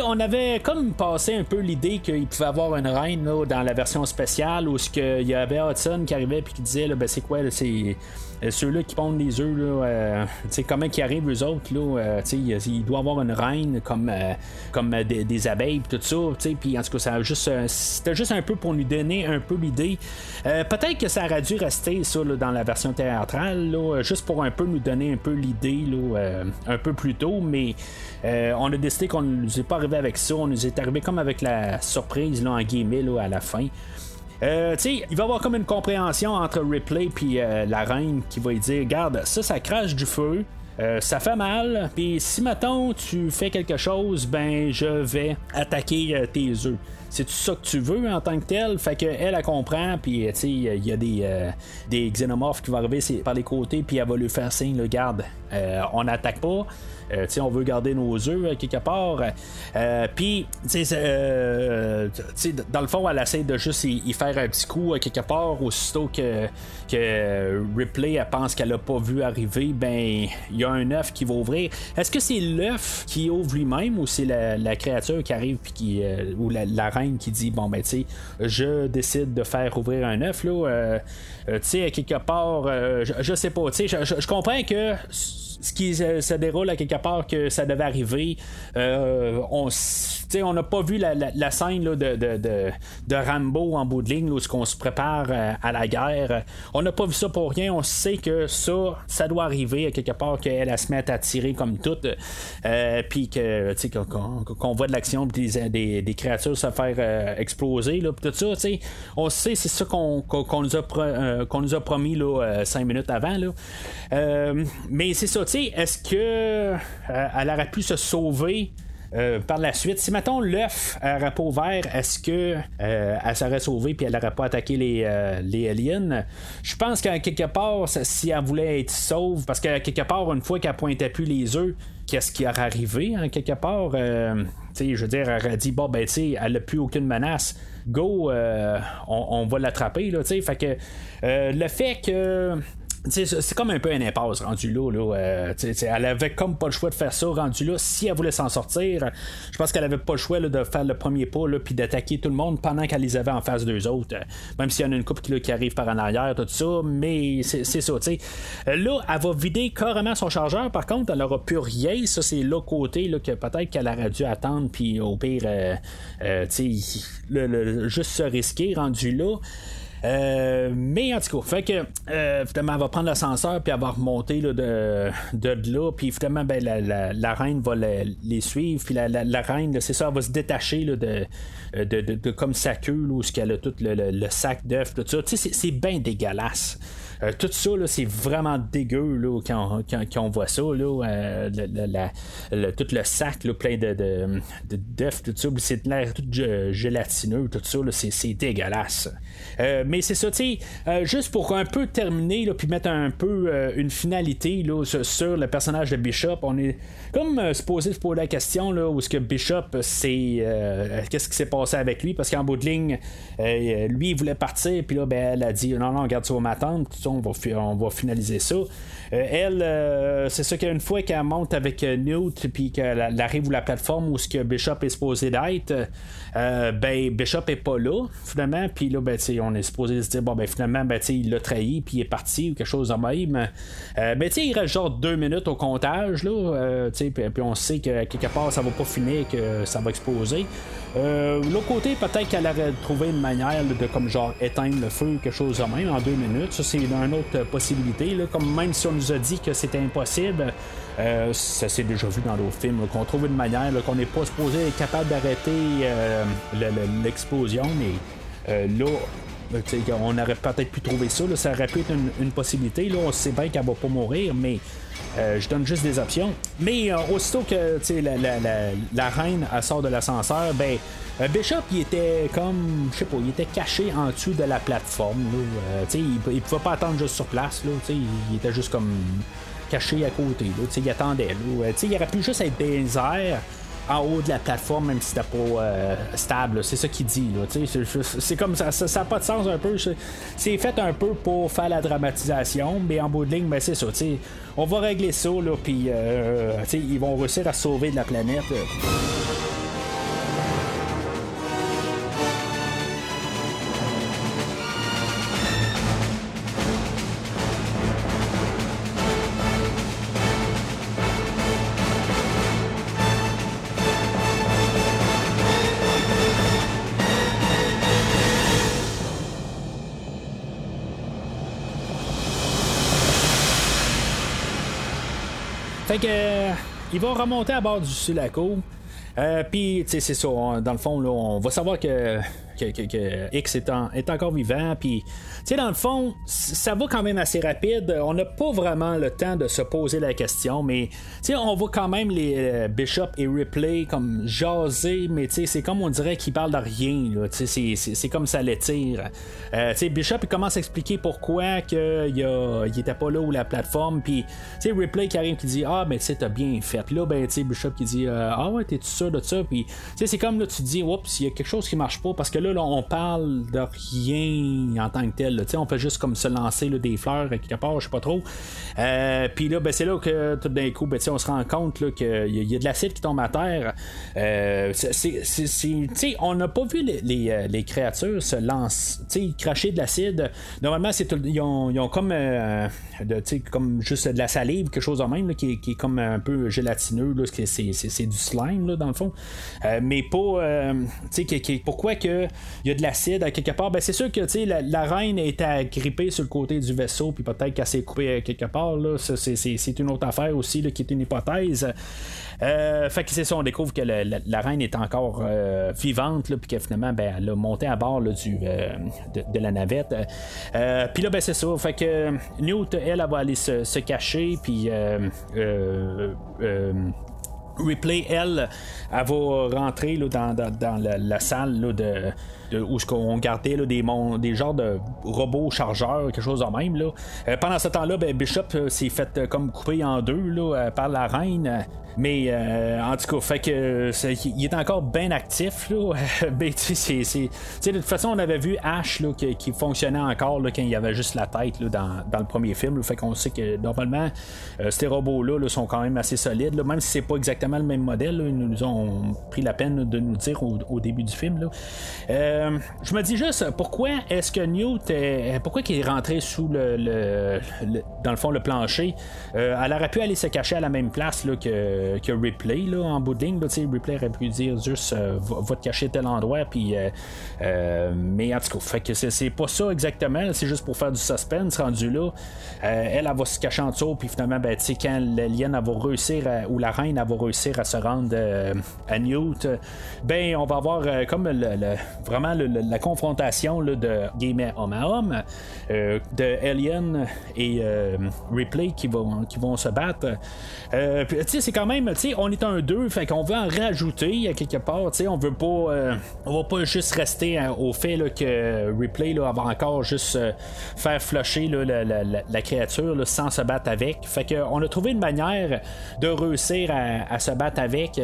On avait comme passé un peu l'idée qu'il pouvait avoir une reine dans la version spéciale où il y avait Hudson qui arrivait puis qui disait ben, c'est quoi c'est euh, ceux-là qui pondent les œufs, là, euh, comment ils arrivent eux autres, là, euh, il, doit avoir une reine comme, euh, comme euh, des, abeilles, tout ça, puis en tout cas, ça juste, euh, c'était juste un peu pour nous donner un peu l'idée. Euh, peut-être que ça aurait dû rester ça dans la version théâtrale, là, juste pour un peu nous donner un peu l'idée, euh, un peu plus tôt, mais euh, on a décidé qu'on ne nous est pas arrivé avec ça, on nous est arrivé comme avec la surprise, là, en guillemets, là, à la fin. Euh, tu sais, il va y avoir comme une compréhension entre Ripley puis euh, la reine qui va lui dire Regarde, ça, ça crache du feu. euh, ça fait mal, puis si maintenant tu fais quelque chose, ben je vais attaquer euh, tes œufs. C'est ça que tu veux en tant que tel, fait que elle, elle comprend, puis tu il y a des, des xénomorphes qui vont arriver par les côtés, puis elle va lui faire signe, là, garde, on n'attaque pas, euh, on veut garder nos œufs euh, quelque part. Euh, Puis, euh, dans le fond, elle essaie de juste y, faire un petit coup euh, quelque part, aussitôt que, que Ripley elle pense qu'elle a pas vu arriver, ben, il y a un œuf qui va ouvrir. Est-ce que c'est l'œuf qui ouvre lui-même ou c'est la, la créature qui arrive puis qui, ou la, la reine qui dit bon ben tu sais, je décide de faire ouvrir un œuf là, euh, tu sais, quelque part, euh, je, je sais pas, tu sais, je comprends que ce qui se, déroule à quelque part que ça devait arriver. Euh, on on n'a pas vu la, scène de, Rambo en bout de ligne, là, où qu'on se prépare euh, à la guerre. On n'a pas vu ça pour rien. On sait que ça, ça doit arriver à quelque part qu'elle elle se mette à tirer comme tout. Euh, Puis qu'on, voit de l'action, des, créatures se faire euh, exploser, tout ça. On sait, c'est ça qu'on, nous, a promis cinq minutes avant. Mais c'est ça, est-ce que elle aurait pu se sauver euh, par la suite, si mettons l'œuf n'aurait pas ouvert, est-ce que euh, elle serait sauvée puis elle n'aurait pas attaqué les, euh, aliens? Je pense qu'à quelque part, si elle voulait être sauve, parce qu'à quelque part, une fois qu'elle pointait plus les œufs, qu'est-ce qui aurait arrivé, hein, quelque part Euh, je veux dire, elle aurait dit bon ben tu elle n'a plus aucune menace. Go, euh, on, va l'attraper là. Fait que euh, le fait que c'est comme un peu un impasse rendu là. là euh, tu sais, tu sais, elle avait comme pas le choix de faire ça rendu là. Si elle voulait s'en sortir, je pense qu'elle avait pas le choix là, de faire le premier pas là, puis d'attaquer tout le monde pendant qu'elle les avait en face d'eux autres. Même s'il y en a une couple qui, là, qui arrive par en arrière, tout ça. Mais c'est ça, tu sais. Euh, Là, elle va vider carrément son chargeur. Par contre, elle aura plus rien. Ça, c'est l'autre côté là, que peut-être qu'elle aurait dû attendre. Puis au pire, euh, euh, tu sais, le- le- juste se risquer rendu là. Euh, mais en tout cas, fait que euh, finalement, elle va prendre l'ascenseur puis elle va remonter là, de, de là. Puis finalement, ben, la, la- reine va les suivre. Puis la, reine, c'est ça, elle va se détacher là, de, de, de- de- comme sa queue, là, où ce qu'elle a tout le, le- sac d'œufs, tout ça. Tu sais, c'est bien dégueulasse. Tout ça, c'est vraiment dégueu là, quand, quand, on voit ça. Là, tout le sac plein de, de, d'œufs, tout ça, c'est l'air tout gélatineux, tout ça, c'est, dégueulasse. mais c'est ça, tu juste pour un peu terminer, puis mettre un peu une finalité là, sur le personnage de Bishop, on est comme se poser la question là, où est-ce que Bishop, c'est. qu'est-ce qui s'est passé avec lui, parce qu'en bout de ligne, lui, il voulait partir, puis là, ben, elle a dit non, non, regarde, tu vas m'attendre, on va, on va finaliser ça. Euh, elle, euh, c'est ça qu'une fois qu'elle monte avec euh, Newt, puis qu'elle arrive où la plateforme où ce que Bishop est supposé d'être, ben Bishop est pas là, finalement, puis là, ben, on est supposé se dire, bon, ben, finalement, ben, il l'a trahi, puis il est parti, ou quelque chose de même. ben, tu il reste genre deux minutes au comptage, là, puis, puis on sait que quelque part, ça va pas finir, que ça va exploser. L'autre côté, peut-être qu'elle aurait trouvé une manière de, comme genre, éteindre le feu, quelque chose de même, en deux minutes. Ça, c'est une autre possibilité, là, comme même si on nous a dit que c'était impossible. Euh, ça s'est déjà vu dans d'autres films, qu'on trouve une manière, qu'on n'est pas supposé être capable d'arrêter euh, l'explosion, mais euh, là, on aurait peut-être pu trouver ça, ça aurait pu être une, possibilité. Là, on sait bien qu'elle va pas mourir, mais je donne juste des options. Mais aussitôt que la, reine sort de l'ascenseur, ben euh, Bishop, il était comme, je sais pas, il était caché en dessous de la plateforme. Euh, il, il pouvait pas attendre juste sur place. Là, il était juste comme caché à côté. Là, il attendait. Là, il aurait pu juste être airs en haut de la plateforme, même si c'était pas euh, stable. C'est ça qu'il dit. C'est comme ça, ça n'a pas de sens un peu. C'est fait un peu pour faire la dramatisation, mais en bout de ligne, ben, c'est ça. On va régler ça, puis ils vont réussir à sauver de la planète. Fait euh, ils vont remonter à bord du Sulaco. Euh, Puis, c'est ça, dans le fond, on va savoir que que, X est, encore vivant. Puis, tu sais, dans le fond, ça va quand même assez rapide. On n'a pas vraiment le temps de se poser la question, mais tu sais, on voit quand même les euh, Bishop et Ripley comme jaser, mais tu sais, c'est comme on dirait qu'ils parlent de rien. C'est comme ça l'étire. Euh, tu sais, Bishop il commence à expliquer pourquoi que il, a, il était pas là où la plateforme. Puis, tu sais, Ripley qui arrive qui dit Ah, mais tu sais, t'as bien fait. Puis là, ben, tu sais, Bishop qui dit euh, Ah, ouais, t'es-tu sûr de ça? Puis, tu sais, c'est comme là, tu dis Oups, il y a quelque chose qui marche pas parce que là, on parle de rien en tant que tel. On fait juste comme se lancer des fleurs quelque part, je sais pas trop. Euh, puis là, ben, c'est là que tout d'un coup, ben, on se rend compte qu'il y, a de l'acide qui tombe à terre. Euh, on n'a pas vu les, euh, créatures se lancer, cracher de l'acide. Normalement, c'est ils, ont, comme, comme juste de la salive, quelque chose en même, qui, est comme un peu gélatineux. c'est, du slime, dans le fond. mais pas. pourquoi que il y a de l'acide à quelque part, ben c'est sûr que la, la reine est agrippée sur le côté du vaisseau, puis peut-être qu'elle s'est coupée quelque part. Là. c'est, une autre affaire aussi qui est une hypothèse. Euh, fait que c'est ça, on découvre que la, reine est encore euh, vivante, puis que finalement, ben, elle a monté à bord du, euh, de, la navette. puis là, ben, c'est ça. Fait que Newt, elle, elle, va aller se, se cacher, puis Replay, elle, elle va rentrer là, dans, dans, la, salle là, de, où on gardait là, des, des genres de robots chargeurs, quelque chose de même. Là. Euh, pendant ce temps-là, ben, Bishop euh, s'est fait euh, comme couper en deux là, par la reine. Mais en tout cas, fait que il est encore bien actif. Là. Ben, de toute façon, on avait vu Ash là, qui, fonctionnait encore là, quand il y avait juste la tête là, dans, le premier film. Fait qu'on sait que normalement, ces robots-là sont quand même assez solides. même si c'est pas exactement le même modèle, ils nous ont pris la peine de nous dire au, début du film. Euh, je me dis juste pourquoi est-ce que Newt pourquoi il est rentré sous le, dans le fond le plancher? elle aurait pu aller se cacher à la même place là, que euh, que Ripley là, en bout. Ripley aurait pu dire juste euh, va te cacher tel endroit. Puis, euh, mais en tout cas, fait que c'est, pas ça exactement. C'est juste pour faire du suspense rendu là. elle, elle, va se cacher en dessous. Puis finalement, ben, quand l'alien va réussir ou la reine va réussir à se rendre à Newt, ben on va avoir comme le, vraiment la confrontation de guillemets homme à homme de Alien et Ripley qui vont, qui vont se battre. c'est quand même, on est un 2, fait qu'on veut en rajouter quelque part. On veut pas, on va pas juste rester au fait que Ripley là, va encore juste faire flusher la, créature sans se battre avec. Fait qu'on a trouvé une manière de réussir à, se battre avec,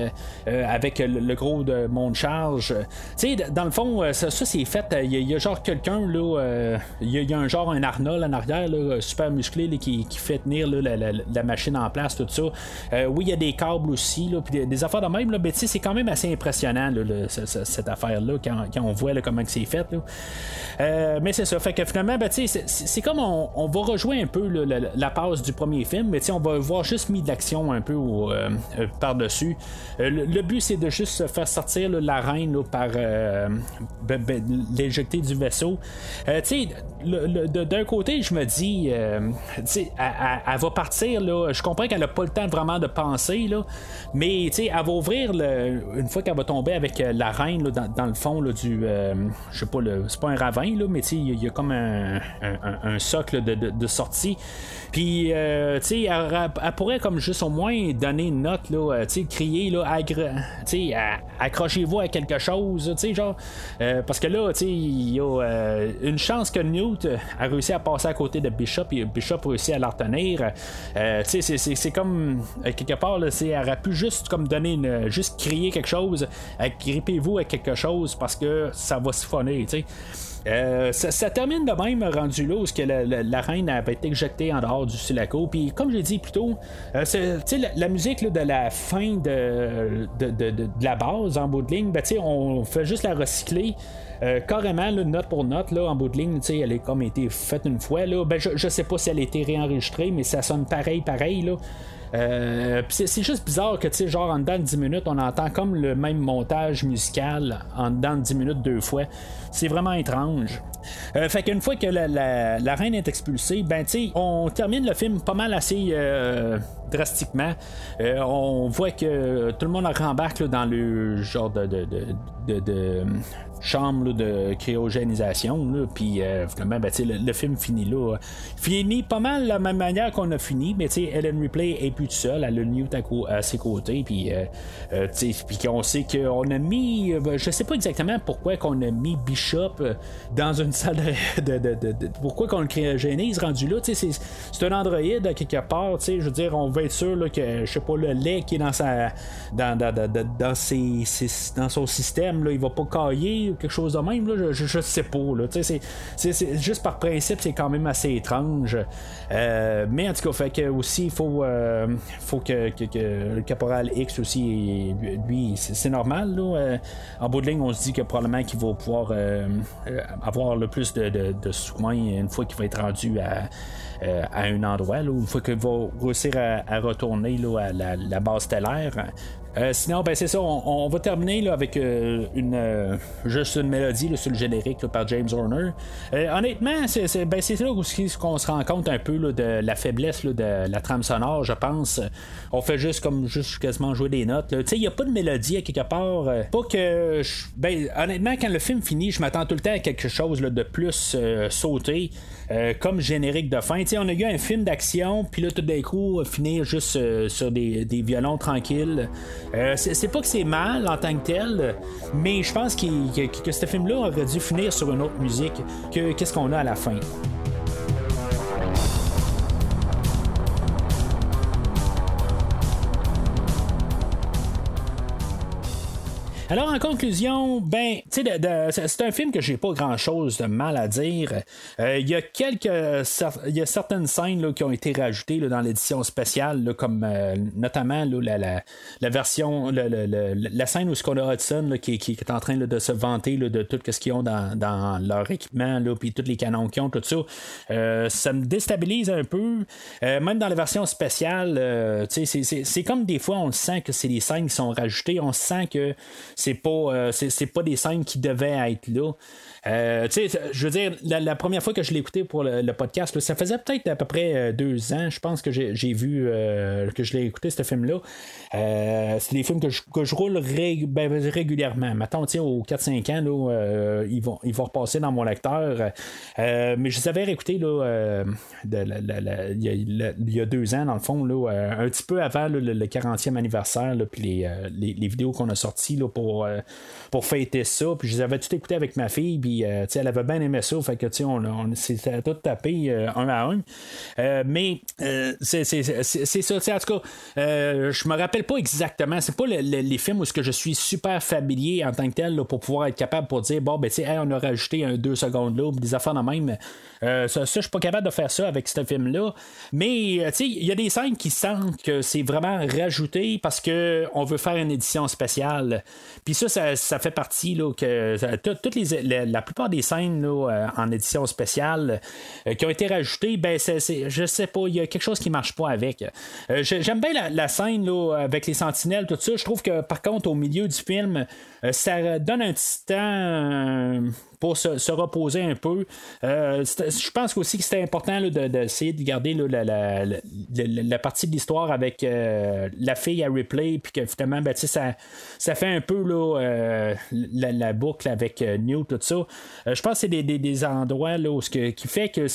avec le, gros de mon charge. Tu sais, dans le fond, ça, c'est fait. Il y, a genre quelqu'un, là, il y, a un genre un Arnold en arrière, super musclé, qui, fait tenir la, machine en place, tout ça. oui, il y a des câbles aussi, puis des, affaires de même, là, c'est quand même assez impressionnant, cette affaire-là, quand, on voit comment c'est fait. mais c'est ça. Fait que finalement, ben, c'est comme on, va rejouer un peu la, passe du premier film, mais on va voir juste mis de l'action un peu par-dessus. le, but, c'est de juste faire sortir la reine par l'éjecter du vaisseau. d'un côté, je me dis, elle, va partir, là, je comprends qu'elle n'a pas le temps vraiment de penser, là, mais elle va ouvrir, une fois qu'elle va tomber avec la reine dans, le fond du, je sais pas, c'est pas un ravin, là, mais il y, a comme un, socle de, sortie. Puis, euh, tu sais, elle, pourrait comme juste au moins donner une note, là, euh, tu sais, crier, là, accrochez-vous à quelque chose, tu sais, genre, euh, parce que là, tu il y a une chance que Newt a réussi à passer à côté de Bishop et Bishop a réussi à la retenir. tu sais, c'est comme, quelque part, là, elle aurait pu juste comme donner une, juste crier quelque chose, grippez-vous à quelque chose parce que ça va siphonner, tu sais. Euh, ça, termine de même rendu là où que la, reine avait été éjectée en dehors du Sulaco. Puis comme j'ai dit plus tôt, euh, la, musique de la fin de, de, la base en bout de ligne, ben, on fait juste la recycler. Euh, carrément, note pour note, là, en bout de ligne, elle est comme été faite une fois. Là. Ben, je, je sais pas si elle a été réenregistrée, mais ça sonne pareil, pareil. Là. Euh, c'est juste bizarre que, tu sais, genre en dedans de 10 minutes, on entend comme le même montage musical en dedans de 10 minutes deux fois. C'est vraiment étrange. Euh, fait qu'une fois que la, reine est expulsée, ben tu sais, on termine le film pas mal assez euh, drastiquement. on voit que tout le monde rembarque dans le genre de, de, de chambre de cryogénisation. Puis euh, finalement, ben, le, film finit là. Finit pas mal de la même manière qu'on a fini, mais Ellen Ripley est plus seule, elle a le Newt à, ses côtés. Puis euh, euh on sait qu'on a mis, ben, je sais pas exactement pourquoi qu'on a mis Bishop dans une salle de. de, pourquoi qu'on le cryogénise rendu là. C'est un androïde quelque part. Je veux dire, on être sûr là, que, je sais pas, le lait qui est dans sa. dans, dans, dans, dans, ses, dans son système, là, il va pas cailler quelque chose de même, là, je, je, sais pas. Là, c'est, c'est, juste par principe, c'est quand même assez étrange. Euh, mais en tout cas, fait que aussi, il faut, euh, faut que, le caporal X aussi, lui, c'est, normal. Là, euh, en bout de ligne, on se dit que probablement qu'il va pouvoir avoir le plus de, de, soins une fois qu'il va être rendu à. À un endroit, là, une fois qu'il va réussir à, retourner là, à la, base stellaire. Euh, sinon, ben c'est ça, on, va terminer là, avec euh, une euh, juste une mélodie là, sur le générique par James Horner. honnêtement, c'est ben, là où qu'on se rend compte un peu de la faiblesse de la trame sonore, je pense. On fait juste comme juste quasiment jouer des notes. Il n'y a pas de mélodie à quelque part. pas que. Ben, honnêtement, quand le film finit, je m'attends tout le temps à quelque chose de plus sauté. Comme générique de fin. on a eu un film d'action, puis là tout d'un coup, finir juste sur des, des violons tranquilles. Euh, c'est pas que c'est mal en tant que tel, mais je pense que, ce film-là aurait dû finir sur une autre musique que qu'est-ce qu'on a à la fin? Alors, en conclusion, ben, c'est un film que j'ai pas grand chose de mal à dire. Euh, il y a quelques. Il y a certaines scènes qui ont été rajoutées dans l'édition spéciale, comme euh, notamment la, version. la scène où a Hudson qui, qui, est en train de se vanter de tout ce qu'ils ont dans, leur équipement, puis tous les canons qu'ils ont, tout ça. Euh, ça me déstabilise un peu. même dans la version spéciale, c'est comme des fois on sent que c'est des scènes qui sont rajoutées. On sent que c'est pas, c'est, pas des scènes qui devaient être là. Tu sais, je veux dire, la, première fois que je l'ai écouté pour le, podcast, ça faisait peut-être à peu près deux ans, je pense que j'ai, vu que je l'ai écouté, ce film-là. c'est des films que je, que je roule ben, régulièrement. Maintenant, aux 4-5 ans, là, ils, vont, ils vont repasser dans mon lecteur. mais je les avais réécoutés il y, a deux ans, dans le fond, là, un petit peu avant le, 40e anniversaire, puis les, les, vidéos qu'on a sorties là, pour, pour fêter ça. Puis je les avais tout écouté avec ma fille, puis elle avait bien aimé ça. Fait que on, on tout tapé un à un. mais c'est ça. En tout cas, je me rappelle pas exactement. C'est pas les films où ce que je suis super familier en tant que tel pour pouvoir être capable pour dire bon ben tu on a rajouté un deux secondes là, des affaires de même. Ça, ça je suis pas capable de faire ça avec ce film-là. Mais tu sais, il y a des scènes qui sentent que c'est vraiment rajouté parce que on veut faire une édition spéciale. Puis ça, ça, fait partie là, que toutes les, la, plupart des scènes là, en édition spéciale qui ont été rajoutées, ben c'est, je sais pas, il y a quelque chose qui marche pas avec. j'aime bien la, scène là, avec les sentinelles, tout ça. Je trouve que par contre, au milieu du film, euh, ça donne un petit temps euh, pour se, reposer un peu. Euh, je pense aussi que c'était important d'essayer de, garder la, partie de l'histoire avec la fille à replay, puis que finalement, ben, ça, fait un peu la, boucle avec New, tout ça. je pense que c'est des, endroits où ce qui fait que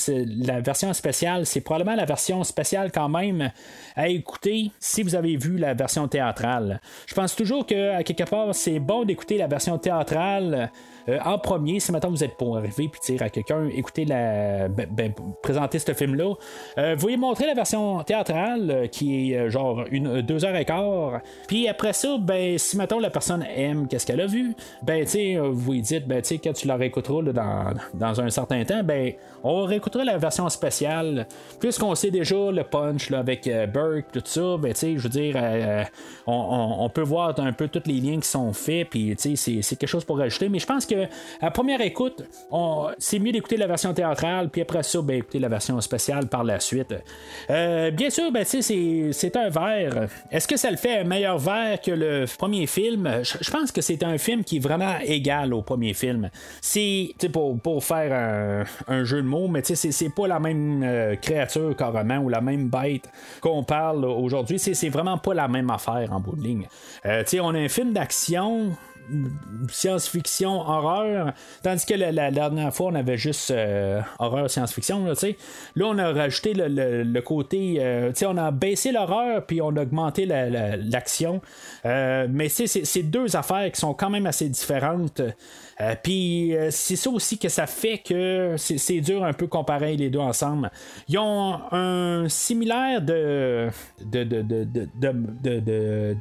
la version spéciale, c'est probablement la version spéciale quand même à écouter si vous avez vu la version théâtrale. Je pense toujours que à quelque part, c'est bon d'écouter la version théâtrale euh, en premier, si maintenant vous êtes pour arriver puis dire à quelqu'un, écoutez la, ben, ben présenter ce film-là, euh, vous lui montrer la version théâtrale euh, qui est genre une deux heures et quart. Puis après ça, ben si maintenant la personne aime qu'est-ce qu'elle a vu, ben tu vous lui dites, ben tu quand tu la réécouteras dans, dans un certain temps, ben on réécoutera la version spéciale. Puisqu'on sait déjà le punch là, avec Burke, tout ça, ben tu je veux dire, on, on, peut voir un peu tous les liens qui sont faits, puis tu sais, c'est quelque chose pour rajouter. Mais je pense que à première écoute, c'est mieux d'écouter la version théâtrale, puis après ça, ben, écouter la version spéciale par la suite. Euh, bien sûr, ben, c'est un verre. Est-ce que ça le fait un meilleur verre que le premier film? Je pense que c'est un film qui est vraiment égal au premier film. C'est pour, pour faire un, jeu de mots, mais c'est pas la même euh, créature carrément ou la même bête qu'on parle aujourd'hui. C'est vraiment pas la même affaire en bout de ligne. Euh, on a un film d'action science-fiction, horreur. Tandis que la, dernière fois, on avait juste euh, horreur, science-fiction. Là, là, on a rajouté le, côté. Euh, on a baissé l'horreur, puis on a augmenté l'action. Euh, mais c'est deux affaires qui sont quand même assez différentes. Euh, puis euh, c'est ça aussi que ça fait que c'est dur un peu comparer les deux ensemble. Ils ont un similaire de de de de de,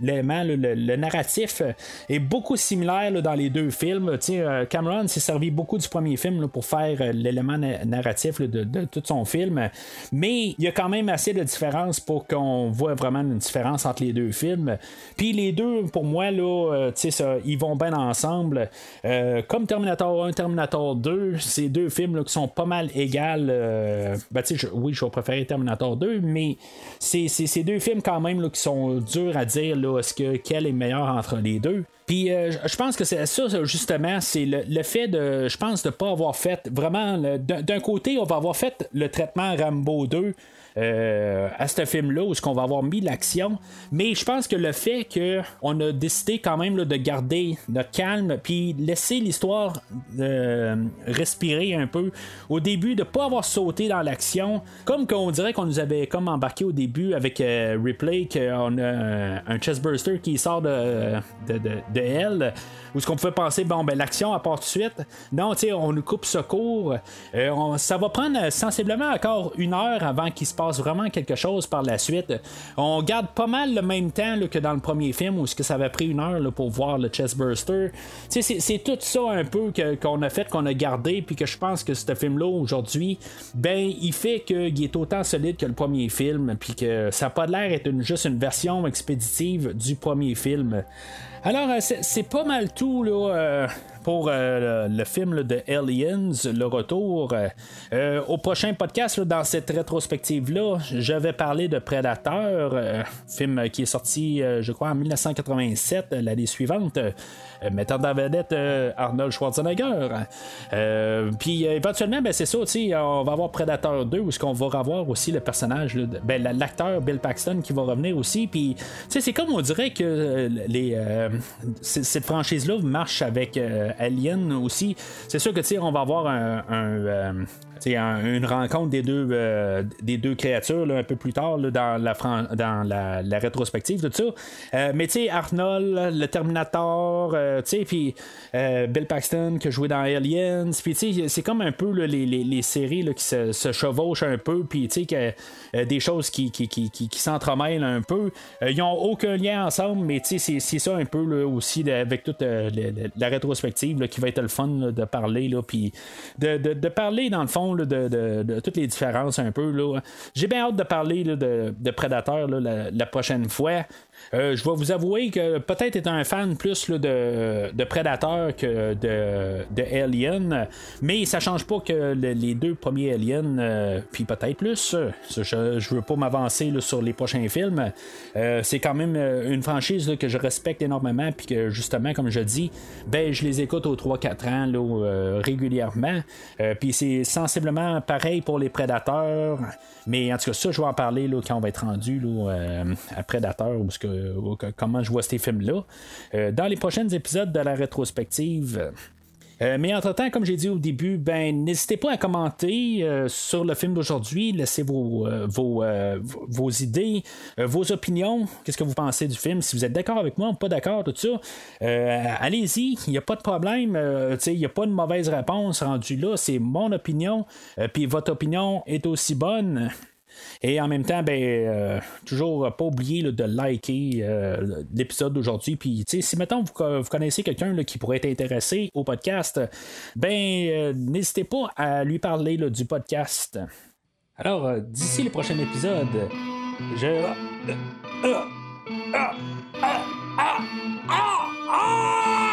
l'élément, le, narratif est beaucoup similaire dans les deux films. Euh, Cameron s'est servi beaucoup du premier film pour faire l'élément narratif de, tout son film, mais il y a quand même assez de différence pour qu'on voit vraiment une différence entre les deux films. Puis les deux, pour moi, ça, ils vont bien ensemble. Euh, comme Terminator 1, Terminator 2, ces deux films qui sont pas mal égales. Euh, ben, oui, je vais préférer Terminator 2, mais c'est ces deux films quand même qui sont durs à dire là, est-ce que quel est meilleur entre les deux. Puis euh, je pense que c'est ça, justement, c'est le, fait de, je pense, de pas avoir fait vraiment, d'un côté, on va avoir fait le traitement Rambo 2 euh, à ce film-là où ce qu'on va avoir mis l'action. Mais je pense que le fait qu'on a décidé quand même de garder notre calme puis laisser l'histoire euh, respirer un peu au début, de pas avoir sauté dans l'action, comme qu'on dirait qu'on nous avait comme embarqué au début avec euh, Ripley, qu'on a un, chestburster qui sort de, de, de, elle où ce qu'on pouvait penser, bon, ben l'action à part de suite. Non, tu sais, on nous coupe ce cours. ça va prendre sensiblement encore une heure avant qu'il se passe vraiment quelque chose par la suite. On garde pas mal le même temps que dans le premier film où ce que ça avait pris une heure pour voir le chestburster. C'est tout ça un peu qu'on a fait, qu'on a gardé, puis que je pense que ce film-là aujourd'hui, ben il fait qu'il est autant solide que le premier film, puis que ça n'a pas l'air d'être juste une version expéditive du premier film. Alors, euh, c'est pas mal tout là, euh, pour euh, le, film de Aliens, le retour. Euh, au prochain podcast, dans cette rétrospective-là, je vais parler de Predator, euh, film qui est sorti, euh, je crois, en 1987, euh, l'année suivante, euh, mettant en vedette euh, Arnold Schwarzenegger. Euh, Puis euh, éventuellement, ben, c'est ça, on va avoir Predator 2, où est-ce qu'on va revoir aussi le personnage, ben, la- l'acteur Bill Paxton qui va revenir aussi. Puis, c'est comme on dirait que euh, les, euh, cette franchise-là marche avec euh, Alien aussi. C'est sûr que, on va avoir un. un, une rencontre des deux, euh, des deux créatures un peu plus tard dans, la, dans la, rétrospective, tout ça. Euh, mais tu sais, Arnold, le Terminator, euh, tu sais, puis Bill Paxton qui a joué dans Aliens, puis c'est comme un peu les, les, les séries qui se, chevauchent un peu, puis tu sais, des choses qui, qui, qui, qui, s'entremêlent un peu. Ils n'ont aucun lien ensemble, mais tu sais, c'est, c'est ça un peu aussi avec toute la rétrospective qui va être le fun de parler, puis de, de, de parler dans le fond de, toutes les différences un peu. J'ai bien hâte de parler de, la, la prochaine fois. Euh, je vais vous avouer que peut-être être un fan plus de, de Predator que de, de Alien, mais ça change pas que le- les deux premiers Aliens, euh, puis peut-être plus, euh, je, je veux pas m'avancer sur les prochains films. C'est quand même une franchise que je respecte énormément, puis que justement, comme je dis, ben je les écoute aux 3-4 ans là, régulièrement. Puis c'est sensiblement pareil pour les Prédateurs, mais en tout cas, ça, je vais en parler quand on va être rendu à Predator ou, ce que- comment je vois ces films-là. Euh, dans les prochains épisodes de la rétrospective. Euh, mais entre-temps, comme j'ai dit au début, ben n'hésitez pas à commenter euh, sur le film d'aujourd'hui. Laissez vos, euh, vos, euh, vos- idées, euh, vos opinions. Qu'est-ce que vous pensez du film? Si vous êtes d'accord avec moi ou pas d'accord, tout ça, euh, allez-y. Il n'y a pas de problème. Euh, Il n'y a pas de mauvaise réponse rendue là. C'est mon opinion. Euh, Puis votre opinion est aussi bonne. Et en même temps, ben, euh, toujours pas oublier de liker euh, l'épisode d'aujourd'hui. Puis, si mettons vous, co- vous connaissez quelqu'un qui pourrait être intéressé au podcast, ben, euh, n'hésitez pas à lui parler du podcast. Alors, euh, d'ici le prochain épisode, je. euh, euh, ah, ah, ah, ah, ah!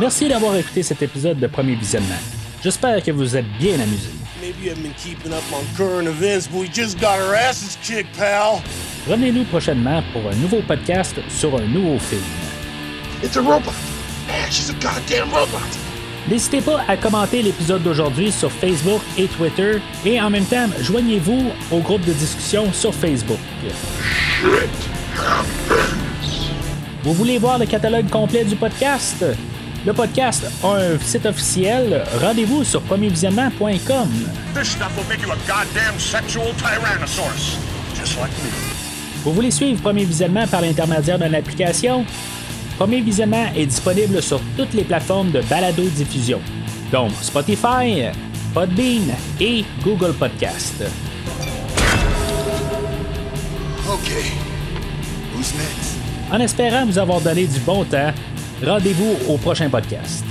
Merci d'avoir écouté cet épisode de Premier Visionnement. J'espère que vous êtes bien amusés. Revenez-nous prochainement pour un nouveau podcast sur un nouveau film. It's a robot. Man, she's a goddamn robot. N'hésitez pas à commenter l'épisode d'aujourd'hui sur Facebook et Twitter et en même temps, joignez-vous au groupe de discussion sur Facebook. Vous voulez voir le catalogue complet du podcast? Le podcast a un site officiel. Rendez-vous sur premiervisionnement.com. This stuff will make you a goddamn sexual tyrannosaurus. Just like me. Vous voulez suivre Premier Visionnement par l'intermédiaire d'une application? Premier Visionnement est disponible sur toutes les plateformes de balado-diffusion, donc Spotify, Podbean et Google Podcast. Okay. Who's next? En espérant vous avoir donné du bon temps, rendez-vous au prochain podcast.